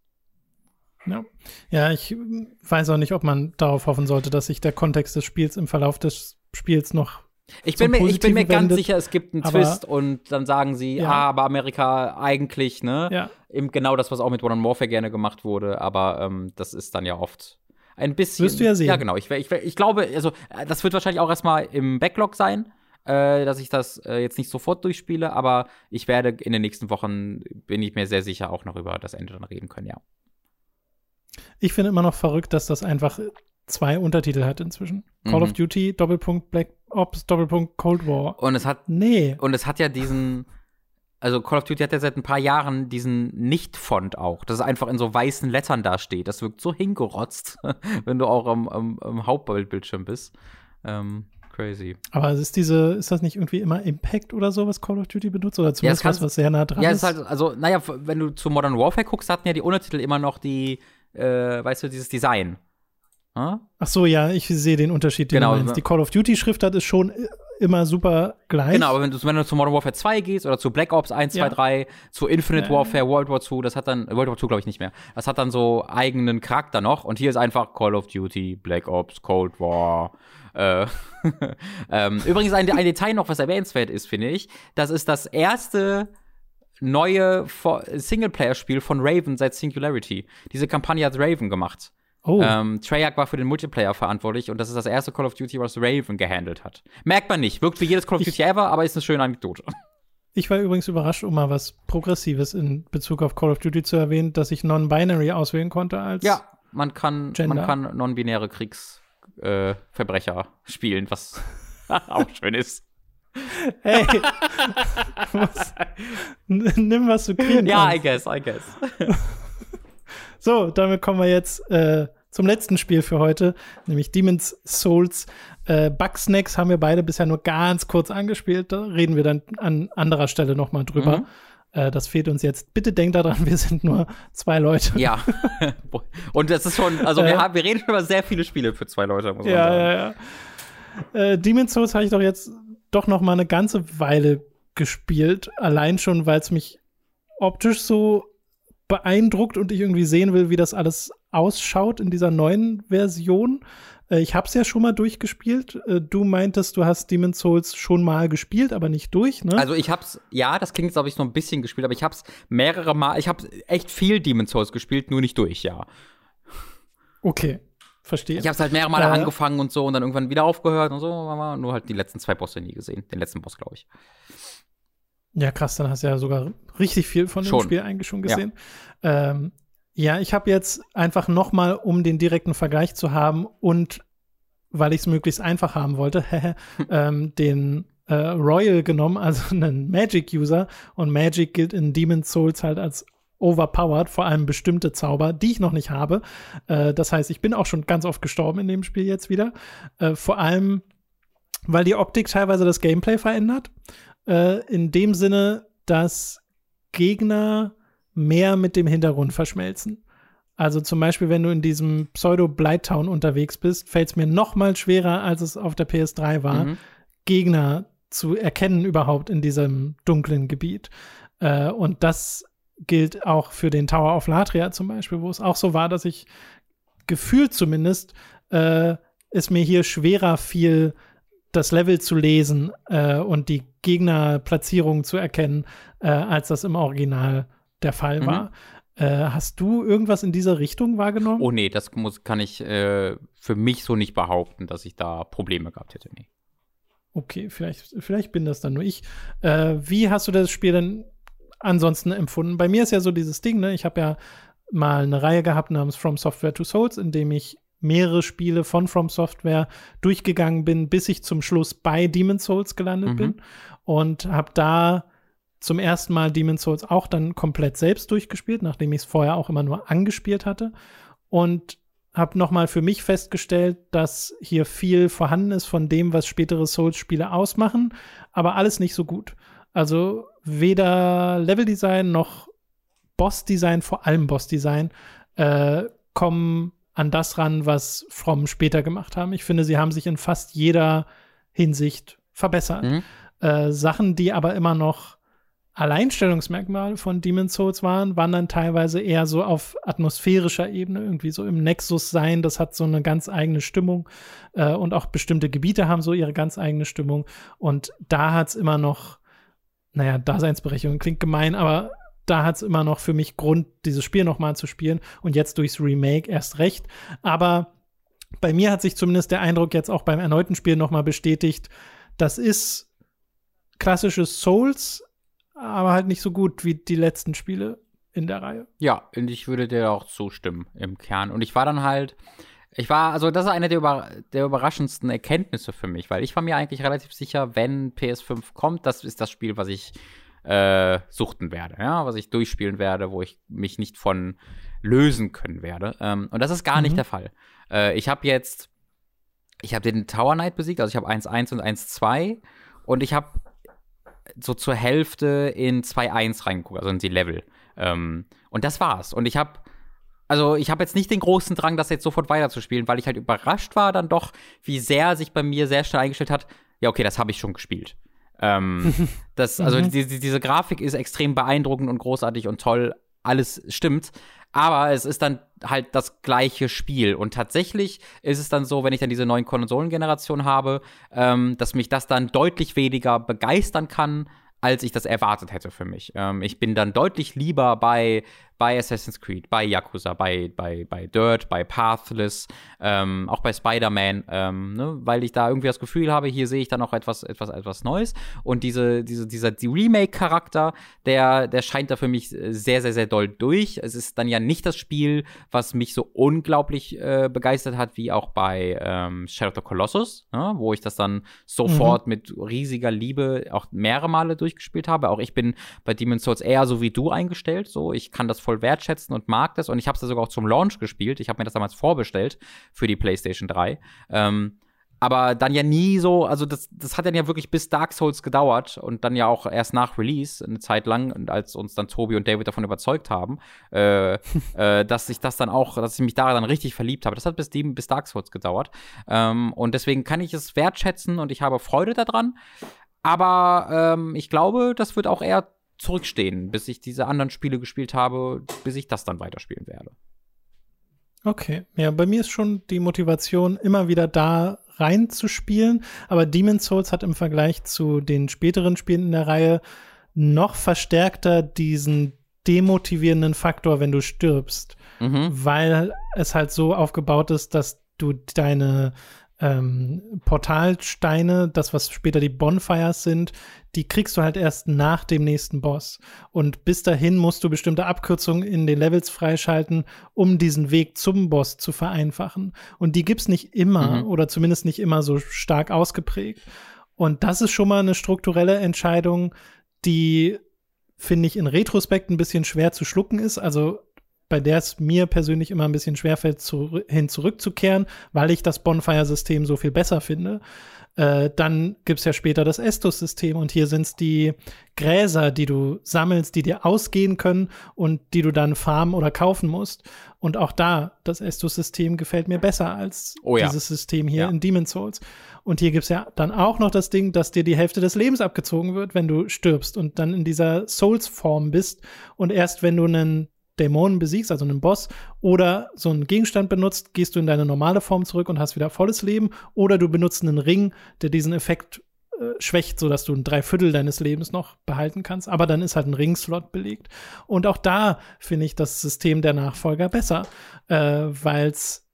Ja. ja, ich weiß auch nicht, ob man darauf hoffen sollte, dass sich der Kontext des Spiels im Verlauf des Spiels noch ich bin, mir, ich bin mir ganz sicher, es gibt einen Twist und dann sagen sie, ja. ah, aber Amerika eigentlich, ne? Ja. Eben genau das, was auch mit Modern Warfare gerne gemacht wurde, aber ähm, das ist dann ja oft ein bisschen. Wirst du ja sehen. Ja, genau. Ich, ich, ich glaube, also, das wird wahrscheinlich auch erstmal im Backlog sein äh, dass ich das äh, jetzt nicht sofort durchspiele, aber ich werde in den nächsten Wochen, bin ich mir sehr sicher, auch noch über das Ende dann reden können, ja. Ich finde immer noch verrückt, dass das einfach zwei Untertitel hat inzwischen. Mhm. Call of mhm. Duty, Doppelpunkt Black Ops, Doppelpunkt Cold War. Und es hat. Nee. Und es hat ja diesen. Also Call of Duty hat ja seit ein paar Jahren diesen Nicht-Font auch, dass es einfach in so weißen Lettern da steht. Das wirkt so hingerotzt, wenn du auch am, am, am Hauptbildschirm bist. Ähm, crazy. Aber ist diese, ist das nicht irgendwie immer Impact oder so, was Call of Duty benutzt? Oder zumindest ja, was, was sehr nah dran ja, ist? Ja, ist halt, also, naja, wenn du zu Modern Warfare guckst, hatten ja die Untertitel immer noch die, äh, weißt du, dieses Design. Hm? Ach so, ja, ich sehe den Unterschied, den genau. Die Call of Duty Schriftart ist schon immer super gleich. Genau, aber wenn du, wenn du zu Modern Warfare 2 gehst oder zu Black Ops 1, ja. 2, 3, zu Infinite ja, Warfare, World War 2, das hat dann, World War 2 glaube ich nicht mehr, das hat dann so eigenen Charakter noch und hier ist einfach Call of Duty, Black Ops, Cold War, äh, ähm, übrigens ein, ein Detail noch, was erwähnenswert ist, finde ich. Das ist das erste neue Singleplayer-Spiel von Raven seit Singularity. Diese Kampagne hat Raven gemacht. Oh. Ähm, Treyarch war für den Multiplayer verantwortlich und das ist das erste Call of Duty, was Raven gehandelt hat. Merkt man nicht, wirkt wie jedes Call of Duty ever, aber ist eine schöne Anekdote. Ich war übrigens überrascht, um mal was Progressives in Bezug auf Call of Duty zu erwähnen, dass ich Non-Binary auswählen konnte als. Ja, man kann, man kann non-binäre Kriegsverbrecher äh, spielen, was auch schön ist. Hey, was, nimm was du kriegen Ja, I guess, I guess. so, damit kommen wir jetzt äh, zum letzten Spiel für heute, nämlich Demon's Souls. Äh, Bugsnacks haben wir beide bisher nur ganz kurz angespielt. Da reden wir dann an anderer Stelle noch mal drüber. Mhm. Äh, das fehlt uns jetzt. Bitte denkt daran, wir sind nur zwei Leute. Ja. Und das ist schon, also wir, haben, wir reden über sehr viele Spiele für zwei Leute, muss man ja, sagen. Ja, ja, ja. Äh, Demon's Souls habe ich doch jetzt doch noch mal eine ganze Weile gespielt. Allein schon, weil es mich optisch so beeindruckt und ich irgendwie sehen will, wie das alles ausschaut in dieser neuen Version. Äh, ich habe es ja schon mal durchgespielt. Äh, du meintest, du hast Demon's Souls schon mal gespielt, aber nicht durch, ne? Also ich hab's, ja, das klingt, glaube ich, so ein bisschen gespielt, aber ich hab's mehrere Mal, ich habe echt viel Demon's Souls gespielt, nur nicht durch, ja. Okay, verstehe. Ich habe es halt mehrere Mal äh, angefangen und so und dann irgendwann wieder aufgehört und so, nur halt die letzten zwei Bosse nie gesehen. Den letzten Boss, glaube ich. Ja, krass, dann hast du ja sogar richtig viel von dem schon. Spiel eigentlich schon gesehen. Ja, ähm, ja ich habe jetzt einfach noch mal, um den direkten Vergleich zu haben und weil ich es möglichst einfach haben wollte, ähm, den äh, Royal genommen, also einen Magic-User. Und Magic gilt in Demon's Souls halt als overpowered, vor allem bestimmte Zauber, die ich noch nicht habe. Äh, das heißt, ich bin auch schon ganz oft gestorben in dem Spiel jetzt wieder. Äh, vor allem, weil die Optik teilweise das Gameplay verändert äh, in dem Sinne, dass Gegner mehr mit dem Hintergrund verschmelzen. Also zum Beispiel, wenn du in diesem Pseudo-Blighttown unterwegs bist, fällt es mir noch mal schwerer, als es auf der PS3 war, mhm. Gegner zu erkennen überhaupt in diesem dunklen Gebiet. Äh, und das gilt auch für den Tower of Latria zum Beispiel, wo es auch so war, dass ich gefühlt zumindest äh, es mir hier schwerer fiel, das Level zu lesen äh, und die Gegnerplatzierung zu erkennen, äh, als das im Original der Fall mhm. war. Äh, hast du irgendwas in dieser Richtung wahrgenommen? Oh nee, das muss, kann ich äh, für mich so nicht behaupten, dass ich da Probleme gehabt hätte. Nee. Okay, vielleicht, vielleicht bin das dann nur ich. Äh, wie hast du das Spiel denn ansonsten empfunden? Bei mir ist ja so dieses Ding, ne? Ich habe ja mal eine Reihe gehabt namens From Software to Souls, in dem ich mehrere Spiele von From Software durchgegangen bin, bis ich zum Schluss bei Demon's Souls gelandet mhm. bin und habe da zum ersten Mal Demon's Souls auch dann komplett selbst durchgespielt, nachdem ich es vorher auch immer nur angespielt hatte und habe nochmal für mich festgestellt, dass hier viel vorhanden ist von dem, was spätere Souls-Spiele ausmachen, aber alles nicht so gut. Also weder Leveldesign noch Bossdesign, vor allem Bossdesign, äh, kommen an das ran, was From später gemacht haben. Ich finde, sie haben sich in fast jeder Hinsicht verbessert. Mhm. Äh, Sachen, die aber immer noch Alleinstellungsmerkmale von Demon's Souls waren, waren dann teilweise eher so auf atmosphärischer Ebene, irgendwie so im Nexus sein. Das hat so eine ganz eigene Stimmung äh, und auch bestimmte Gebiete haben so ihre ganz eigene Stimmung. Und da hat es immer noch, naja, Daseinsberechtigung klingt gemein, aber da hat es immer noch für mich Grund, dieses Spiel nochmal zu spielen und jetzt durchs Remake erst recht. Aber bei mir hat sich zumindest der Eindruck jetzt auch beim erneuten Spiel nochmal bestätigt, das ist klassisches Souls, aber halt nicht so gut wie die letzten Spiele in der Reihe. Ja, und ich würde dir auch zustimmen im Kern. Und ich war dann halt, ich war, also das ist eine der, über, der überraschendsten Erkenntnisse für mich, weil ich war mir eigentlich relativ sicher, wenn PS5 kommt, das ist das Spiel, was ich äh, suchten werde, ja, was ich durchspielen werde, wo ich mich nicht von lösen können werde. Ähm, und das ist gar mhm. nicht der Fall. Äh, ich habe jetzt, ich habe den Tower Knight besiegt, also ich habe 1-1 und 1-2 und ich habe so zur Hälfte in 2-1 reingeguckt, also in die Level. Ähm, und das war's. Und ich habe also ich habe jetzt nicht den großen Drang, das jetzt sofort weiterzuspielen, weil ich halt überrascht war dann doch, wie sehr sich bei mir sehr schnell eingestellt hat, ja, okay, das habe ich schon gespielt. Ähm, das, also mhm. die, die, diese Grafik ist extrem beeindruckend und großartig und toll. Alles stimmt. Aber es ist dann halt das gleiche Spiel. Und tatsächlich ist es dann so, wenn ich dann diese neuen Konsolengenerationen habe, ähm, dass mich das dann deutlich weniger begeistern kann, als ich das erwartet hätte für mich. Ähm, ich bin dann deutlich lieber bei bei Assassin's Creed, bei Yakuza, bei, bei, bei Dirt, bei Pathless, ähm, auch bei Spider-Man, ähm, ne? weil ich da irgendwie das Gefühl habe, hier sehe ich dann auch etwas, etwas, etwas Neues. Und diese, diese, dieser die Remake-Charakter, der, der scheint da für mich sehr, sehr, sehr doll durch. Es ist dann ja nicht das Spiel, was mich so unglaublich äh, begeistert hat, wie auch bei ähm, Shadow of the Colossus, ne? wo ich das dann sofort mhm. mit riesiger Liebe auch mehrere Male durchgespielt habe. Auch ich bin bei Demon's Souls eher so wie du eingestellt. So, ich kann das voll voll wertschätzen und mag das. Und ich habe es sogar auch zum Launch gespielt. Ich habe mir das damals vorbestellt für die PlayStation 3. Ähm, aber dann ja nie so, also das, das hat dann ja wirklich bis Dark Souls gedauert und dann ja auch erst nach Release eine Zeit lang, als uns dann Tobi und David davon überzeugt haben, äh, äh, dass ich das dann auch, dass ich mich da dann richtig verliebt habe. Das hat bis, die, bis Dark Souls gedauert. Ähm, und deswegen kann ich es wertschätzen und ich habe Freude daran. Aber ähm, ich glaube, das wird auch eher zurückstehen, bis ich diese anderen Spiele gespielt habe, bis ich das dann weiterspielen werde. Okay, ja, bei mir ist schon die Motivation immer wieder da reinzuspielen, aber Demon's Souls hat im Vergleich zu den späteren Spielen in der Reihe noch verstärkter diesen demotivierenden Faktor, wenn du stirbst, mhm. weil es halt so aufgebaut ist, dass du deine ähm, Portalsteine, das, was später die Bonfires sind, die kriegst du halt erst nach dem nächsten Boss. Und bis dahin musst du bestimmte Abkürzungen in den Levels freischalten, um diesen Weg zum Boss zu vereinfachen. Und die gibt's nicht immer mhm. oder zumindest nicht immer so stark ausgeprägt. Und das ist schon mal eine strukturelle Entscheidung, die finde ich in Retrospekt ein bisschen schwer zu schlucken ist. Also bei der es mir persönlich immer ein bisschen schwerfällt, zu, hin zurückzukehren, weil ich das Bonfire-System so viel besser finde. Äh, dann gibt's ja später das Estus-System und hier sind's die Gräser, die du sammelst, die dir ausgehen können und die du dann farmen oder kaufen musst. Und auch da, das Estus-System gefällt mir besser als oh ja. dieses System hier ja. in Demon's Souls. Und hier gibt's ja dann auch noch das Ding, dass dir die Hälfte des Lebens abgezogen wird, wenn du stirbst und dann in dieser Souls-Form bist. Und erst wenn du einen Dämonen besiegst, also einen Boss, oder so einen Gegenstand benutzt, gehst du in deine normale Form zurück und hast wieder volles Leben, oder du benutzt einen Ring, der diesen Effekt äh, schwächt, sodass du ein Dreiviertel deines Lebens noch behalten kannst. Aber dann ist halt ein Ringslot belegt. Und auch da finde ich das System der Nachfolger besser, äh, weil es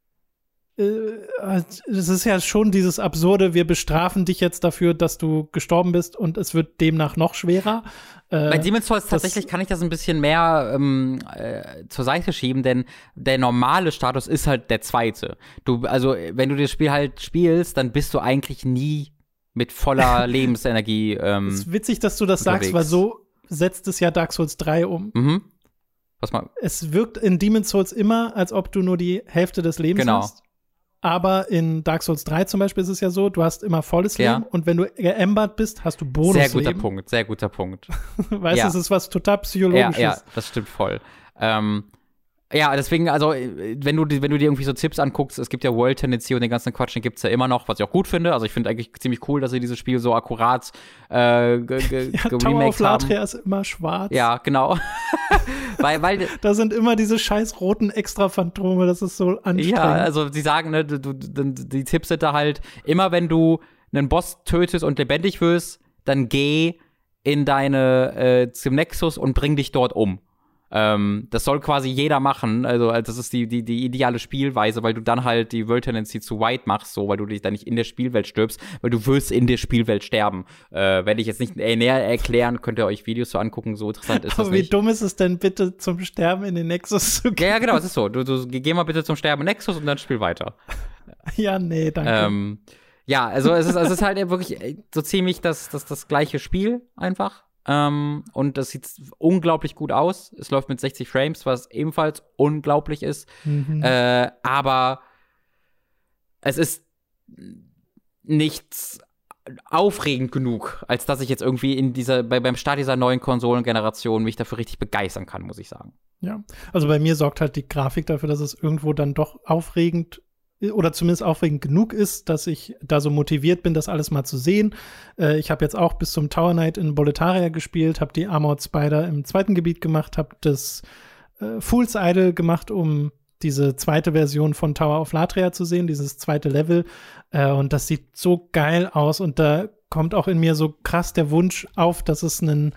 äh, es ist ja schon dieses absurde, wir bestrafen dich jetzt dafür, dass du gestorben bist und es wird demnach noch schwerer. Äh, Bei Demon's Souls tatsächlich kann ich das ein bisschen mehr ähm, äh, zur Seite schieben, denn der normale Status ist halt der zweite. Du, also wenn du das Spiel halt spielst, dann bist du eigentlich nie mit voller Lebensenergie. Ähm, es ist witzig, dass du das unterwegs. sagst, weil so setzt es ja Dark Souls 3 um. Mhm. Was mal? Es wirkt in Demon's Souls immer, als ob du nur die Hälfte des Lebens genau. hast. Aber in Dark Souls 3 zum Beispiel ist es ja so, du hast immer volles ja. Leben und wenn du geämbert bist, hast du Bonus. Sehr guter Punkt, sehr guter Punkt. weißt du, ja. es ist was total psychologisches. Ja, ja das stimmt voll. Ähm, ja, deswegen, also, wenn du, wenn du dir irgendwie so Tipps anguckst, es gibt ja World Tendency und den ganzen Quatsch, den gibt's ja immer noch, was ich auch gut finde. Also, ich finde eigentlich ziemlich cool, dass sie dieses Spiel so akkurat äh, ja, Tower of Latria ist immer schwarz. Ja, genau. weil, weil, da sind immer diese scheiß roten Extra-Phantome, das ist so anstrengend. Ja, also, sie sagen, ne, du, die Tipps sind da halt, immer wenn du einen Boss tötest und lebendig wirst, dann geh in deine, äh, zum Nexus und bring dich dort um. Ähm, das soll quasi jeder machen. Also, also, das ist die, die, die ideale Spielweise, weil du dann halt die World Tendency zu white machst, so, weil du dich dann nicht in der Spielwelt stirbst, weil du wirst in der Spielwelt sterben. Äh, werde ich jetzt nicht näher erklären, könnt ihr euch Videos so angucken, so interessant ist Aber das wie dumm ist es denn bitte zum Sterben in den Nexus zu gehen? Ja, ja genau, es ist so. Du, du geh mal bitte zum Sterben in Nexus und dann spiel weiter. ja, nee, danke. Ähm, ja, also es ist, es ist halt wirklich so ziemlich das, das, das gleiche Spiel einfach. Ähm, und das sieht unglaublich gut aus. Es läuft mit 60 Frames, was ebenfalls unglaublich ist. Mhm. Äh, aber es ist nichts aufregend genug, als dass ich jetzt irgendwie in dieser, bei, beim Start dieser neuen Konsolengeneration mich dafür richtig begeistern kann, muss ich sagen. Ja, also bei mir sorgt halt die Grafik dafür, dass es irgendwo dann doch aufregend oder zumindest aufregend genug ist, dass ich da so motiviert bin, das alles mal zu sehen. Äh, ich habe jetzt auch bis zum Tower Knight in Boletaria gespielt, habe die Armored Spider im zweiten Gebiet gemacht, habe das äh, Fool's Idol gemacht, um diese zweite Version von Tower of Latria zu sehen, dieses zweite Level. Äh, und das sieht so geil aus und da kommt auch in mir so krass der Wunsch auf, dass es einen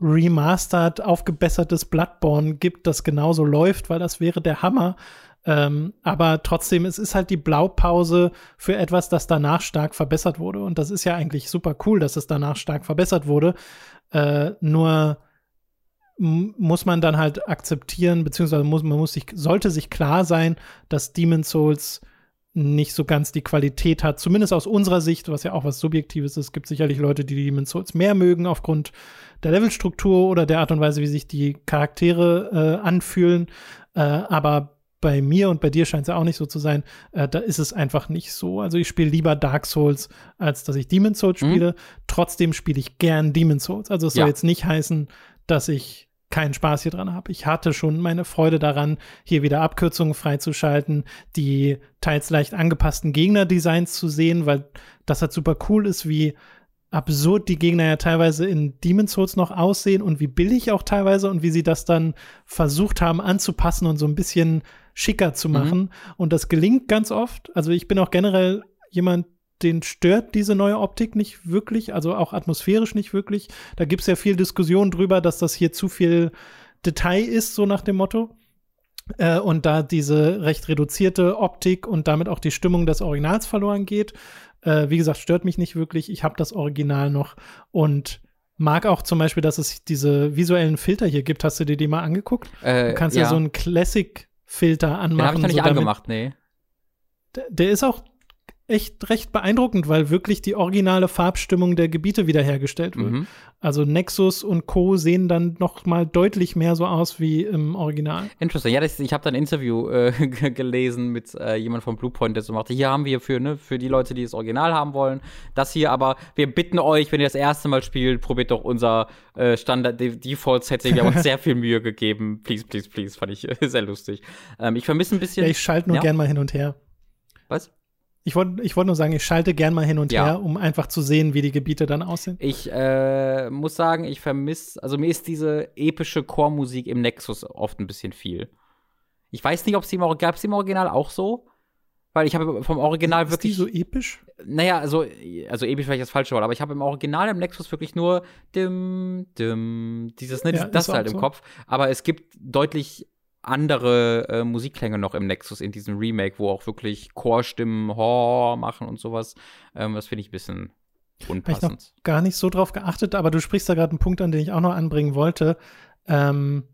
remastered, aufgebessertes Bloodborne gibt, das genauso läuft, weil das wäre der Hammer. Ähm, aber trotzdem, es ist halt die Blaupause für etwas, das danach stark verbessert wurde. Und das ist ja eigentlich super cool, dass es danach stark verbessert wurde. Äh, nur muss man dann halt akzeptieren, beziehungsweise muss, man muss sich, sollte sich klar sein, dass Demon Souls nicht so ganz die Qualität hat, zumindest aus unserer Sicht, was ja auch was Subjektives ist. Es gibt sicherlich Leute, die Demon Souls mehr mögen aufgrund der Levelstruktur oder der Art und Weise, wie sich die Charaktere äh, anfühlen. Äh, aber bei mir und bei dir scheint es ja auch nicht so zu sein, äh, da ist es einfach nicht so. Also ich spiele lieber Dark Souls, als dass ich Demon Souls mhm. spiele. Mhm. Trotzdem spiele ich gern Demon Souls. Also es soll ja. jetzt nicht heißen, dass ich keinen Spaß hier dran habe. Ich hatte schon meine Freude daran, hier wieder Abkürzungen freizuschalten, die teils leicht angepassten Gegnerdesigns zu sehen, weil das halt super cool ist, wie absurd die Gegner ja teilweise in Demon's Souls noch aussehen und wie billig auch teilweise und wie sie das dann versucht haben anzupassen und so ein bisschen schicker zu mhm. machen. Mhm. Und das gelingt ganz oft. Also ich bin auch generell jemand, den stört diese neue Optik nicht wirklich, also auch atmosphärisch nicht wirklich. Da gibt es ja viel Diskussion drüber, dass das hier zu viel Detail ist, so nach dem Motto. Äh, und da diese recht reduzierte Optik und damit auch die Stimmung des Originals verloren geht. Äh, wie gesagt, stört mich nicht wirklich. Ich habe das Original noch und mag auch zum Beispiel, dass es diese visuellen Filter hier gibt. Hast du dir die mal angeguckt? Äh, du kannst ja. ja so einen Classic-Filter anmachen. Den habe ich noch nicht so angemacht, nee. Der, der ist auch echt recht beeindruckend, weil wirklich die originale Farbstimmung der Gebiete wiederhergestellt wird. Mhm. Also Nexus und Co. sehen dann noch mal deutlich mehr so aus wie im Original. Interessant. Ja, das, ich habe da ein Interview äh, gelesen mit äh, jemand von Bluepoint, der so machte, hier haben wir für, ne, für die Leute, die das Original haben wollen, das hier, aber wir bitten euch, wenn ihr das erste Mal spielt, probiert doch unser äh, Standard Default Setting. Wir haben uns sehr viel Mühe gegeben. Please, please, please. Fand ich sehr lustig. Ähm, ich vermisse ein bisschen. Ja, ich schalte nur ja? gern mal hin und her. Was? Ich wollte ich wollt nur sagen, ich schalte gern mal hin und ja. her, um einfach zu sehen, wie die Gebiete dann aussehen. Ich äh, muss sagen, ich vermisse, also mir ist diese epische Chormusik im Nexus oft ein bisschen viel. Ich weiß nicht, ob sie im Original, gab es im Original auch so? Weil ich habe vom Original ist wirklich. Ist die so episch? Naja, also, also episch vielleicht das falsche Wort, aber ich habe im Original im Nexus wirklich nur dim, dim, dieses, ne, ja, das halt im so. Kopf. Aber es gibt deutlich andere äh, Musikklänge noch im Nexus in diesem Remake, wo auch wirklich Chorstimmen Hor machen und sowas. Ähm, das finde ich ein bisschen unpassend. Habe ich noch gar nicht so drauf geachtet, aber du sprichst da gerade einen Punkt an, den ich auch noch anbringen wollte, ähm,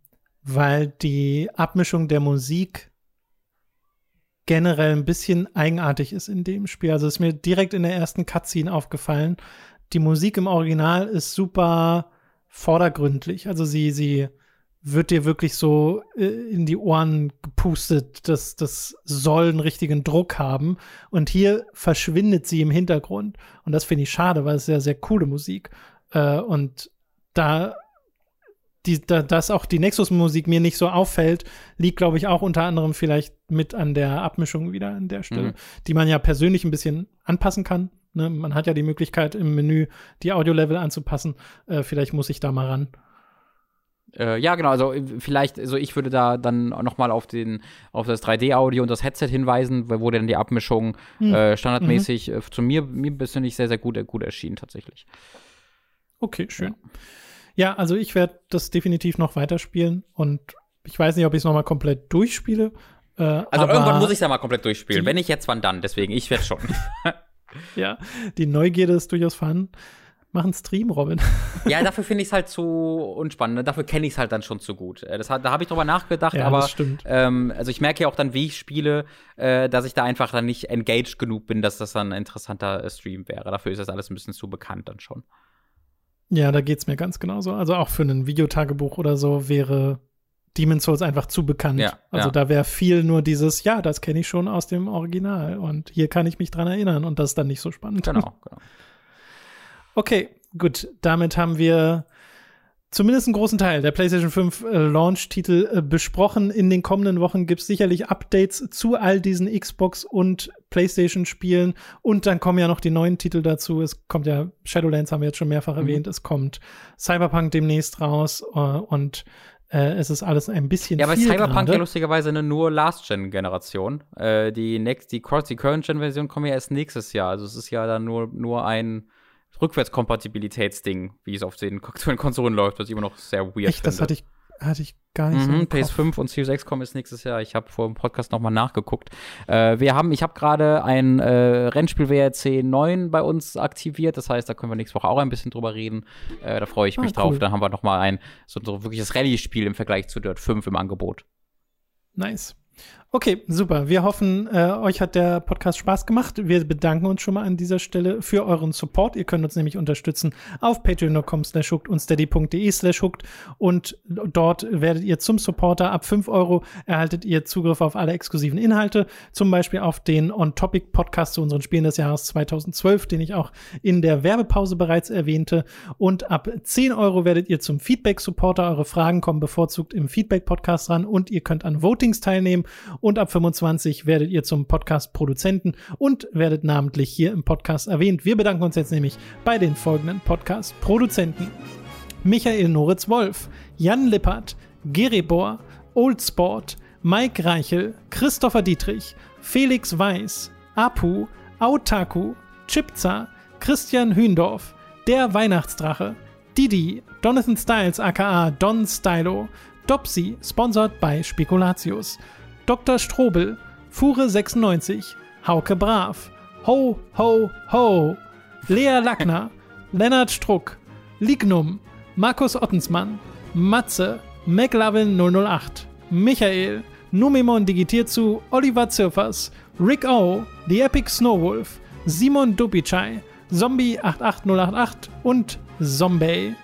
weil die Abmischung der Musik generell ein bisschen eigenartig ist in dem Spiel. Also ist mir direkt in der ersten Cutscene aufgefallen. Die Musik im Original ist super vordergründlich. Also sie, sie wird dir wirklich so äh, in die Ohren gepustet, dass das soll einen richtigen Druck haben. Und hier verschwindet sie im Hintergrund. Und das finde ich schade, weil es sehr, sehr coole Musik. Äh, und da, die, da, dass auch die Nexus-Musik mir nicht so auffällt, liegt, glaube ich, auch unter anderem vielleicht mit an der Abmischung wieder an der Stelle, mhm. die man ja persönlich ein bisschen anpassen kann. Ne? Man hat ja die Möglichkeit, im Menü die Audio-Level anzupassen. Äh, vielleicht muss ich da mal ran. Äh, ja, genau, also äh, vielleicht, also ich würde da dann nochmal auf den, auf das 3D-Audio und das Headset hinweisen, wo dann die Abmischung hm. äh, standardmäßig mhm. äh, zu mir, mir persönlich sehr, sehr gut, äh, gut erschien tatsächlich. Okay, schön. Ja, ja also ich werde das definitiv noch weiterspielen und ich weiß nicht, ob ich es nochmal komplett durchspiele. Äh, also irgendwann muss ich es ja mal komplett durchspielen. Wenn nicht jetzt, wann dann? Deswegen, ich werde schon. ja, die Neugierde ist durchaus vorhanden. Mach einen Stream, Robin. ja, dafür finde ich es halt zu unspannend. Ne? Dafür kenne ich es halt dann schon zu gut. Äh, das, da habe ich drüber nachgedacht, ja, aber ähm, also ich merke ja auch dann, wie ich spiele, äh, dass ich da einfach dann nicht engaged genug bin, dass das dann ein interessanter äh, Stream wäre. Dafür ist das alles ein bisschen zu bekannt dann schon. Ja, da geht es mir ganz genauso. Also auch für ein Videotagebuch oder so wäre Demon's Souls einfach zu bekannt. Ja, also ja. da wäre viel nur dieses, ja, das kenne ich schon aus dem Original und hier kann ich mich dran erinnern und das ist dann nicht so spannend. Genau, genau. Okay, gut. Damit haben wir zumindest einen großen Teil der PlayStation 5 äh, Launch-Titel äh, besprochen. In den kommenden Wochen gibt es sicherlich Updates zu all diesen Xbox- und PlayStation-Spielen. Und dann kommen ja noch die neuen Titel dazu. Es kommt ja, Shadowlands haben wir jetzt schon mehrfach mhm. erwähnt. Es kommt Cyberpunk demnächst raus äh, und äh, es ist alles ein bisschen. Ja, aber Cyberpunk grade. ja lustigerweise eine nur Last-Gen-Generation. Die, next, die, die Current-Gen-Version kommen ja erst nächstes Jahr. Also es ist ja dann nur, nur ein Rückwärtskompatibilitätsding, wie es auf den Konsolen läuft, was ich immer noch sehr weird Echt, finde. das hatte ich hatte ich gar nicht mhm, so PS5 und Series X kommen ist nächstes Jahr. Ich habe vor dem Podcast nochmal nachgeguckt. Äh, wir haben, ich habe gerade ein äh, Rennspiel WRC 9 bei uns aktiviert. Das heißt, da können wir nächste Woche auch ein bisschen drüber reden. Äh, da freue ich mich ah, cool. drauf. Dann haben wir nochmal ein so, so wirkliches Rallye-Spiel im Vergleich zu Dirt 5 im Angebot. Nice. Okay, super. Wir hoffen, äh, euch hat der Podcast Spaß gemacht. Wir bedanken uns schon mal an dieser Stelle für euren Support. Ihr könnt uns nämlich unterstützen auf patreon.com slash hooked und steady.de slash hooked und dort werdet ihr zum Supporter. Ab 5 Euro erhaltet ihr Zugriff auf alle exklusiven Inhalte, zum Beispiel auf den On-Topic-Podcast zu unseren Spielen des Jahres 2012, den ich auch in der Werbepause bereits erwähnte. Und ab 10 Euro werdet ihr zum Feedback-Supporter. Eure Fragen kommen bevorzugt im Feedback-Podcast ran und ihr könnt an Votings teilnehmen und ab 25 werdet ihr zum Podcast-Produzenten und werdet namentlich hier im Podcast erwähnt. Wir bedanken uns jetzt nämlich bei den folgenden Podcast-Produzenten. Michael Noritz-Wolf, Jan Lippert, Geribor, Oldsport, Mike Reichel, Christopher Dietrich, Felix Weiß, Apu, Autaku, Chipza, Christian Hündorf, Der Weihnachtsdrache, Didi, Jonathan Styles aka Don Stylo, Dopsy, sponsored by Spekulatius, Dr. Strobel, Fure 96, Hauke Brav, Ho, Ho, Ho, Lea Lackner, Lennart Struck, Lignum, Markus Ottensmann, Matze, McLavin 008, Michael, Numemon digitiert zu Oliver Zirfers, Rick O, The Epic Snowwolf, Simon Dupichai, Zombie 88088 und Zombie.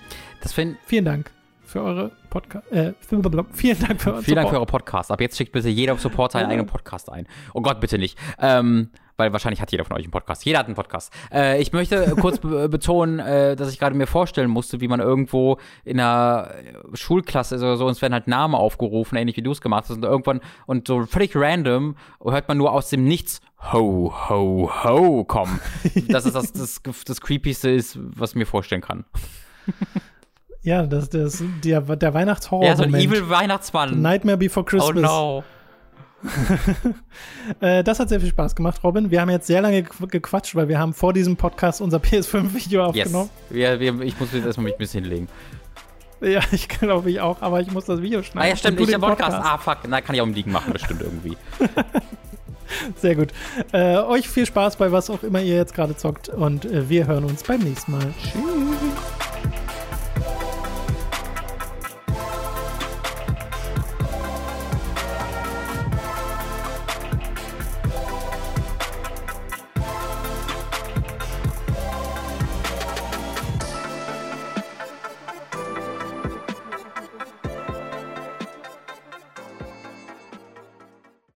Vielen Dank für eure Podcast. Äh, vielen Dank für euren Vielen Support. Dank für eure Podcast. Ab jetzt schickt bitte jeder Supporter einen eigenen Podcast ein. Oh Gott, bitte nicht. Ähm, weil wahrscheinlich hat jeder von euch einen Podcast. Jeder hat einen Podcast. Äh, ich möchte kurz be betonen, äh, dass ich gerade mir vorstellen musste, wie man irgendwo in einer Schulklasse ist oder so, und es werden halt Namen aufgerufen, ähnlich wie du es gemacht hast, und irgendwann, und so völlig random hört man nur aus dem Nichts Ho, ho, ho kommen. das ist das, das, das Creepyste ist, was ich mir vorstellen kann. Ja, das, das, der, der Weihnachtshorror. Ja, so ein Evil Weihnachtsmann. Nightmare Before Christmas. Oh no. äh, das hat sehr viel Spaß gemacht, Robin. Wir haben jetzt sehr lange gequatscht, weil wir haben vor diesem Podcast unser PS5-Video aufgenommen. Yes. Wir, wir, ich muss jetzt erstmal mich ein bisschen hinlegen. Ja, ich glaube ich auch, aber ich muss das Video schneiden. Ah ja, stimmt, ich der Podcast. Podcast. Ah, fuck, na, kann ich auch im Liegen machen, bestimmt irgendwie. Sehr gut. Äh, euch viel Spaß bei was auch immer ihr jetzt gerade zockt und äh, wir hören uns beim nächsten Mal. Tschüss.